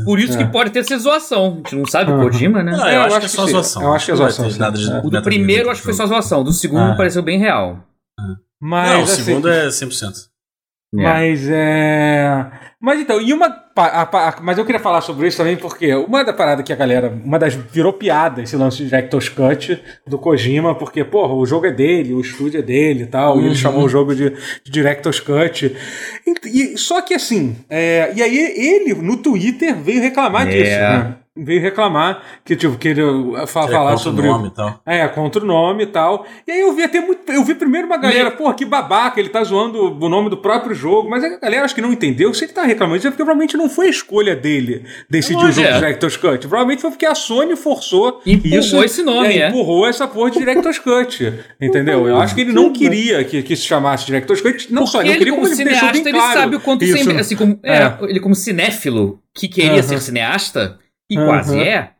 é. Por isso É. que pode ter essa zoação. A gente não sabe o. Kojima, né? Não, É, eu, eu acho acho que é só zoação. Eu acho que é Não zoação, É. O do primeiro acho que foi só zoação. Do segundo Ah. pareceu bem real. Mas, Não, o assim, segundo é 100%. É. Mas é. Mas então, e uma. a- pa- mas eu queria falar sobre isso também, porque uma da parada que a galera. Uma das. Virou piada esse lance de Director's Cut do Kojima, porque, porra, o jogo é dele, o estúdio é dele e tal, e ele Uhum. chamou o jogo de, de Director's Cut. E, e- só que assim. é, e aí ele, no Twitter, veio reclamar É. disso, né? Veio reclamar que, tipo, que ele uh, fa- Que é falar contra o sobre. nome e tal. É, contra o nome e tal. E aí eu vi até muito. Eu vi primeiro uma galera, pô, que babaca, ele tá zoando o nome do próprio jogo. Mas a galera acho que não entendeu. Se ele tá reclamando disso, é porque provavelmente não foi a escolha dele decidir o jogo é. de Director's Cut. Provavelmente foi porque a Sony forçou. Empurrou isso, esse nome, é. Empurrou essa porra de Director's Cut. Entendeu? Eu acho que ele não queria que, que se chamasse Director's Cut. Não só, ele não ele, queria, como como ele cineasta, ele claro. sabe o quanto isso. sempre. Assim, como, é, É. ele, como cinéfilo, que queria Aham. ser cineasta, e Aham. quase é,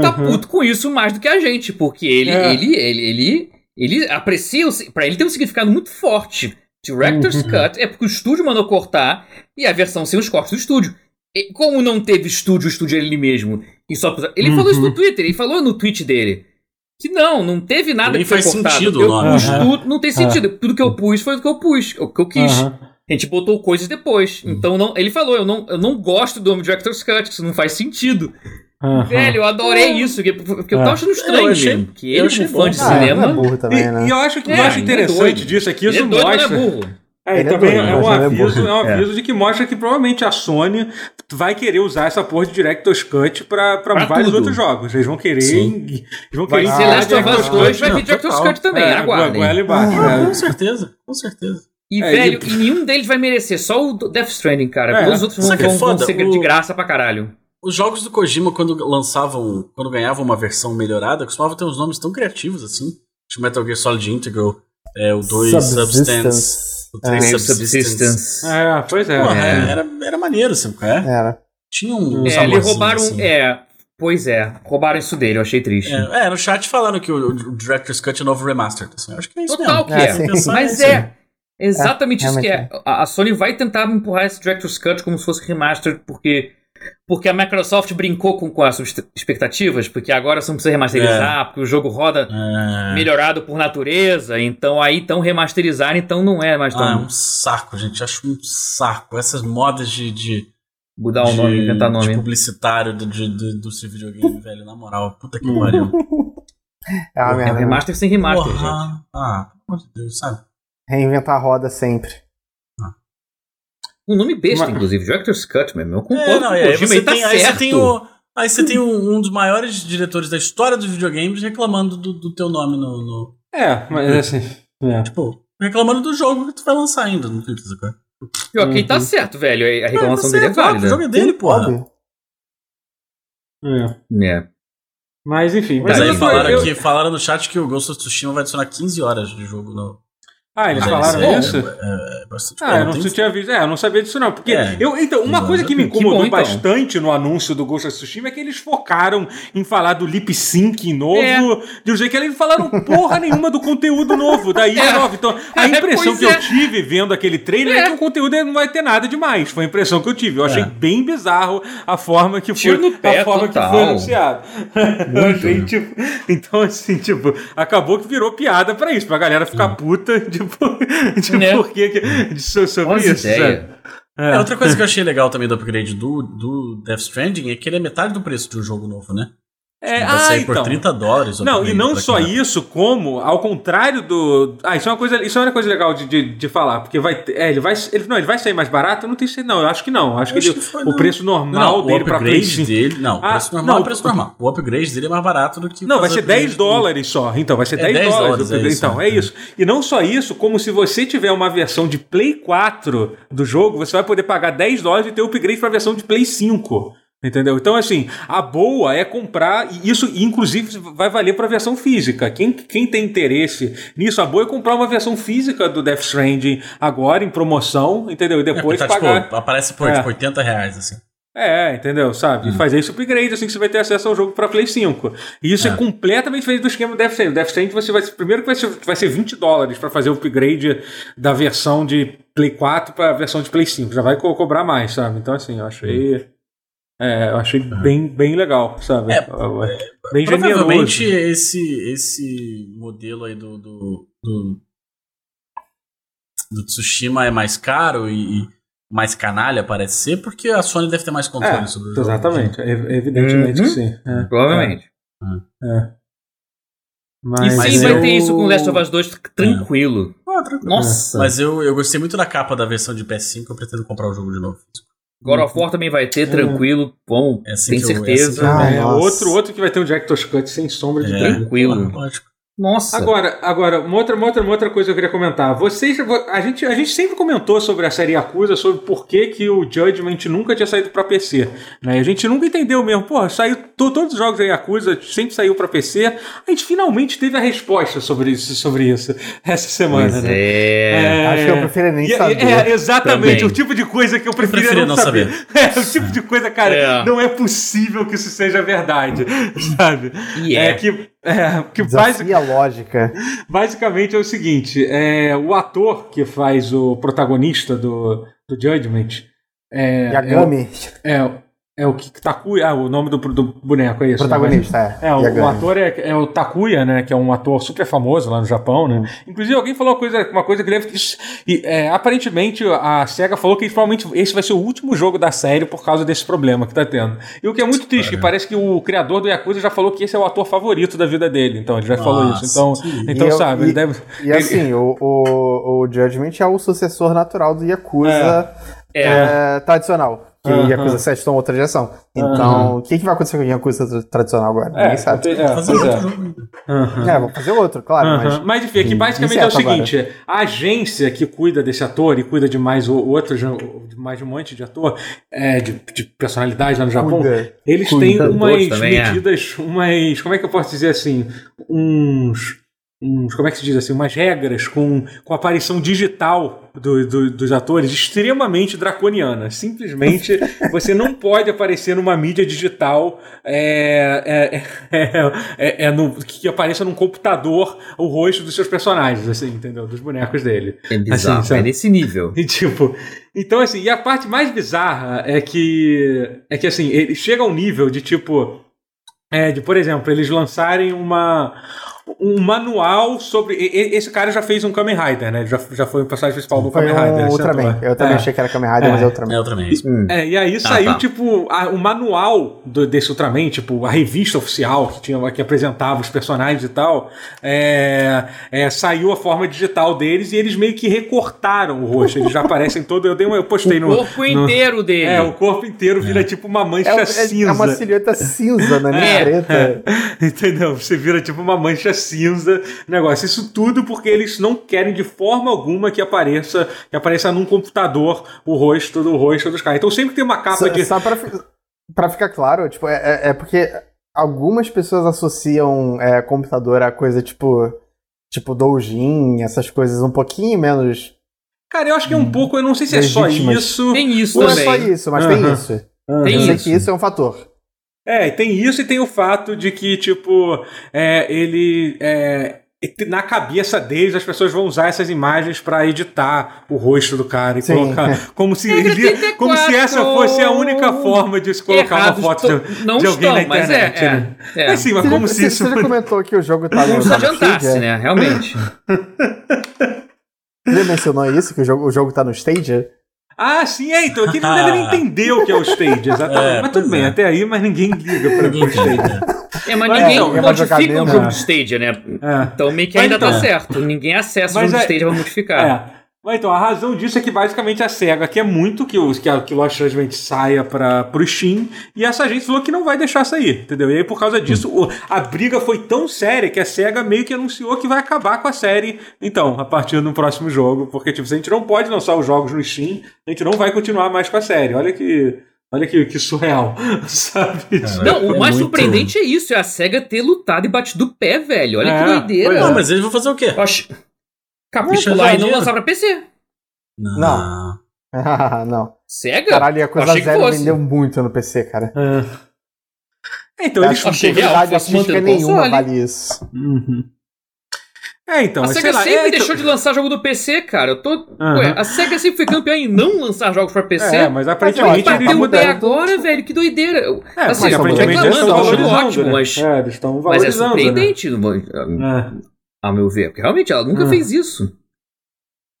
tá Uhum. puto com isso mais do que a gente, porque ele, É. ele, ele, ele, ele aprecia, o, pra ele tem um significado muito forte. Director's Uhum. Cut é porque o estúdio mandou cortar e a versão sem os cortes do estúdio. E como não teve estúdio, o estúdio é ele mesmo. E só, ele falou isso Uhum. no Twitter, ele falou no tweet dele. Que não, não teve nada Nem que foi faz cortado. sentido eu pus tudo, não tem sentido. Tudo que eu pus foi o que eu pus, o que eu quis. A gente botou coisas depois. Hum. Então não, ele falou, eu não, eu não gosto do nome Director's Cut, isso não faz sentido. Aham. Velho, eu adorei isso, porque, porque eu É. tava achando estranho Eu achei- mesmo. Que eu ele, achei como fã bom. de Ah, é cinema. burro também, E, né? e eu acho que É, eu acho ele é interessante doido. disso aqui, ele isso é doido, mas mostra. não é burro. É, e Ele é também doido, é, um é aviso, burro. é um aviso de que mostra que provavelmente a Sony vai querer usar essa porra de Director's Cut pra, pra, Pra vários tudo. outros jogos. Eles vão querer. Sim. Eles vão Vai querer ser enfiar Last of Us Director's 2, Cut. vai vir Director's. Cut também, É, aguardem. Ah, é. com certeza, com certeza. E, É, velho, e- e nenhum deles vai merecer, só o Death Stranding, cara. É. Todos os outros vão, é vão, vão ser de O- graça pra caralho. Os jogos do Kojima, quando lançavam, quando ganhavam uma versão melhorada, costumavam ter uns nomes tão criativos assim. Tipo Metal Gear Solid Integral, é, o 2 Substance, o 3 Meio Subsistence. Subsistence. É, pois é. Porra, É. Era, era maneiro, sabe? qual É? Era. Tinha um. É, eles roubaram. assim. É, pois é, roubaram isso dele, eu achei triste. É, é, no chat falando que o, o Director's Cut é novo remastered. Assim, eu acho que é isso Total mesmo. que É, é. Mas é. Exatamente É, isso que é. realmente A Sony vai tentar empurrar esse Director's Cut como se fosse remastered, porque. Porque a Microsoft brincou com, com as expectativas, porque agora você não precisa remasterizar, porque o jogo roda É. melhorado por natureza, então aí tão remasterizar, então não é mais tão. Ah, é um saco, gente. Acho um saco. Essas modas de, de, Mudar o de- nome, inventar de nome. publicitário do, de- do, do seu videogame, velho. Na moral, puta que pariu. É É remaster sem remaster, gente. Porra. Ah, pelo amor de Deus, sabe? Reinventar a roda sempre. Um nome besta, Mas- inclusive. Director's Cut, mesmo. Eu concordo É, não, com e o aí Kojima, você ele tá tem, aí você certo. tem o. Aí você tem um, um dos maiores diretores da história dos videogames reclamando do, do teu nome no, no- É, mas assim. É. Tipo, reclamando do jogo que tu vai lançar ainda no Twitter? Pior que ele tá Uhum. certo, velho. A reclamação Ah, dele é válida. O jogo é dele, porra. É. É. Mas enfim. Mas Mas aí falaram, eu- aqui, falaram no chat que o Ghost of Tsushima vai adicionar 15 horas de jogo no. Ah, eles falaram DLC. isso? É, é bastante Ah, eu não tem- tinha visto. É, eu não sabia disso, não. Porque É. eu. Então, uma coisa que me Que incomodou bom, então. bastante no anúncio do Ghost of Tsushima é que eles focaram em falar do lip sync novo. É. De um jeito que eles não falaram porra nenhuma do conteúdo novo, da ilha É. nova. Então, a É, impressão que eu é. tive vendo aquele trailer é. É. que o conteúdo não vai ter nada demais. Foi a impressão que eu tive. Eu achei É. bem bizarro a forma que foi, Tiro no pé a forma total. que foi anunciado. Eu achei, tipo, então, assim, tipo, acabou que virou piada pra isso, pra galera ficar puta, tipo, de Né? por que de- so- sobre isso, ideias. sabe? É, outra coisa que eu achei legal também do upgrade do, do Death Stranding é que ele é metade do preço de um jogo novo, né? É, vai ah, sair por então. 30 dólares. Não, e não só quem- isso, como, ao contrário do. Ah, isso é uma coisa, isso é uma coisa legal de, de, de falar, porque vai é, ele vai. Ele, não, ele vai sair mais barato? Eu não tenho certeza, não. Eu acho que não. Acho Eu que, acho ele- que foi, o não. preço normal Não, dele o pra Play upgrade 5. dele. Não, o Ah, preço normal não, é o preço normal. O upgrade dele é mais barato do que. Não, vai ser 10 upgrade do- dólares só. Então, vai ser É 10, 10 dólares. dólares, é então, é. é isso. E não só isso, como se você tiver uma versão de Play 4 do jogo, você vai poder pagar 10 dólares e ter o upgrade pra versão de Play 5. Entendeu? Então, assim, a boa é comprar, e isso inclusive vai valer para a versão física. Quem, quem tem interesse nisso, a boa é comprar uma versão física do Death Stranding agora, em promoção, entendeu? E É, depois porque tá, pagar. tipo, aparece por É. tipo, 80 reais, assim. É, entendeu? Sabe? E fazer esse upgrade assim que você vai ter acesso ao jogo para Play 5. E isso é. É. completamente diferente do esquema do Death Stranding. O Death Stranding você vai primeiro que vai ser, vai ser 20 dólares para fazer o upgrade da versão de Play 4 para a versão de Play 5. Já vai co- cobrar mais, sabe? Então assim, eu achei é, eu achei bem, bem legal, sabe? É, bem Provavelmente generoso. esse, esse modelo aí do, do, do, do Tsushima é mais caro e, e mais canalha, parece ser, porque a Sony deve ter mais controle É, sobre o jogo. exatamente, é- evidentemente Uhum. que sim. É, Provavelmente. é. E Mas, sim, mas vai eu- ter isso com Last of Us 2 tranquilo. Ah, tranquilo. Nossa. Mas eu, eu gostei muito da capa da versão de PS5, eu pretendo comprar o jogo de novo. God of War também vai ter, tranquilo. Bom, É assim tem que eu- é certeza. assim eu- Ah, é, outro, outro que vai ter um Director's Cut sem sombra de É, dúvida. tranquilo. Lógico. Nossa. Agora, agora uma, outra, uma, outra, uma outra coisa que eu queria comentar. Vocês, a, gente, a gente sempre comentou sobre a série Yakuza, sobre por que, que o Judgment nunca tinha saído pra PC. Né? A gente nunca entendeu mesmo. Pô, saiu, to- todos os jogos da Yakuza sempre saiu pra PC. A gente finalmente teve a resposta sobre isso, sobre isso essa semana. Pois né? é. Acho que eu prefiro nem E- saber. É, exatamente, Também. o tipo de coisa que eu preferia, preferia não, não saber. É, o tipo de coisa, cara, É. não é possível que isso seja verdade, sabe? E é. que, é, que Desafia lógica. basicamente é o seguinte: é, o ator que faz o protagonista do, do Judgment é, Yagami, é, é, é o que Takuya, ah, o nome do, do boneco é isso. né? protagonista, é. É, o, o ator é, é o Takuya, né? Que é um ator super famoso lá no Japão, né? Inclusive, alguém falou uma coisa, uma coisa que deve. isso- E, é, aparentemente, a SEGA falou que provavelmente esse vai ser o último jogo da série por causa desse problema que tá tendo. E o que é muito triste, que parece que o criador do Yakuza já falou que esse é o ator favorito da vida dele. Então, ele já falou Nossa, isso. Então, que- então E eu- sabe, e- ele deve. E assim, o, o, o Judgment é o sucessor natural do Yakuza É. é, tradicional. Que Aham. o Yakuza 7 tomou outra direção. Então, o que, que vai acontecer com o Yakuza tra- tradicional agora? Ninguém sabe. é, Fazer é. outro ainda. Aham. É, vou fazer outro, claro, mas. Mas enfim, aqui basicamente é o incerto agora. seguinte: a agência que cuida desse ator e cuida de mais o- outros, de mais um monte de ator, é, de, de personalidade lá no Japão, Cuida. eles Cuida. têm umas é. medidas, umas. Como é que eu posso dizer assim? Uns. Uns como é que se diz assim? Umas regras com, com aparição digital do- do- dos atores extremamente draconianas. Simplesmente você não pode aparecer numa mídia digital é, é, é, é- é no- que apareça num computador o rosto dos seus personagens, assim, entendeu? Dos bonecos dele. É bizarro. Assim, é nesse nível. E tipo, então assim, e a parte mais bizarra é que é que assim, ele chega a um nível de tipo é, de por exemplo, eles lançarem uma um manual sobre. Esse cara já fez um Kamen Rider, né? Já, já foi o personagem principal do Kamen Rider. um Ultraman. ator. Eu também É. achei que era Kamen Rider, É. mas é Ultraman. É Ultraman. Hum. É, e aí saiu, tá. tipo, a- o manual do- desse Ultraman, tipo, a revista oficial que, tinha, que apresentava os personagens e tal, é, é, saiu a forma digital deles e eles meio que recortaram o rosto. Eles já aparecem todo. Eu, dei uma, eu postei O no. corpo no- inteiro dele. É, o corpo inteiro vira tipo uma mancha É, é- cinza. é uma silhueta cinza, né? Nem É. preta. Entendeu? Você vira tipo uma mancha cinza negócio. Isso tudo porque eles não querem de forma alguma que apareça que apareça num computador o rosto do rosto dos caras. Então sempre tem uma capa Só, de. só pra, fi- pra ficar claro, tipo, é, é- é porque algumas pessoas associam é, computador a coisa tipo. Tipo, doujin, essas coisas um pouquinho menos. Cara, eu acho que é um pouco, eu não sei se é só Legítimas. isso. Tem isso Não é também. só isso, mas tem Aham. isso. Tem Eu sei isso. que isso é um fator. É, tem isso e tem o fato de que, tipo, é, ele. É, na cabeça deles, as pessoas vão usar essas imagens pra editar o rosto do cara e Sim. colocar. Como se, ele- 34. como se essa fosse a única forma de se colocar Errados uma foto to- de, não de alguém estão, na mas internet. é, né? é, é. Mas sim, mas Você, como já, se você- isso. você já comentou que o jogo tá no. Não precisa no adiantar-se, Stadia? né? Realmente. Você mencionou isso, que o jogo, o jogo tá no Stadia? Ah, sim, é, então. Aqui não deveria entender o que é o stage, exatamente. É, mas tudo bem, é. até aí, mas ninguém liga pra Ninguém stage. entende, né? É, mas Mas ninguém não, é modifica o jogo do Stadia, né? É. Então meio que Mas ainda tá então- certo. Ninguém acessa o Mas jogo do é- Stadia pra modificar. É. Mas então, a razão disso é que basicamente a SEGA quer muito que o, que a, que o Lost Judgment saia para pro Steam e essa gente falou que não vai deixar sair, entendeu? E aí, por causa disso, o- a briga foi tão séria que a SEGA meio que anunciou que vai acabar com a série, então, a partir do próximo jogo. Porque, tipo, se a gente não pode lançar os jogos no Steam, a gente não vai continuar mais com a série. Olha que. Olha que, que surreal, sabe? Não, o É mais muito- surpreendente é isso, é a SEGA ter lutado e batido o pé, velho. Olha É, que doideira. Não, mas eles vão fazer o quê? Eu acho... Capitular e não lançar pra PC. Não. Ah, não. SEGA? Caralho, a coisa Achei que zero vendeu muito no PC, cara. É. Então, eles. Não manter artística nenhuma vale isso. Uhum. É, então, A mas SEGA sei lá, sempre é, então- deixou de lançar jogo do PC, cara. Eu tô. Aham. Ué, a SEGA sempre foi campeã em não lançar jogos pra PC. É, mas aparentemente que eles Bateu o pé mudaram. agora, velho. Que doideira. É, assim, só aparentemente eles estão reclamando, eu acho valorizando, ótimo, né? mas, É, eles estão mas é valorizando, né? surpreendente, É. ao meu ver. Porque realmente ela nunca Ah. fez isso.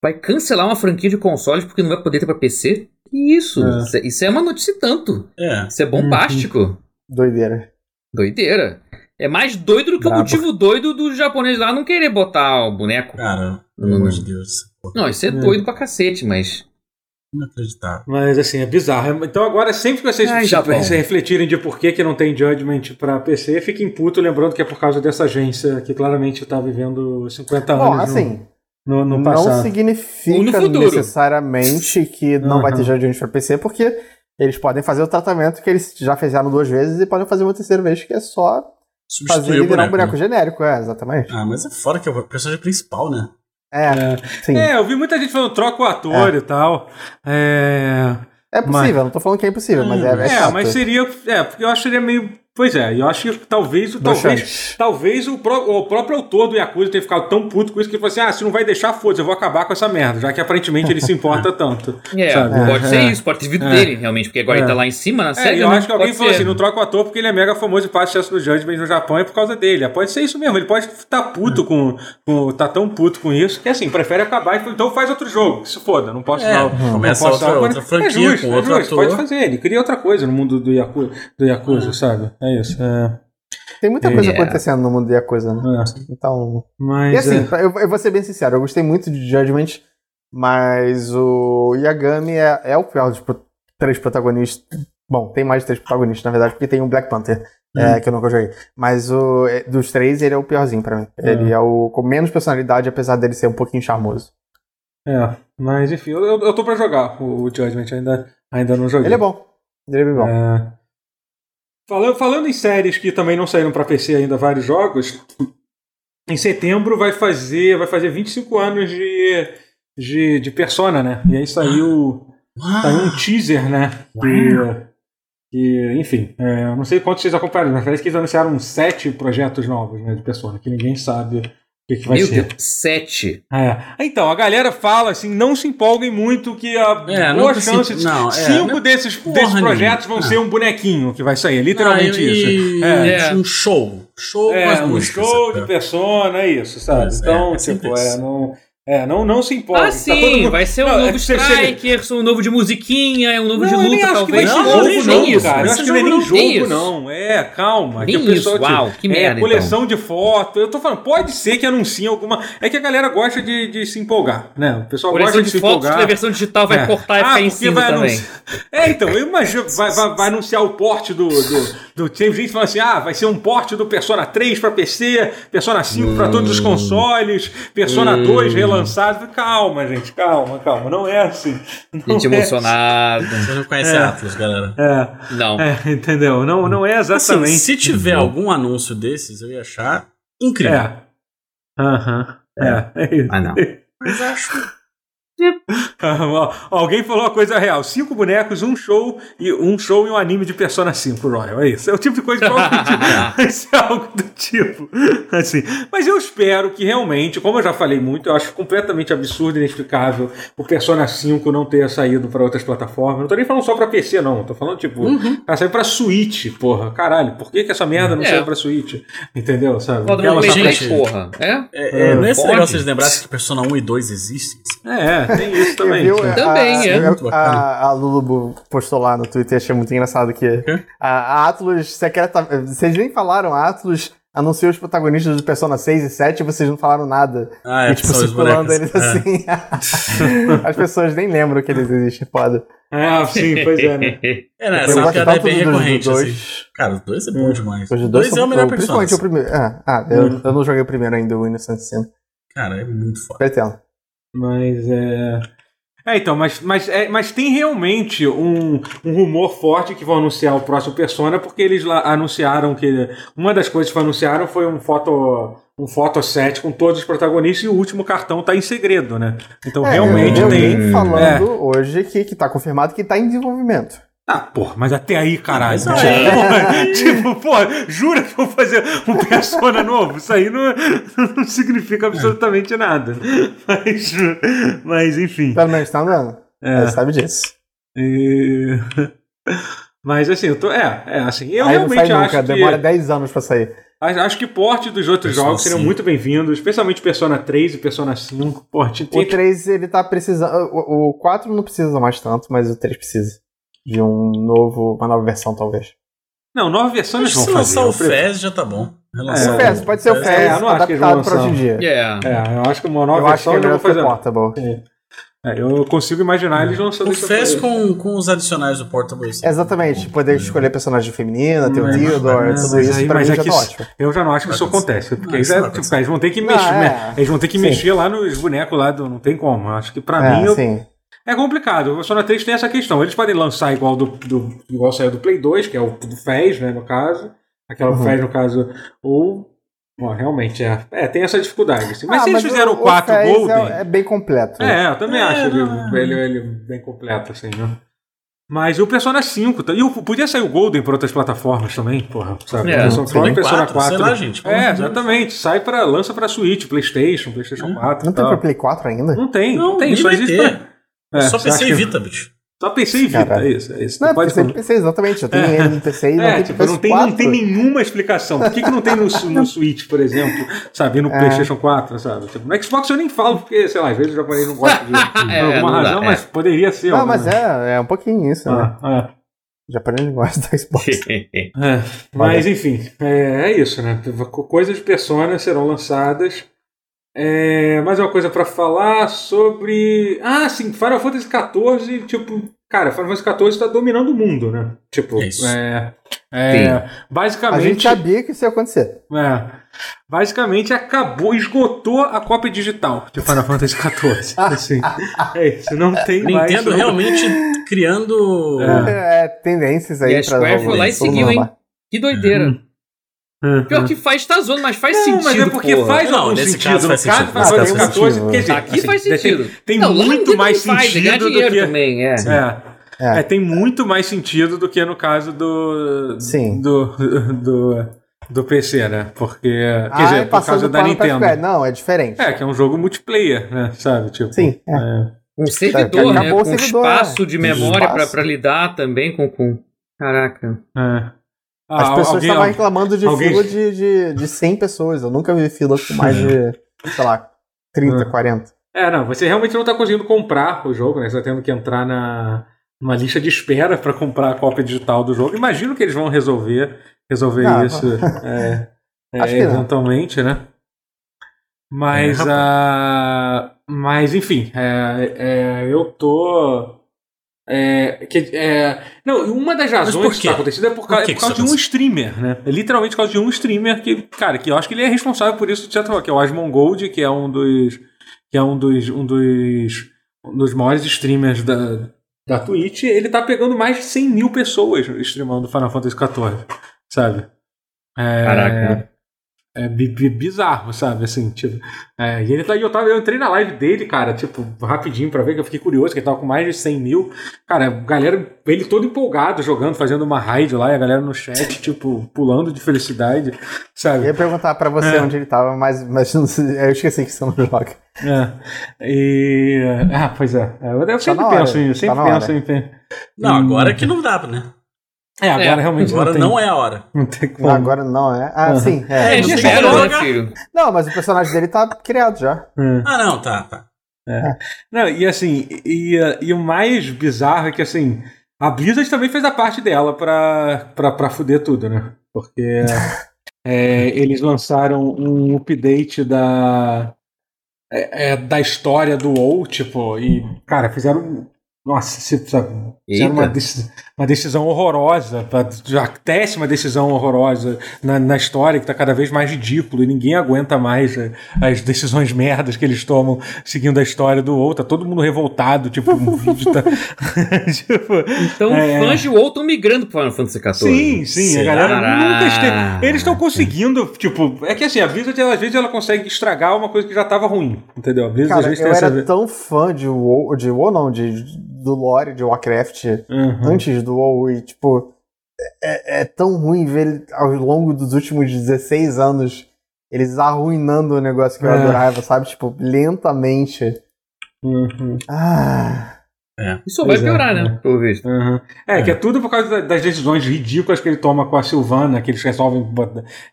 Vai cancelar uma franquia de consoles porque não vai poder ter pra PC? Que isso? É. Isso, é, isso é uma notícia e tanto. É. Isso é bombástico. Doideira. Doideira. É mais doido do que Brabo. o motivo doido do japonês lá não querer botar o boneco. Cara, pelo amor de Deus. Não, isso é doido pra cacete, mas. Inacreditável. Mas assim, é bizarro. Então agora, sempre que vocês Ai, se- refletirem de por que, que não tem Judgment pra PC, fiquem puto lembrando que é por causa dessa agência que claramente tá vivendo 50 Bom, anos assim, no, no, no não passado. Ou significa necessariamente que não vai ter. Judgment pra PC, porque eles podem fazer o tratamento que eles já fizeram duas vezes e podem fazer uma terceira vez, que é só fazer Substituir ele virar um boneco. boneco genérico, é, exatamente. Ah, mas é fora que é o personagem principal, né? É, sim. É, eu vi muita gente falando troca o ator e tal. É. É possível, não tô falando que é impossível, mas é, é, É, chato. mas seria. É, porque eu acharia meio. Pois é, eu acho que talvez, talvez, talvez o, pró- o próprio autor do Yakuza tenha ficado tão puto com isso que ele falou assim: ah, se não vai deixar, foda-se, eu vou acabar com essa merda, já que aparentemente ele se importa tanto. É, sabe? pode É, ser é. isso, pode ter vindo É. dele, realmente, porque agora É. ele tá lá em cima na É, SEGA. e eu né? acho que alguém Pode falou ser. assim, não troca o ator porque ele é mega famoso e faz sucesso no Judgment no Japão é por causa dele. É, Pode ser isso mesmo, ele pode estar puto com, com. tá tão puto com isso que assim, prefere acabar e então faz outro jogo, se foda, não posso É, dar. começa não posso outra- dar- outra franquia é justo, com é outro justo, ator. Pode fazer, ele cria outra coisa no mundo do Yakuza, do Yakuza sabe? É isso. É, Tem muita coisa É. acontecendo no mundo da Yakuza, né? é. Então. Mas. E assim, é. eu, eu vou ser bem sincero, eu gostei muito de Judgment, mas o Yagami é, é o pior dos pro- três protagonistas. Bom, tem mais de três protagonistas, na verdade, porque tem o Black Panther, é, que eu nunca joguei. Mas o, é, dos três, ele é o piorzinho pra mim. Ele é o com menos personalidade, apesar dele ser um pouquinho charmoso. É, mas enfim, eu, eu, eu tô pra jogar o, o Judgment, ainda, ainda não joguei. Ele é bom. Ele é bem bom. É. Falando, falando em séries que também não saíram pra PC ainda, vários jogos, em setembro vai fazer, vai fazer 25 anos de, de, de Persona, né? E aí saiu, saiu um teaser, né? Que, que, enfim, é, eu não sei quantos vocês acompanharam, mas parece que eles anunciaram sete projetos novos né, de Persona, que ninguém sabe que, que vai Meu ser. Deus, sete. É. Então, a galera fala assim, não se empolguem muito que a É, não boa se- chance de não, é, cinco não é desses, desses projetos vão Ah. ser um bonequinho que vai sair, é literalmente Ah, e- isso. É. É. Um show. Show com É, as um músicas. show sabe? de persona, é isso, sabe? É, então, é tipo, é, não, é, não, não se empolgue. Ah, sim, vai ser um Não, é novo você- Strikers, um novo de musiquinha, é um novo de Não, eu nem luta, acho que vai talvez. ser Não, jogo, nem jogo, cara. Eu acho que não é nem jogo, Nem não. É, calma. Nem que o pessoal, isso, uau, que é, merda, coleção de foto. Eu tô falando, pode ser que anuncie alguma. É que a galera gosta de, de se empolgar, né? O pessoal Coleção gosta de, de se fotos empolgar. que a versão digital vai É. cortar e Ah, ficar em cima vai também. anunciar- É, então, eu imagino, vai, vai, vai anunciar o porte do, do, do. Tem gente falando assim: ah, vai ser um porte do Persona 3 pra PC, Persona 5 pra todos os consoles, Persona 2 relançado. Calma, gente, calma, calma. Não é assim. Não Gente é emocionada. Vocês não conhecem Atlas, galera. É, Não. é, entendeu? Não, não é Assim, exatamente. se tiver algum anúncio desses, eu ia achar incrível. É. Aham. É, é isso. Ah, não. Mas acho. Alguém falou uma coisa real: cinco bonecos, um show e um show e um anime de Persona 5, Royal. É isso. É o tipo de coisa que eu ser algo do tipo. Assim. Mas eu espero que realmente, como eu já falei muito, eu acho completamente absurdo e inexplicável o Persona 5 não ter saído para outras plataformas. Não tô nem falando só pra PC, não. Tô falando, tipo, tá saindo pra Switch, porra. Caralho, por que, que essa merda não É. saiu pra Switch? Entendeu? Sabe? Play gente- 3, porra. É? É, é, não é esse negócio de vocês lembrarem que Persona 1 e 2 existem? É, tem isso também. Viu? sabe? Também, a, é. eu- a, a Lulubu postou lá no Twitter, achei muito engraçado que a, a Atlus secreta. Vocês nem falaram, a Atlus anunciou os protagonistas do Persona 6 e 7 e vocês não falaram nada. Ah, é, e tipo, os circulando eles assim. As pessoas nem lembram que eles existem, foda. Ah, sim, pois é, né? É, né? Eu Essa gosto piada é bem do recorrente, dois. assim. Cara, o 2 é bom demais. Os dois 2 é são- o melhor Principalmente o personagem. primeiro. Ah, ah eu, eu não joguei o primeiro ainda, o Innocent Sin. Cara, é muito foda. Pretendo. Mas é. É, então, mas, mas, é, mas tem realmente um, um rumor forte que vão anunciar o próximo Persona, porque eles lá anunciaram que. Uma das coisas que anunciaram foi um foto. Um fotoset com todos os protagonistas e o último cartão tá em segredo, né? Então É, realmente eu, eu tem. vi falando hoje que, que tá confirmado que tá em desenvolvimento. Ah, porra, mas até aí, caralho. Mas Tipo, aí- porra, tipo, porra, jura que vou fazer um Persona novo? Isso aí não, não significa absolutamente nada. Mas, mas enfim. Pelo menos tá andando. É. Você sabe disso. E- Mas assim, eu tô. É, é assim, eu Aí não sai realmente nunca, acho que. demora 10 anos pra sair. Acho acho que porte dos outros Persona jogos seriam 5. muito bem-vindos, especialmente Persona 3 e Persona 5. Porte, O tem, 3 ele tá precisando. O, o 4 não precisa mais tanto, mas o 3 precisa. De um novo, uma nova versão, talvez. Não, nova versão eles Acho que vão se fazer. lançar o Fez já tá bom. Relançar o PES, pode ser o. PES É, eu não acho que eles vão adaptado pra hoje em dia. Yeah. É, eu acho que uma nova Eu acho que versão é melhor fazer. Portable. É, eu consigo imaginar eles lançando O Fez com, com os adicionais do Portable. assim. Exatamente, poder escolher personagem feminina, ter o Theodore, tudo isso, aí- pra mas mim é já que tá ótimo. Eu já não acho que isso acontece. Porque tipo, eles vão ter que mexer. é. né? Eles vão ter que mexer lá nos bonecos lá do. Não tem como. Acho que pra É, mim. É complicado. O Persona 3 tem essa questão. Eles podem lançar igual do, do igual saiu do Play 2, que é o do FES, né, no caso. Aquela Uhum. FES, no caso. Ou. Bom, realmente, é. É, tem essa dificuldade. assim. Mas Ah, se eles fizeram o o 4 Fez Golden. É, é bem completo. É, eu também É, acho ele, não, é. ele, ele bem completo, assim, né? Mas o Persona 5, tá- e o, podia sair o Golden para outras plataformas também, porra, sabe? É, Persona, Play próprio Persona 4, 4. sei lá, gente, É, Deus. exatamente. Sai para lança para Switch, PlayStation, PlayStation 4. Não e tem tal. pra Play 4 ainda? Não tem, não, Não, tem, só existe ter. pra- É, Só PC e que- Vita, bicho. Só PC e Vita, Caralho. é isso, é isso. Não, Tu pode- PC, PC, exatamente. Eu tenho É. ele no PC e não É, tem tipo, não tem, PS4. não tem nenhuma explicação. Por que, que não tem no, no Switch, por exemplo, sabe? No É. PlayStation 4, sabe? Tipo, no Xbox eu nem falo, porque, sei lá, às vezes o japonês não gosta de. por É, alguma não dá, razão, é. mas poderia ser. Não, alguma- mas é, é um pouquinho isso, né? Ah, ah. O japonês gosta da Xbox. É, mas enfim, é, é isso, né? Coisas de Persona serão lançadas. É, mais uma coisa pra falar sobre. Ah, sim, Final Fantasy XIV, tipo. Cara, Final Fantasy XIV tá dominando o mundo, né? Tipo, Isso. é. é A basicamente. gente sabia que isso ia acontecer. É, basicamente acabou, esgotou a cópia digital de Final Fantasy XIV. Assim, é isso, não tem mais. Nintendo realmente criando. É, tendências aí E a pra Square foi lá e seguiu, hein? Que doideira. Uhum. Pior que faz, tá zoando, mas faz Não, sentido. mas é porque porra. faz Não, algum nesse sentido. caso no faz caso sentido. do Final tem Fantasy um XIV, motivo. quer dizer, Aqui assim, faz sentido. Tem, Não, muito mais faz, é sentido do que. também, é. É. É. É, tem muito mais sentido do que no caso do. Sim. Do. do do PC, né? Porque, quer Ah, dizer, é por causa da Nintendo. Não, é diferente. É, que é um jogo multiplayer, né? Sabe? Tipo, Sim, é. é. Um servidor, né? Com servidor, espaço é. de memória pra, Espaço. pra lidar também com. com... Caraca. é. As Ah, pessoas alguém- estavam reclamando de alguém- fila de, de, de 100 pessoas. Eu nunca vi fila com mais de, sei lá, 30, É. 40. É, não, você realmente não tá conseguindo comprar o jogo, né? Você tá tendo que entrar na numa lista de espera para comprar a cópia digital do jogo. Imagino que eles vão resolver resolver Não, isso é, é, que não. eventualmente, né? Mas, É, ah, mas enfim, é, é, eu tô. É, que, é, não, uma das razões que está acontecendo é por, causa, que por causa de um streamer, né? É literalmente por causa de um streamer que, cara, que eu acho que ele é responsável por isso, de certa forma, que é o Asmongold, que é um dos. que é um dos. um dos. um dos maiores streamers da, da Twitch. Ele tá pegando mais de 100 mil pessoas streamando Final Fantasy XIV, sabe? É, Caraca. É bi- bi- bizarro, sabe? Assim, tipo. é, e ele tá, e eu, tava, eu entrei na live dele, cara, tipo, rapidinho pra ver, que eu fiquei curioso, que ele tava com mais de 100 mil. Cara, a galera, ele todo empolgado, jogando, fazendo uma raid lá, e a galera no chat, tipo, pulando de felicidade, Eu sabe? ia perguntar pra você É. onde ele tava, mas, mas não sei- eu esqueci que você não joga. É. E. Ah, pois é. É, Eu sempre na hora, penso em. Eu tá sempre penso hora. em. Não, Hum. agora que não dá, né? É, agora É, realmente Agora não, tem, não é a hora. Não tem como. Agora não é. Ah, Aham. sim. É, É. É, não já tem era, como né, filho? Não, mas o personagem dele tá criado já. É. Ah, não, tá, tá. Não, e assim, e, e o mais bizarro é que assim, a Blizzard também fez a parte dela pra, pra, pra fuder tudo, né? Porque é, eles lançaram um update da, é, é, da história do WoW, tipo, e, cara, fizeram. Nossa, se- sabe, fizeram uma, Eita. deci- uma decisão horrorosa, a décima decisão horrorosa na, na história, que tá cada vez mais ridículo e ninguém aguenta mais é, as decisões merdas que eles tomam seguindo a história do WoW. Tá todo mundo revoltado, tipo, um vídeo tá. tipo, Então, É. fãs de WoW estão migrando pro Final Fantasy XIV. Sim, sim, a Será? galera nunca esteve. Eles estão conseguindo, tipo, é que assim, a Blizzard, às vezes, ela consegue estragar uma coisa que já tava ruim, entendeu? A Blizzard, às Cara, vezes, eu tem era essa. tão fã de WoW, de WoW não, de, do lore de Warcraft Uhum. antes do WoW e, tipo, é, é tão ruim ver ele ao longo dos últimos 16 anos eles arruinando o negócio que eu É. adorava, sabe? Tipo, lentamente. Uhum. Ah. Isso só vai é, piorar, é. né? Pelo visto. Uhum. É, que é tudo por causa da- das decisões ridículas que ele toma com a Silvana, que eles resolvem.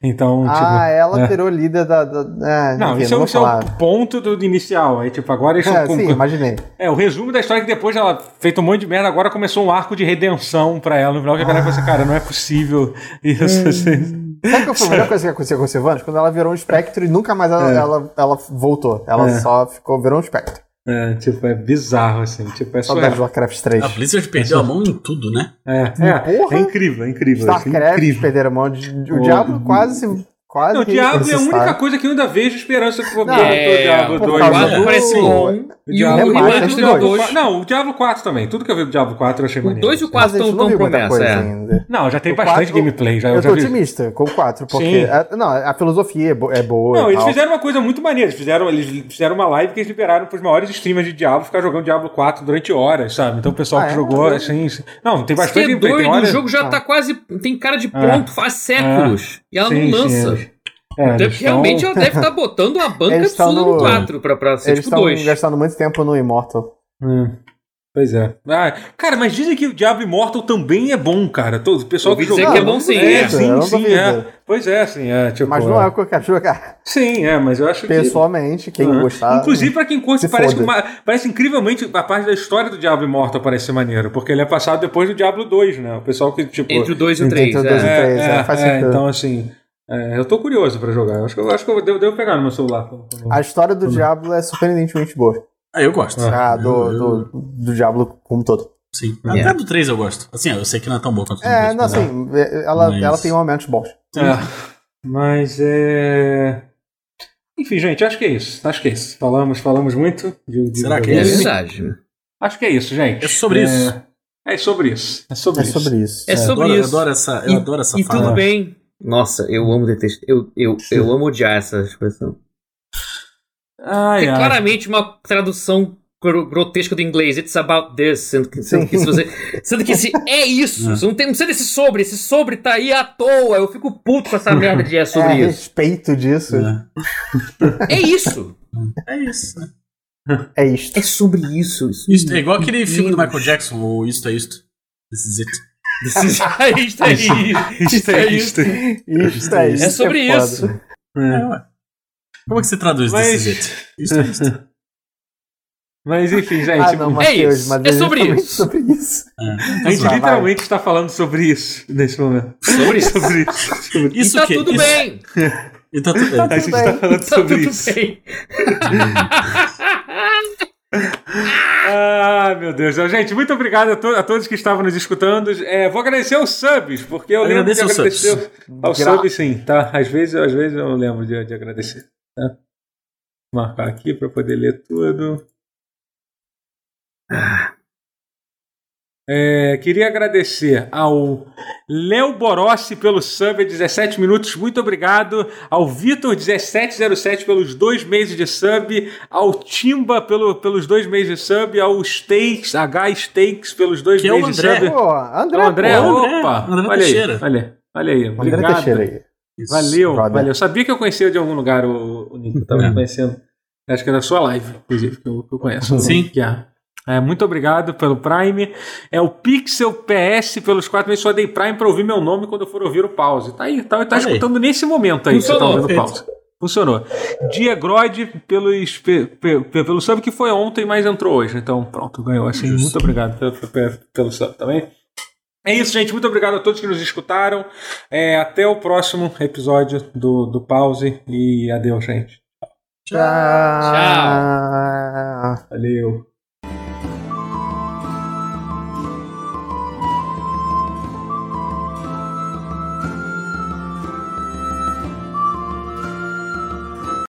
Então, ah, tipo. ela é. virou líder da. da é, Não, enfim, isso, é, não isso é o ponto do, do inicial. Aí, tipo, agora eles É, estão sim, com- imaginei. É, o resumo da história é que depois ela fez um monte de merda, agora começou um arco de redenção pra ela. No final, que a galera falou assim, cara, não é possível isso. assim. Sabe qual foi a melhor coisa que aconteceu com a Sylvanas? Quando ela virou um espectro e nunca mais ela, É. ela, ela voltou. Ela É. só ficou, virou um espectro. É, tipo, é bizarro, assim. Tipo, é Saudade de. Warcraft 3. A Blizzard perdeu a mão em tudo, né? É, é, Porra! é incrível, é incrível. StarCraft incrível. perderam a mão. de- O Oh. Diablo quase. quase Não, o Diablo é a única coisa que eu ainda vejo esperança que Não, do é, Diablo por 2. causa do- parece o- bom. O E o Diablo Remaster do do dois. 2. Não, o Diablo 4 também. Tudo que eu vi do Diablo 4 eu achei O maneiro. 2 e o Mas 4 a gente estão muita promessa, coisa é. ainda. Não, já tem O bastante quatro- gameplay. Já, eu Eu já tô vi. otimista com o 4, porque. A- não, a filosofia é, bo- é boa. Não, e eles tal. fizeram uma coisa muito maneira. Eles fizeram, eles fizeram uma live que eles liberaram pros maiores streamers de Diablo ficar jogando Diablo 4 durante horas, sabe? Então o pessoal Ah, que é? jogou, assim. assim- Não, tem bastante é gameplay. Tem doido, o jogo já Ah. tá quase. Tem cara de pronto faz séculos. E ela não lança. Sim, é, Então, eles realmente tão- ela deve estar botando a banca Eles absurda no no- 4 pra, pra ser Eles tipo estão 2. gastando muito tempo no Immortal. Hum, Pois é. Ah, cara, mas dizem que o Diablo Immortal também é bom, cara. Todo, o pessoal que jogou. que é bom sim, É, é. sim, Eu não sim, duvido. é. Pois é, sim, é. Tipo, Mas não é o que eu quero jogar. Sim, é, mas eu acho que. Pessoalmente, quem Aham. gostar. Inclusive, pra quem curte, parece, foda. uma- parece incrivelmente a parte da história do Diablo Immortal parece maneiro, porque ele é passado depois do Diablo 2, né? O pessoal que, tipo. Entre o 2 e o Entre 3. o dois e o É. três. é, faz sentido. então assim. É, eu tô curioso pra jogar. Eu acho que eu, acho que eu devo, devo pegar no meu celular. A história do Diablo é surpreendentemente boa. Ah, eu gosto. Ah, do, Eu- eu- do, do Diablo como um todo. Sim. Yeah. Até do 3 eu gosto. Assim, eu sei que não é tão bom quanto o É, não, mas- assim, ela, Mas- ela tem momentos bons. É, mas é. Enfim, gente, acho que é isso. Acho que é isso. Falamos, falamos muito. de- de- Será que É é isso? verdade. Acho que é isso, gente. É sobre isso. É sobre isso. É sobre É isso. sobre isso. É Eu sobre adoro, eu isso. adoro essa, eu E- adoro essa E fala. tudo bem. Nossa, eu amo detestar. Eu, eu, eu amo odiar essa expressão. Ai, É ai. claramente uma tradução gro- grotesco do inglês, it's about this, sendo que, sendo que, se você, sendo que esse é isso, você não tem não precisa desse sobre, esse sobre tá aí à toa, eu fico puto com essa merda de é sobre é, a isso. respeito disso. É, É isso, é isso. É isto. é sobre isso. isso é igual aquele filme do. Michael Jackson, o Isto é Isto. This is it. This is- é isto, é isso. Isto é isto. Isto é isso. É sobre foda. isso. É. Como é que você traduz Mas- is it? Isto é isto. Mas enfim, gente. Ah, não, a Matheus, isso, mas é sobre justamente isso. sobre isso. gente Vai, literalmente está falando sobre isso nesse momento. Sobre isso. Sobre isso. Sobre Isso e tá tudo isso- bem. E tá tudo bem. A gente está bem. falando Tá sobre tudo isso. bem. Ah, meu Deus. Gente, muito obrigado a, to- a todos que estavam nos escutando. É, vou agradecer aos subs, porque eu lembro de Agradeça aos agradecer subs. aos Gra- subs, sim, tá? Às vezes, às vezes eu lembro de, de agradecer. Tá? Vou marcar aqui para poder ler tudo. É, queria agradecer ao Léo Borossi pelo sub, 17 minutos, muito obrigado. Ao Vitor1707 pelos dois meses de sub. Ao Timba pelo, pelos dois meses de sub. Ao Steaks, H Steaks pelos dois Que é o meses de André. sub. Pô, André, André, pô. André, opa! André olha aí, Teixeira. olha, olha aí, André obrigado. Teixeira aí. Isso. Valeu, brother. valeu. Eu sabia que eu conhecia de algum lugar o, o Nico, eu tava É. conhecendo. Acho que era da sua live, inclusive, que eu, que eu conheço. Sim. Que é. É, muito obrigado pelo Prime. É o Pixel PS pelos quatro meses. Só dei Prime pra ouvir meu nome quando eu for ouvir o pause. Tá aí, tá, tá aí. escutando nesse momento aí. que Você tá Funcionou, ouvindo o pause. Funcionou. Dia Grod pelos, pe, pe- pe- pelo sub que foi ontem, mas entrou hoje. Então, pronto, ganhou. Assim, Justo. muito obrigado pelo, pelo, pelo sub também. É isso, gente. Muito obrigado a todos que nos escutaram. É, até o próximo episódio do, do Pause. E adeus, gente. Tchau. Tchau. Valeu.